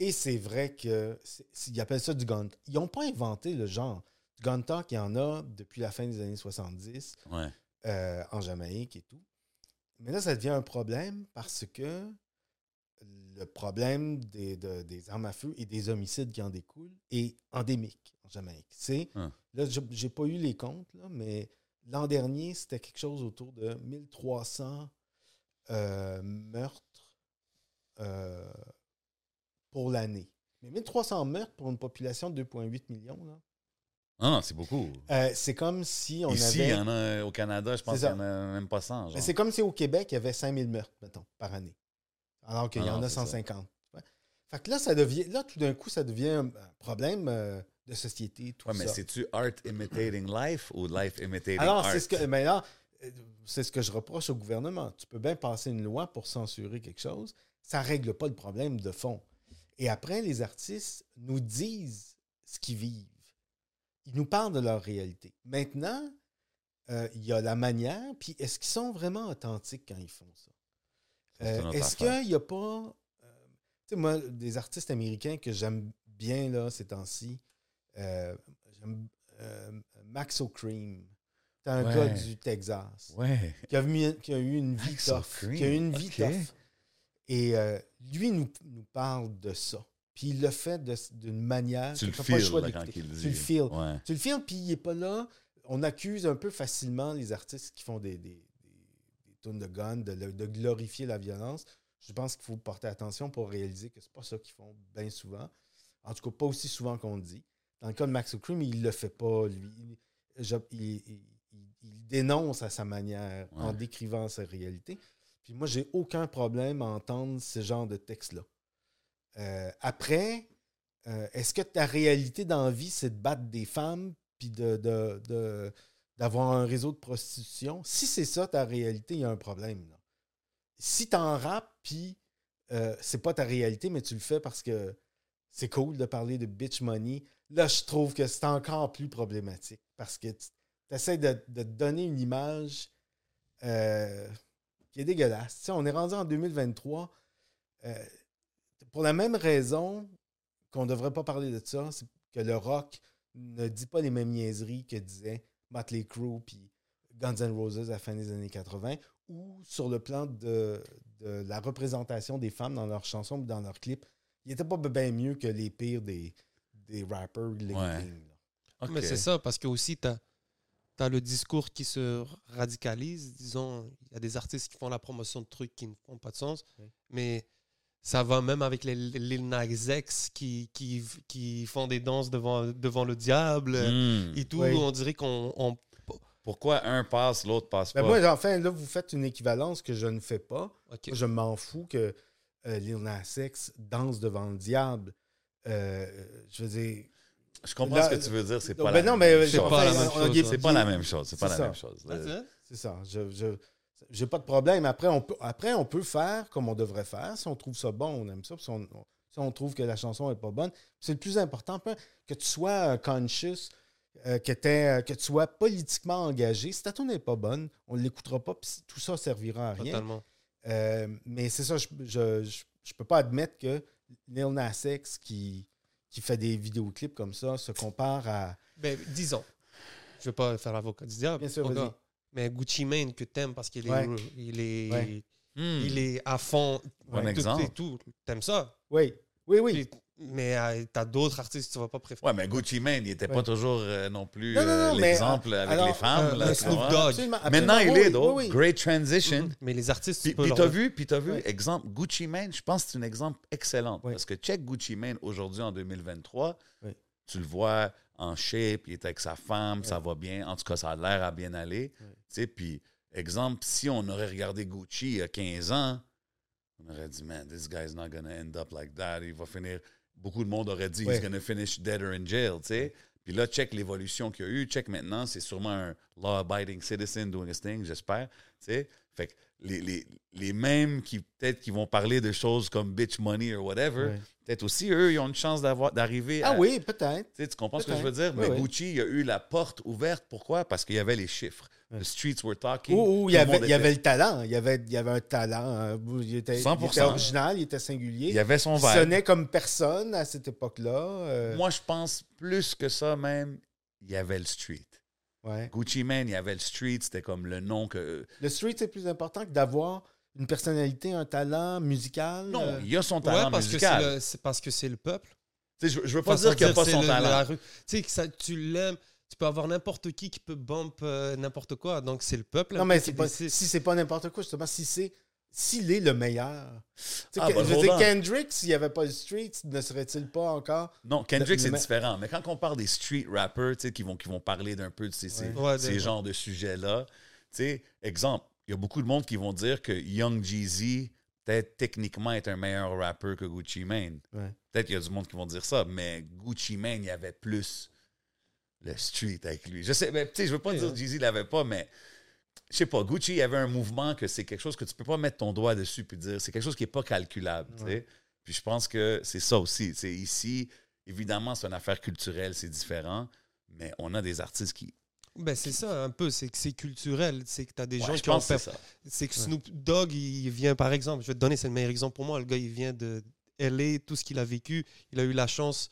Et c'est vrai que c'est- c'est- ils appellent ça du gun. Ils n'ont pas inventé le genre. Du gun talk, il y en a depuis la fin des années 70 Ouais. euh, en Jamaïque et tout. Mais là, ça devient un problème parce que le problème des, de- des armes à feu et des homicides qui en découlent est endémique en Jamaïque. C'est, Hum. là, je n'ai pas eu les comptes, là, mais l'an dernier, c'était quelque chose autour de 1300 euh, meurtres euh, pour l'année. Mais 1300 meurtres pour une population de 2,8 millions, là, Non, non, c'est beaucoup. euh, c'est comme si on Ici, avait... il y en a au Canada, je pense qu'il n'y en a même pas 100. Mais genre. c'est comme si au Québec, il y avait 5000 meurtres, mettons, par année. Alors qu'il Ah y en non, a c'est ça. 150. Ouais. Fait que là, ça devient, là, tout d'un coup, ça devient un problème euh, de société, tout Ouais, mais ça. c'est-tu art imitating life ou life imitating Alors, art? c'est ce que, mais là, euh, c'est ce que je reproche au gouvernement. Tu peux bien passer une loi pour censurer quelque chose. Ça ne règle pas le problème de fond. Et après, les artistes nous disent ce qu'ils vivent. Ils nous parlent de leur réalité. Maintenant, euh, il y a la manière, puis est-ce qu'ils sont vraiment authentiques quand ils font ça? Euh, Est-ce qu'il n'y a pas. euh, sais, moi, des artistes américains que j'aime bien là, ces temps-ci, j'aime Max O'Cream. C'est un Ouais. gars du Texas Ouais. qui a, mis- qui a eu une vie Max tough. O'Cream, Qui a eu une vie ok. tough. Et euh, lui nous, nous parle de ça. Puis il le fait d'une manière Tu le là, quand il le dit. Tu le feels. Ouais. Tu le puis il n'est pas là. On accuse un peu facilement les artistes qui font des, des, des, tunes de gun, de, de glorifier la violence. Je pense qu'il faut porter attention pour réaliser que c'est pas ça qu'ils font bien souvent. En tout cas, pas aussi souvent qu'on dit. Dans le cas de Max O'Cream, il le fait pas, lui. Il, je- il- il- il- dénonce à sa manière en Ouais. décrivant sa réalité. Puis moi, j'ai aucun problème à entendre ce genre de texte-là. Euh, après, euh, est-ce que ta réalité dans la vie, c'est de battre des femmes puis de, de- de- d'avoir un réseau de prostitution? Si c'est ça ta réalité, il y a un problème. Là. Si t'en rappes, puis euh, c'est pas ta réalité, mais tu le fais parce que c'est cool de parler de bitch money, là, je trouve que c'est encore plus problématique parce que tu essaies de, de te donner une image euh, qui est dégueulasse. On est rendu en 2023. euh, pour la même raison qu'on ne devrait pas parler de ça, c'est que le rock ne dit pas les mêmes niaiseries que disait Motley Crue puis Guns N' Roses à la fin des années 80, ou sur le plan de, de la représentation des femmes dans leurs chansons ou dans leurs clips, il n'était pas bien mieux que les pires des, des rappers Ouais. Mais c'est ça, parce que aussi, tu as, le discours qui se radicalise. Disons, il y a des artistes qui font la promotion de trucs qui ne font pas de sens. Oui. Mais ça va même avec les Lil Nas X qui, qui, qui font des danses devant, devant le diable Hmm. et tout. Oui. On dirait qu'on. on- Pourquoi un passe, l'autre passe Ben pas? moi, enfin, là, vous faites une équivalence que je ne fais pas. Moi, Je m'en fous que euh, Lil Nas X danse devant le diable. Euh, je veux dire. Je comprends Là, ce que tu veux dire, c'est pas, ben la non, même mais chose. C'est pas la même chose, est- hein. C'est pas la même chose. C'est pas la ça. même chose. C'est ça. Je, je, j'ai pas de problème. Après on, peut, après, on peut faire comme on devrait faire. Si on trouve ça bon, on aime ça. Si on, si on trouve que la chanson n'est pas bonne, c'est le plus important. Que tu sois euh, conscious, euh, que, t'aies- que tu sois politiquement engagé. Si ta tune n'est pas bonne, on ne l'écoutera pas. Puis tout ça servira à rien. Totalement. Euh, mais c'est ça, je, je, je, je peux pas admettre que Lil Nas X, qui, qui fait des vidéoclips comme ça, se compare à. Ben, disons. Je vais pas faire l'avocat du diable. Bien sûr, au vas-y. gars. Mais Gucci Mane que t'aimes parce qu'il est, Ouais. il est, Ouais. Il est à fond. Bon tout exemple. et tout. T'aimes ça? Oui, oui, oui. Puis- mais euh, t'as d'autres artistes que tu vas pas préférer. Ouais, mais Gucci Mane, il n'était Ouais. pas toujours euh, non plus euh, l'exemple avec alors, les femmes. euh, là, tu Snoop vois. Dogg. Absolument, Maintenant, il est, oui, oui. Great transition. Mhm. Mais les artistes, tu Puis, peux puis t'as vu, puis t'as vu, Ouais. exemple, Gucci Mane, je pense que c'est un exemple excellent. Ouais. Parce que check Gucci Mane aujourd'hui en 2023, Ouais. tu le vois en shape, il est avec sa femme, ça va bien. En tout cas, ça a l'air à bien aller. Ouais. Tu sais, puis, exemple, si on aurait regardé Gucci il y a 15 ans, on aurait dit, man, this guy's not gonna end up like that. Il va finir. Beaucoup de monde aurait dit, Ouais. he's gonna finish dead or in jail, tu sais. Puis là, check l'évolution qu'il y a eu. Check maintenant, c'est sûrement un law-abiding citizen doing his thing, j'espère. Tu sais. Fait que les, les, les mêmes qui peut-être qui vont parler de choses comme bitch money or whatever, peut-être aussi, eux, ils ont une chance d'avoir d'arriver Ah à. oui, peut-être. Tu comprends ce que je veux dire? Oui, Mais oui. Gucci, il a eu la porte ouverte. Pourquoi? Parce qu'il y avait les chiffres. The streets were talking. Ou, ou il, y avait, il y avait le talent. Il y avait, il y avait un talent. euh, Il était, il 100%. était original, il était singulier. Il y avait son Il vibe. sonnait comme personne à cette époque-là. euh, Moi, je pense plus que ça même, il y avait le street. Ouais. Gucci Mane, il y avait le street, c'était comme le nom que. Le street, c'est plus important que d'avoir une personnalité, un talent musical. Non, euh, il a son Ouais, talent parce que musical. c'est parce que c'est le peuple. Tu sais, Je, je veux pas dire qu'il n'y a pas son le- talent. la rue. Tu sais, que ça, tu l'aimes. Tu peux avoir n'importe qui qui peut bump euh, n'importe quoi. Donc, c'est le peuple. Non, mais pas, si c'est pas n'importe quoi, justement, si c'est s'il est le meilleur. Tu sais, Ah, que- je veux dire. Kendrick, s'il n'y avait pas le street, ne serait-il pas encore. Non, Kendrick, c'est différent. Mais quand on parle des street rappers, tu sais, qui vont, qui vont parler d'un peu de ces, ces, Ouais. Genres de sujets-là, tu sais, exemple, il y a beaucoup de monde qui vont dire que Young Jeezy, peut-être techniquement, est un meilleur rappeur que Gucci Mane. Ouais. Peut-être qu'il y a du monde qui vont dire ça, mais Gucci Mane, il y avait plus le street avec lui. Je sais, mais tu sais, je veux pas Ouais, dire que Jeezy l'avait pas, mais je sais pas, Gucci, il y avait un mouvement que c'est quelque chose que tu peux pas mettre ton doigt dessus puis dire, c'est quelque chose qui est pas calculable. Ouais. Puis je pense que c'est ça aussi. C'est ici, évidemment, c'est une affaire culturelle, c'est différent, mais on a des artistes qui. Ben, c'est ça, un peu. C'est que c'est culturel. C'est que tu as des Ouais, gens qui ont fait. c'est que Snoop Dogg, il vient, par exemple, je vais te donner, c'est le meilleur exemple pour moi. Le gars, il vient de LA, tout ce qu'il a vécu, il a eu la chance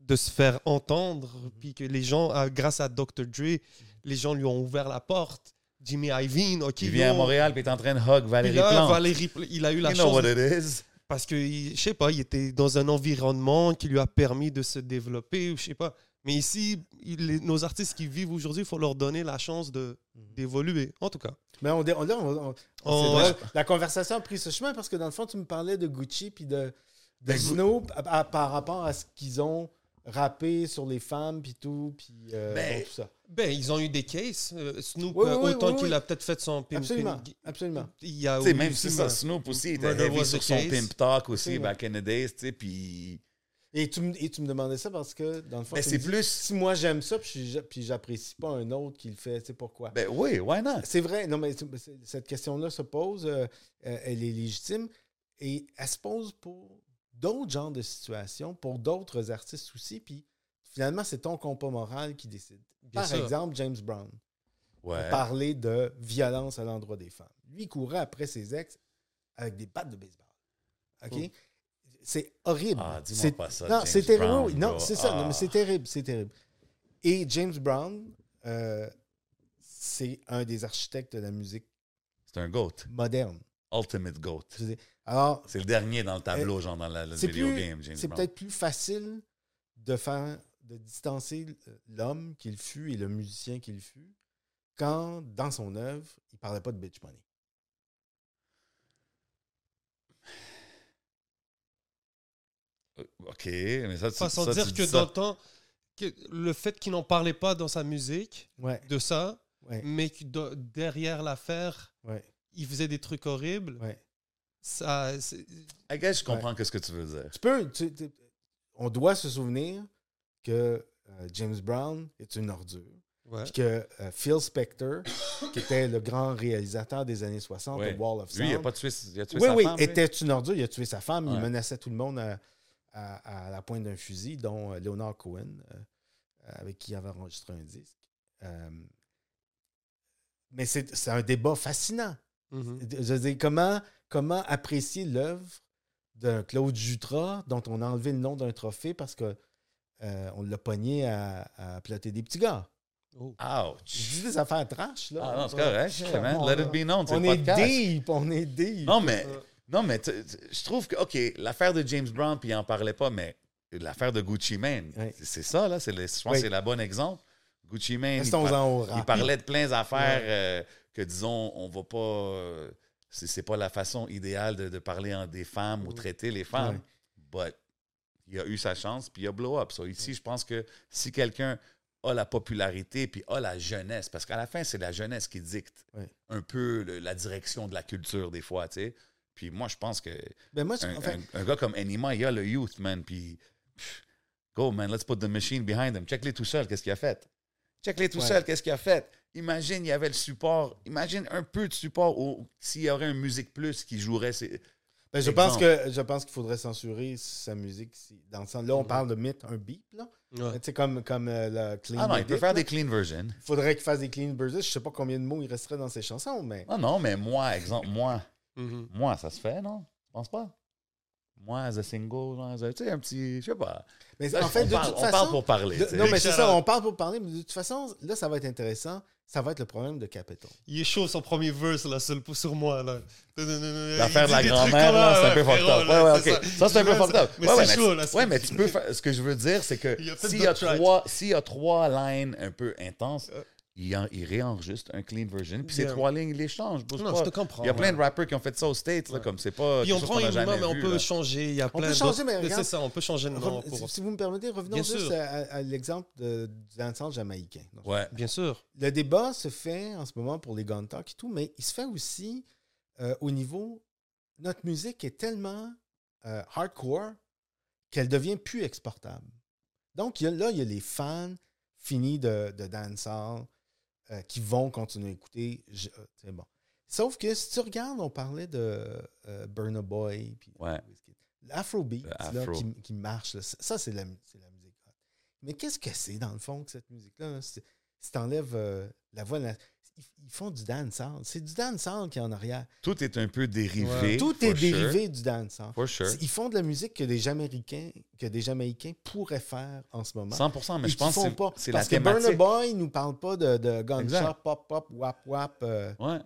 de se faire entendre, puis que les gens, ah, grâce à Dr. Dre, les gens lui ont ouvert la porte. Jimmy Iovine, ok. Il vient à. Montréal puis il est en train de hug Valérie là, Plante. Valérie il a eu la you know chance what it is. parce que je sais pas, il était dans un environnement qui lui a permis de se développer, ou je sais pas. Mais ici, il- nos artistes qui vivent aujourd'hui, il faut leur donner la chance de d'évoluer. En tout cas, Mais on, on- on- on- drôle. La conversation a pris ce chemin parce que dans le fond, tu me parlais de Gucci puis de, de Ben, Snoop à- à- par rapport à ce qu'ils ont rappé sur les femmes puis tout, puis euh, Ben, tout ça. ben ils ont eu des cases. Euh, Snoop, Oui, oui, euh, oui, autant oui, qu'il a peut-être fait son pimp. Absolument, pimp- absolument. Il y a Tu sais, eu même si ça, Snoop aussi était heavy sur son case. pimp talk aussi, Absolument. back in the days, tu sais, puis... Et tu, me, et tu me demandais ça parce que, dans le fond, Mais tu c'est plus... si moi j'aime ça puis j'a- puis j'apprécie pas un autre qui le fait, c'est pourquoi? Ben oui, why not? C'est vrai, non, mais cette question-là se pose, euh, elle est légitime, et elle se pose pour d'autres genres de situations, pour d'autres artistes aussi, puis finalement, c'est ton compas moral qui décide. Bien Par sûr. exemple, James Brown, Ouais. parler de violence à l'endroit des femmes. Lui, il courait après ses ex avec des battes de baseball. OK? C'est horrible. Ah, dis-moi C'est- pas ça, Non, c'est terrible. Brown, non, c'est ça. non, Ah. mais c'est terrible. C'est terrible. Et James Brown, euh, c'est un des architectes de la musique C'est un GOAT. moderne. Ultimate GOAT. Alors, C'est le dernier dans le tableau, genre dans la, le c'est video plus- game, James c'est peut-être plus facile de faire, de distancer l'homme qu'il fut et le musicien qu'il fut quand, dans son œuvre, il parlait pas de bitch money. Euh, OK, mais ça, tu, Enfin, sans ça, dire tu que dis dans ça. le temps, que le fait qu'il n'en parlait pas dans sa musique, Ouais, de ça, ouais, mais que de- derrière l'affaire, ouais, il faisait des trucs horribles, ouais. ça, c'est- I guess je comprends qu'est-ce que tu veux dire. Tu peux, tu- tu- on doit se souvenir que euh, James Brown est une ordure. ouais. Puis que euh, Phil Spector, qui était le grand réalisateur des années 60 Ouais. de Wall of Sound, Lui, il a pas tué, il a tué oui, sa oui, femme. était une ordure. Il a tué sa femme. Il menaçait tout le monde à, à- à la pointe d'un fusil, dont euh, Leonard Cohen, euh, avec qui il avait enregistré un disque. Euh, mais c'est c'est un débat fascinant. Mhm. Je veux dire, comment, comment apprécier l'œuvre d'un Claude Jutras dont on a enlevé le nom d'un trophée parce que euh, on l'a pogné à, à plotter des petits gars. Oh. Je Ouch. dis des affaires trash, là. Ah non, c'est correct, Ouais, man. on- Let it be known, On est deep, on est deep. Non, mais, non, mais je trouve que, OK, l'affaire de James Brown, puis il en parlait pas, mais l'affaire de Gucci Mane, Ouais. c'est- ça, là. le- je pense Oui. que c'est le bon exemple. Gucci Mane, il, par- parlait de plein d'affaires euh, que, disons, on va pas... euh, c'est pas la façon idéale de, de parler en des femmes ou traiter les femmes. But il a eu sa chance, puis il a blow up. So, ici, je pense que si quelqu'un a la popularité, puis a la jeunesse, parce qu'à la fin, c'est la jeunesse qui dicte un peu le- la direction de la culture, des fois, tu sais. Puis moi, je pense que Ben moi, un, enfin, un- un gars comme Anima, il a le youth, man, puis go, man, let's put the machine behind him. Check-les tout seul, qu'est-ce qu'il a fait? Check-les tout Ouais. seul, qu'est-ce qu'il a fait? Imagine, il y avait le support. Imagine un peu de support ou s'il y aurait un Musique Plus qui jouerait. ses- ben, je pense que je pense qu'il faudrait censurer sa musique. si- Dans le sens, là, on Mhm. parle de mythe, un beep, là. ouais. Sais, comme, comme euh, le clean Ah non, il peut faire là. des clean versions. Il faudrait qu'il fasse des clean versions. Je sais pas combien de mots il resterait dans ses chansons, mais. Non, non, mais moi, exemple, moi, Mhm. moi, ça se fait, non? Je pense pas? Moi, as a single, as a- tu sais, un petit, je sais pas. Mais Là, en fait, on de parle, toute on façon. parle pour parler. de- non, mais c'est ça, on parle pour parler, mais de toute façon, là, ça va être intéressant. Ça va être le problème de Capitol. Il est chaud son premier verse là, sur, le- sur moi là. L'affaire de la grand-mère, là, c'est un peu fucked frérot, up. là, Ouais, ouais, c'est ok. Ça, c'est un peu fucked up. Mais Ouais, c'est ouais, chaud mais- là. Ouais, mais tu peux faire. Ce que je veux dire, c'est que y, a trois- s'il y a trois lines un peu intenses, Euh. Il, en- il réenregistre un clean version. Puis ces trois lignes, il les change. Non, pas. je te comprends. Il y a plein ouais. de rappers qui ont fait ça aux States, là, Ouais. comme c'est pas. Puis on prend une main, mais on vu, peut là. changer. Il y a On plein peut changer, d'autres- mais regarde- C'est ça, on peut changer de nom. Pour... Si vous me permettez, revenons Bien juste sûr. à, l'exemple de- du danseur jamaïcain. Ouais. Bien sûr. Le débat se fait en ce moment pour les gun talk et tout, mais il se fait aussi euh, au niveau. Notre musique est tellement euh, hardcore qu'elle devient plus exportable. Donc il y a- là, il y a les fans finis de, de dancehall euh, qui vont continuer à écouter. Je- euh, c'est bon. Sauf que si tu regardes, on parlait de euh, Burna Boy, puis Ouais. l'Afrobeat afro. qui, qui marche, là, ça, c'est la, c'est la musique. Mais qu'est-ce que c'est dans le fond que cette musique-là? là? C'est- Si tu enlèves la voix, la- ils font du dancehall. C'est du dancehall qui est en arrière. Tout est un peu dérivé. Ouais. Tout est sure. dérivé du dancehall. For sure. Ils font de la musique que des Jamaïcains, que des Jamaïcains pourraient faire en ce moment. 100%, mais je pense que font pas. c'est la Parce que Burna. Boy nous parle pas de, de gunshot, pop, pop, wap, wap. euh. Ouais.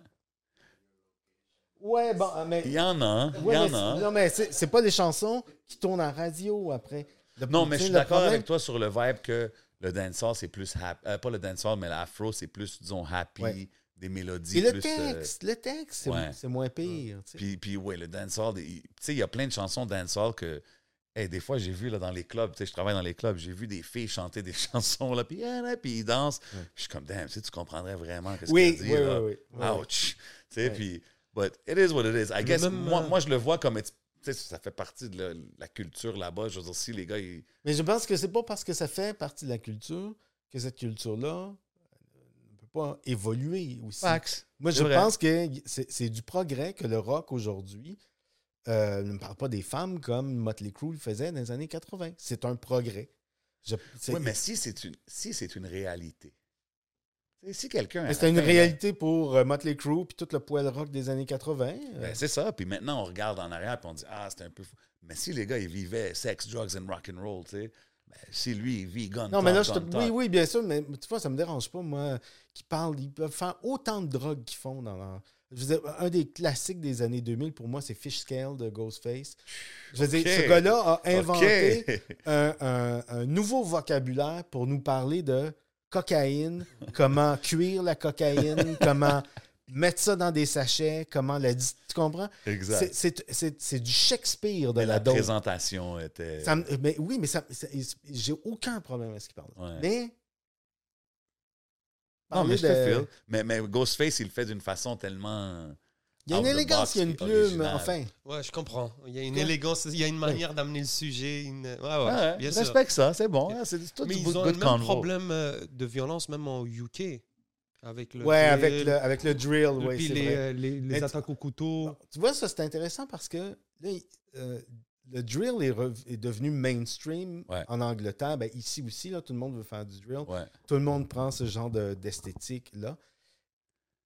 Ouais, bon, mais. Il y en a, hein. il Ouais, y en a. hein. non, mais c'est pas des chansons qui tournent en radio après. Le- Non, mais je suis d'accord avec toi sur le vibe que le dancehall, c'est plus happy. pas le dancehall, mais l'afro, c'est plus, disons, happy, Ouais. des mélodies Et le plus. euh, texte, le texte, c'est ouais. moins pire. sais. Puis, puis ouais, le dancehall, il- tu sais, il y a plein de chansons dancehall que. hey, des fois, j'ai vu là, dans les clubs, tu sais, je travaille dans les clubs, j'ai vu des filles chanter des chansons, là, puis, ah, là, puis ils dansent. Je suis comme, damn, tu sais, tu comprendrais vraiment ce Oui, qu'elle oui, dit. oui, là. oui, oui. Ouch. Tu sais, puis, but it is what it is. I guess, même, moi, euh, moi, je le vois comme, it's- tu sais, ça fait partie de la, la culture là-bas. Je veux dire, si les gars, ils. Mais je pense que c'est pas parce que ça fait partie de la culture que cette culture-là euh, ne peut pas évoluer aussi. Fax. Moi, je vrai. pense que c'est c'est du progrès que le rock aujourd'hui euh, ne me parle pas des femmes comme Motley Crue le faisait dans les années 80. C'est un progrès. Je- Oui, mais si c'est une, si c'est une réalité. Si quelqu'un. c'était une réalité pour euh, Motley Crue puis tout le poil rock des années 80. euh, Ben, c'est ça. Puis maintenant, on regarde en arrière et on dit Ah, c'était un peu fou. Mais si les gars, ils vivaient sex, drugs and rock and roll, tu sais, ben, si lui, il vit gun non, mais là, je te- oui, oui, bien sûr, mais tu vois, ça me dérange pas, moi, qu'ils parlent, ils peuvent faire autant de drogues qu'ils font dans leur. Je veux dire, un des classiques des années 2000, pour moi, c'est Fish Scale de Ghostface. Je veux dire, ce gars-là a inventé OK. un, un- un nouveau vocabulaire pour nous parler de cocaïne, comment cuire la cocaïne, comment mettre ça dans des sachets, comment la... dis- Tu comprends? exact. C'est- du Shakespeare de Mais la, la présentation était. Ça mais oui, mais ça, ça- j'ai aucun problème avec ce qu'il parle. Ouais. Mais... non, mais je parler te de- file. Mais, mais Ghostface, il le fait d'une façon tellement. Il y a une élégance, il y a une plume, enfin. Ouais, je comprends. Il y a une Ouais. élégance, il y a une manière d'amener le sujet. Une... Ouais, ouais, Ouais, bien je sûr. respecte ça, c'est bon. hein, C'est tout Mais ils good ont le même problème euh, de violence, même en UK. Avec le Ouais, drill, avec le, avec le drill, oui, puis c'est les, vrai. euh, les, attaques au couteau. Tu vois, ça, c'est intéressant parce que là, euh, le drill est, rev- est devenu mainstream Ouais. en Angleterre. Ben, ici aussi, là, tout le monde veut faire du drill. Ouais. Tout le monde prend ce genre de- d'esthétique-là.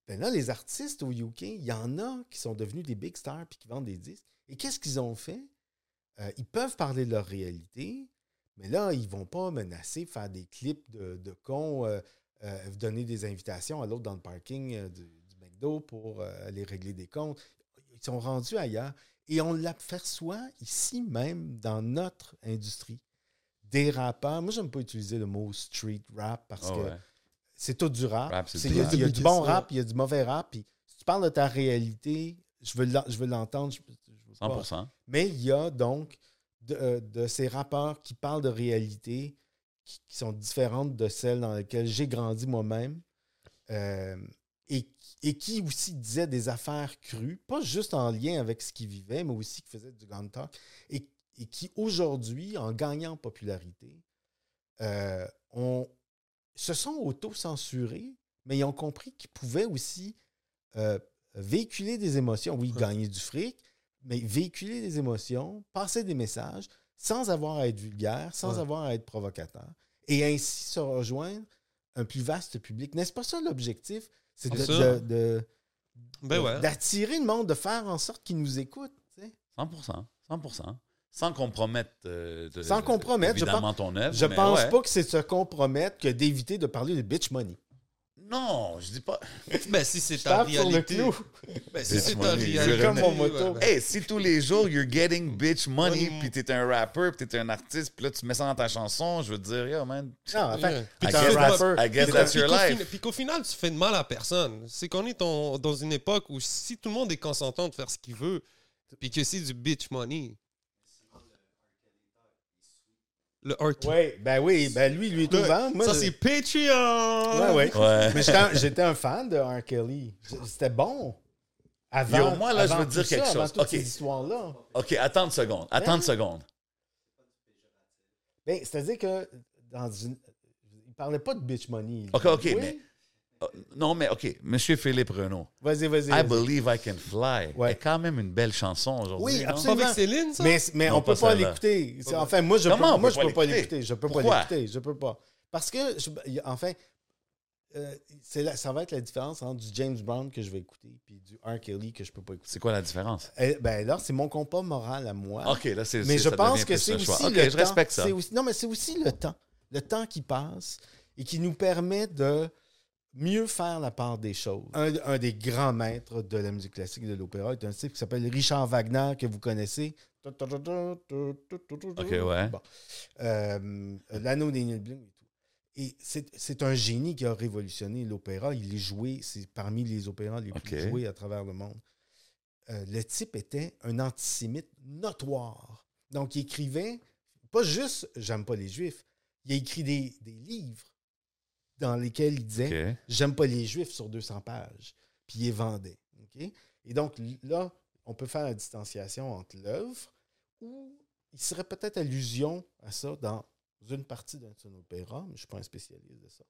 Ben là, les artistes au UK, il y en a qui sont devenus des big stars puis qui vendent des disques. Et qu'est-ce qu'ils ont fait? Euh, ils peuvent parler de leur réalité, mais là, ils vont pas menacer, faire des clips de, de cons, euh, euh, donner des invitations à l'autre dans le parking du, du McDo pour aller régler des comptes. Ils sont rendus ailleurs. Et on l'aperçoit ici même dans notre industrie. Des rappeurs, moi, j'aime pas utiliser le mot street rap parce Ah que ouais. C'est tout du rap. Rap, c'est C'est- du Il y a, rap. il y a du bon rap, il y a du mauvais rap. Puis si tu parles de ta réalité, je veux l'en- je veux l'entendre. je- je veux pas- 100%. Mais il y a donc de, euh, de ces rappeurs qui parlent de réalité qui, qui sont différentes de celles dans lesquelles j'ai grandi moi-même. euh, et, et qui aussi disaient des affaires crues, pas juste en lien avec ce qu'ils vivaient, mais aussi qui faisaient du gun talk. Et, et qui aujourd'hui, en gagnant en popularité, euh, ont, se sont auto-censurés, mais ils ont compris qu'ils pouvaient aussi euh, véhiculer des émotions. Oui, gagner du fric, mais véhiculer des émotions, passer des messages sans avoir à être vulgaire, sans Ouais. avoir à être provocateur, et ainsi se rejoindre un plus vaste public. N'est-ce pas ça l'objectif? C'est de- Ben ouais. d'attirer le monde, de faire en sorte qu'il nous écoute. tu sais? 100%. 100%. Sans compromettre. euh, de- Sans compromettre, je Évidemment, ton œuvre. Je pense ouais. pas que c'est de se compromettre que d'éviter de parler de bitch money. Non, je dis pas. Ben si c'est ta tape sur le réalité. Ben si c'est ta réalité. comme mon ouais, moto. ben, Hey, si tous les jours, you're getting bitch money, Money. puis t'es un rapper, puis t'es un artiste, puis là, tu mets ça dans ta chanson, je veux te dire, yo, man. Non, enfin, Yeah. puis I t'es un guess that's- rapper. I guess T'es that's Puis your qu'au life. Puis qu'au final, tu fais de mal à personne. C'est qu'on est dans une époque où si tout le monde est consentant de faire ce qu'il veut, puis que c'est du bitch money. Le R. Oui, ben oui, ben lui, lui est Le- ouvert. Moi, ça, je- c'est Patreon! Ouais, ouais. Ouais. Mais j'étais un- fan de R. Kelly. C'était bon. Avant, Yo, moi, là, je avant veux dire tout quelque ça, Avant chose. toutes Ok. ces histoires-là. OK, attends une seconde. Attends Hein? une seconde. Ben, C'est-à-dire que dans une... il parlait pas de bitch money. OK, OK, Oui? mais. Euh, non, mais OK, Monsieur Philippe Renaud, Vas-y, vas-y. I. Believe I Can Fly Ouais. est quand même une belle chanson aujourd'hui. Oui? Pas absolument. avec Céline, ça? Mais, mais Non, on peut pas l'écouter. Enfin, moi, je Comment peux, moi, je peux pas l'écouter? Je peux Pourquoi? pas l'écouter. Je peux pas. Parce que, je- enfin, euh, c'est la- ça va être la différence entre du James Brown que je vais écouter puis du R. Kelly que je peux pas écouter. C'est quoi la différence? Eh, ben là, c'est mon compas moral à moi. OK, là, c'est mais je ça pense que c'est aussi choix. OK, le je temps- respecte ça. aussi- non, mais c'est aussi le temps. Le temps qui passe et qui nous permet de mieux faire la part des choses. Un, un des grands maîtres de la musique classique et de l'opéra est un type qui s'appelle Richard Wagner, que vous connaissez. OK, ouais. L'anneau des Nibelungen et tout. Et c'est c'est un génie qui a révolutionné l'opéra. Il est joué, c'est parmi les opéras les plus joués à travers le monde. Euh, le type était un antisémite notoire. Donc, il écrivait, pas juste J'aime pas les Juifs, il a écrit des, des livres dans lesquels il disait. J'aime pas les Juifs sur 200 pages. Puis il les vendait. Et donc là, on peut faire la distanciation entre l'œuvre ou il serait peut-être allusion à ça dans une partie d'un de son opéra, mais je ne suis pas un spécialiste de ça.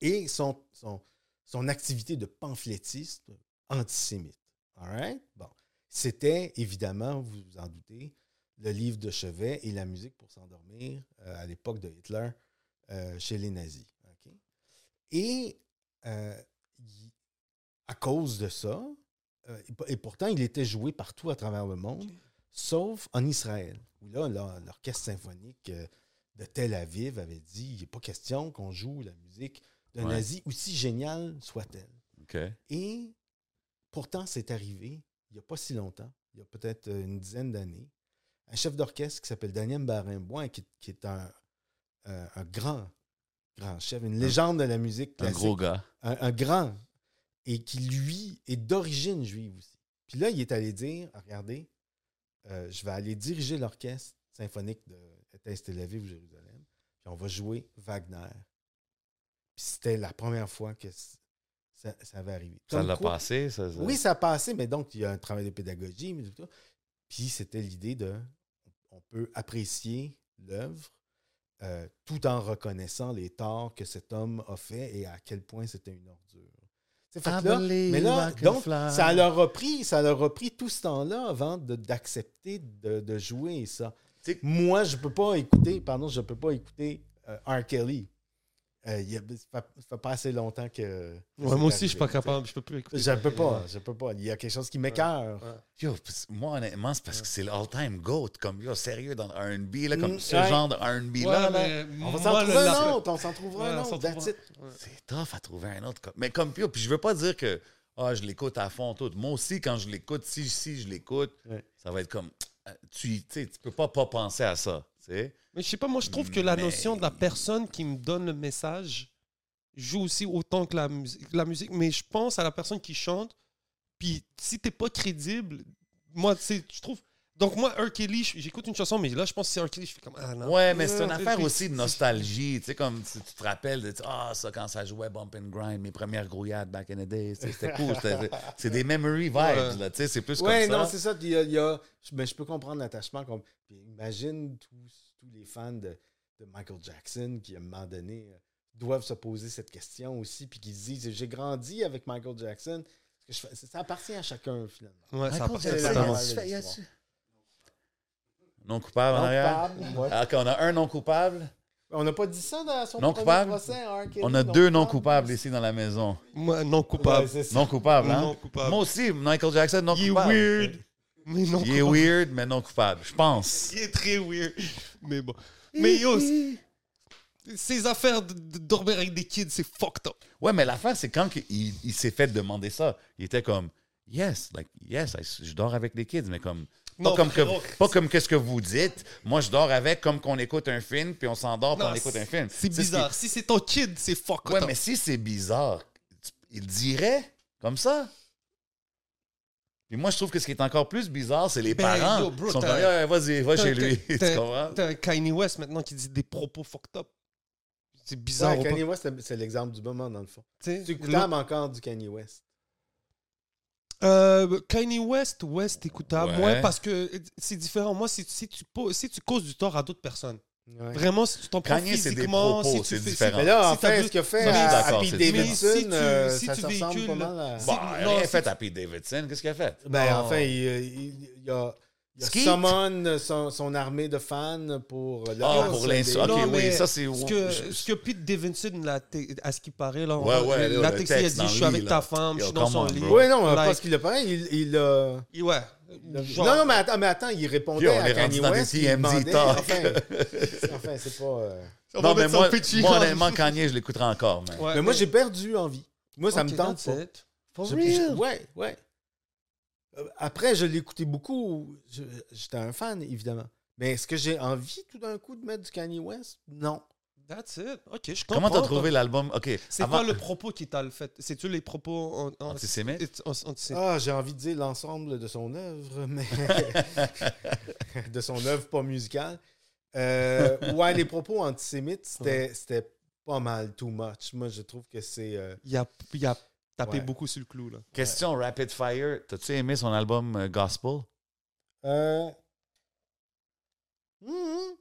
Et son, son, son activité de pamphlétiste antisémite. All right? Bon. C'était évidemment, vous vous en doutez, le livre de chevet et la musique pour s'endormir euh, à l'époque de Hitler euh, chez les nazis. OK? Et euh, il- à cause de ça, euh, et, po- et pourtant il était joué partout à travers le monde, sauf en Israël, où là, l'orchestre symphonique de Tel Aviv avait dit il n'est pas question qu'on joue la musique d'un Ouais. nazi, aussi géniale soit-elle. OK. Et pourtant, c'est arrivé il n'y a pas si longtemps, il y a peut-être une dizaine d'années, un chef d'orchestre qui s'appelle Daniel Barenboim, qui, qui est un, un- un grand, grand chef, une légende de la musique Un gros gars. un, un grand, et qui, lui, est d'origine juive aussi. Puis là, il est allé dire, Ah, regardez, euh, je vais aller diriger l'orchestre symphonique de Tel Aviv, Jérusalem, puis on va jouer Wagner. Puis c'était la première fois que ça, ça avait arrivé. Ça l'a passé, ça? ça- Oui, ça a passé, mais donc il y a un travail de pédagogie, mais tout. Puis c'était l'idée de, on peut apprécier l'œuvre euh, tout en reconnaissant les torts que cet homme a fait et à quel point c'était une ordure. Fait que là- mais là, donc, ça leur a pris, ça leur a pris tout ce temps-là avant d'accepter de, de jouer ça. Moi, je peux pas écouter, pardon, je peux pas écouter euh, R. Kelly. Euh, il y a- ça, fait, ça fait pas assez longtemps que. Ouais, moi aussi, je suis pas capable. Je peux plus écouter. Je peux pas, Ouais. je peux pas. Il y a quelque chose qui m'écœure. Ouais. Yo, parce- moi, honnêtement, c'est parce que c'est l'all-time GOAT. Comme, yo, sérieux, dans R&B, là, comme Mm, ce ouais. genre de R&B-là, Ouais, là, mais On va s'en trouver un autre, on s'en trouvera Ouais, un autre. Ouais. c'est tough à trouver un autre. Mais comme, yo, puis je veux pas dire que ah, je l'écoute à fond tout. Moi aussi, quand je l'écoute, si, si je l'écoute, Ouais. ça va être comme, euh, tu, tu sais, tu peux pas pas penser à ça, sais. Mais je sais pas, moi, je trouve que la Mais- notion de la personne qui me donne le message joue aussi autant que la musique. La musique mais je pense à la personne qui chante. Puis si t'es pas crédible, moi, tu sais, je trouve. Donc, moi, R. Kelly, j'écoute une chanson, mais là, je pense que c'est R. Kelly, je fais comme. Ah non. Ouais, mais c'est une Euh, affaire aussi de nostalgie. Tu sais, comme si tu te rappelles de ah, ça, quand ça jouait Bump and Grind, mes premières grouillades back in the tu sais, c'était cool. C'est des memory vibes, Ouais. là, tu sais, c'est plus Ouais, comme non, ça. c'est ça. il y a- il y a- je- mais je peux comprendre l'attachement. Comme, puis imagine tous, tous les fans de, de Michael Jackson qui, à un moment donné, euh, doivent se poser cette question aussi, puis qui se disent J'ai grandi avec Michael Jackson. Ça appartient à chacun, finalement. Ouais, ça appartient Jackson, totalement. ouais. tu fais- y a-tu- Non coupable en Non arrière? coupable, ouais. Ah, OK, on a un non coupable. On n'a pas dit ça dans son Non coupable? procès. Kelly, On a deux non coupables ici dans la maison. Moi, non coupable. Ouais. Non coupable, hein? Non coupable. Moi aussi, Michael Jackson, non Il est coupable. weird. Mais non Il est weird, mais non coupable, je pense. Il est très weird. Mais bon. Mais yo, ces affaires de, de dormir avec des kids, c'est fucked up. Ouais, mais l'affaire, c'est quand il, il s'est fait demander ça, il était comme, yes, like, yes, I- je dors avec les kids, mais comme, pas comme, que, pas comme qu'est-ce que vous dites. Moi, je dors avec comme qu'on écoute un film, puis on s'endort, puis Non, on écoute un film. C'est ce qui- bizarre. Si c'est ton kid, c'est fucked Ouais, up. mais si c'est bizarre, il dirait comme ça. Puis moi, je trouve que ce qui est encore plus bizarre, c'est les Ben, parents. yo, bro, Ils sont comme, Yeah, vas-y, va T'as- chez lui. t'as- tu comprends? T'as un Kanye West maintenant qui dit des propos fucked up. C'est bizarre. Ouais, ou pas? Kanye West, c'est- c'est l'exemple du moment, dans le fond. Tu écoutable encore du Kanye West. Euh, Kanye West, West écoutable. Ouais. Ouais, parce que c'est différent. Moi, si, si, tu, poses- si tu causes du tort à d'autres personnes, Ouais. vraiment, si tu t'en prends physiquement, propos, si tu c'est fais- différent. Mais là, en Si fait, ce qu'il a fait à, à Pete Davidson, si tu- euh, si ça tu se ressemble véhicules- pas mal à... si- Bon, non, rien si fait tu- à Pete Davidson. Qu'est-ce qu'il a fait? Ben, Non. enfin, il, il- il a, Il Skeet? summon son, son armée de fans pour le Ah, pour l'insu- ok, Non, oui, ça, c'est- Ce que, je- ce que Pete Davidson, à ce qui paraît, là, Ouais, ouais, la là, le texte, il a dit Je suis le avec lit, ta là. femme, je Yo, suis dans son on, lit. Oui, non, Like- parce qu'il a pareil, il, il a- Et Ouais. Genre- Non, non, mais attends, mais attends, il répondait Yo, on à est Kanye dans des West. TMZ demandait- talk. Enfin, enfin, c'est pas... euh, On Non, mais moi, moi, honnêtement, Kanye, je l'écouterai encore, mais moi, j'ai perdu envie. Moi, ça me tente. For Je- real? je- ouais, ouais. Euh, Après, je l'écoutais beaucoup. J'étais un fan, évidemment. Mais est-ce que j'ai envie tout d'un coup de mettre du Kanye West? Non. That's it. Ok, je comprends. Comment t'as trouvé l'album? OK. C'est avant- quoi le propos qui t'a le fait? C'est-tu les propos en, en- Antisémites? Ah, j'ai envie de dire l'ensemble de son œuvre, mais de son œuvre pas musicale. Euh, ouais, les propos antisémites, c'était c'était pas mal too much. Moi, je trouve que c'est. euh, Il a, a tapé Ouais. beaucoup sur le clou. Là. Question rapid fire. T'as-tu aimé son album euh, Gospel? Euh... hmm.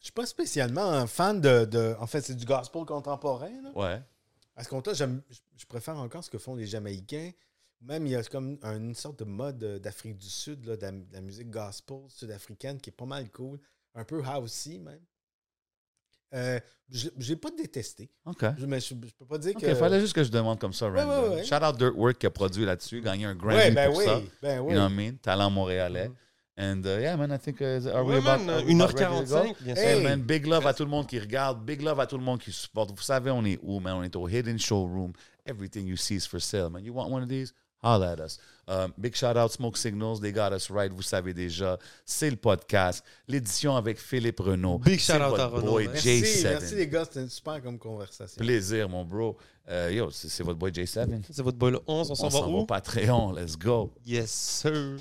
Je suis pas spécialement un fan de. de- En fait, c'est du gospel contemporain. Là. Ouais. À ce compte-là, je préfère encore ce que font les Jamaïcains. Même, il y a comme une sorte de mode euh, d'Afrique du Sud, là, de, la, de la musique gospel sud-africaine qui est pas mal cool. Un peu housey, même. Euh, je n'ai pas détesté. OK. Je, mais je, je peux pas dire que. fallait juste que je demande comme ça, random. ouais, ouais. Shout out Dirtwork qui a produit là-dessus, gagné un Grammy Ouais, ben pour oui. ça. Ben oui. You know what I mean? Talent montréalais. Mhm. And uh, yeah, man, I think... Uh, are we about, man, are we about ready to go? 1h45, bien sûr. Hey. Hey, man, big love à tout le monde qui regarde, big love à tout le monde qui supporte. Vous savez, on est où, man? On est au Hidden Showroom. Everything you see is for sale, man. You want one of these? Holla at us. Um, big shout out Smoke Signals, they got us right, vous savez déjà. C'est le podcast, l'édition avec Philippe Renaud. Big shout out à Renaud, boy. Merci, J7. merci les gars, c'était une super comme conversation. Plaisir, mon bro. Euh, yo, c'est votre boy J7. C'est votre boy le 11, on s'en On va s'en va où? au Patreon, let's go. Yes, sir.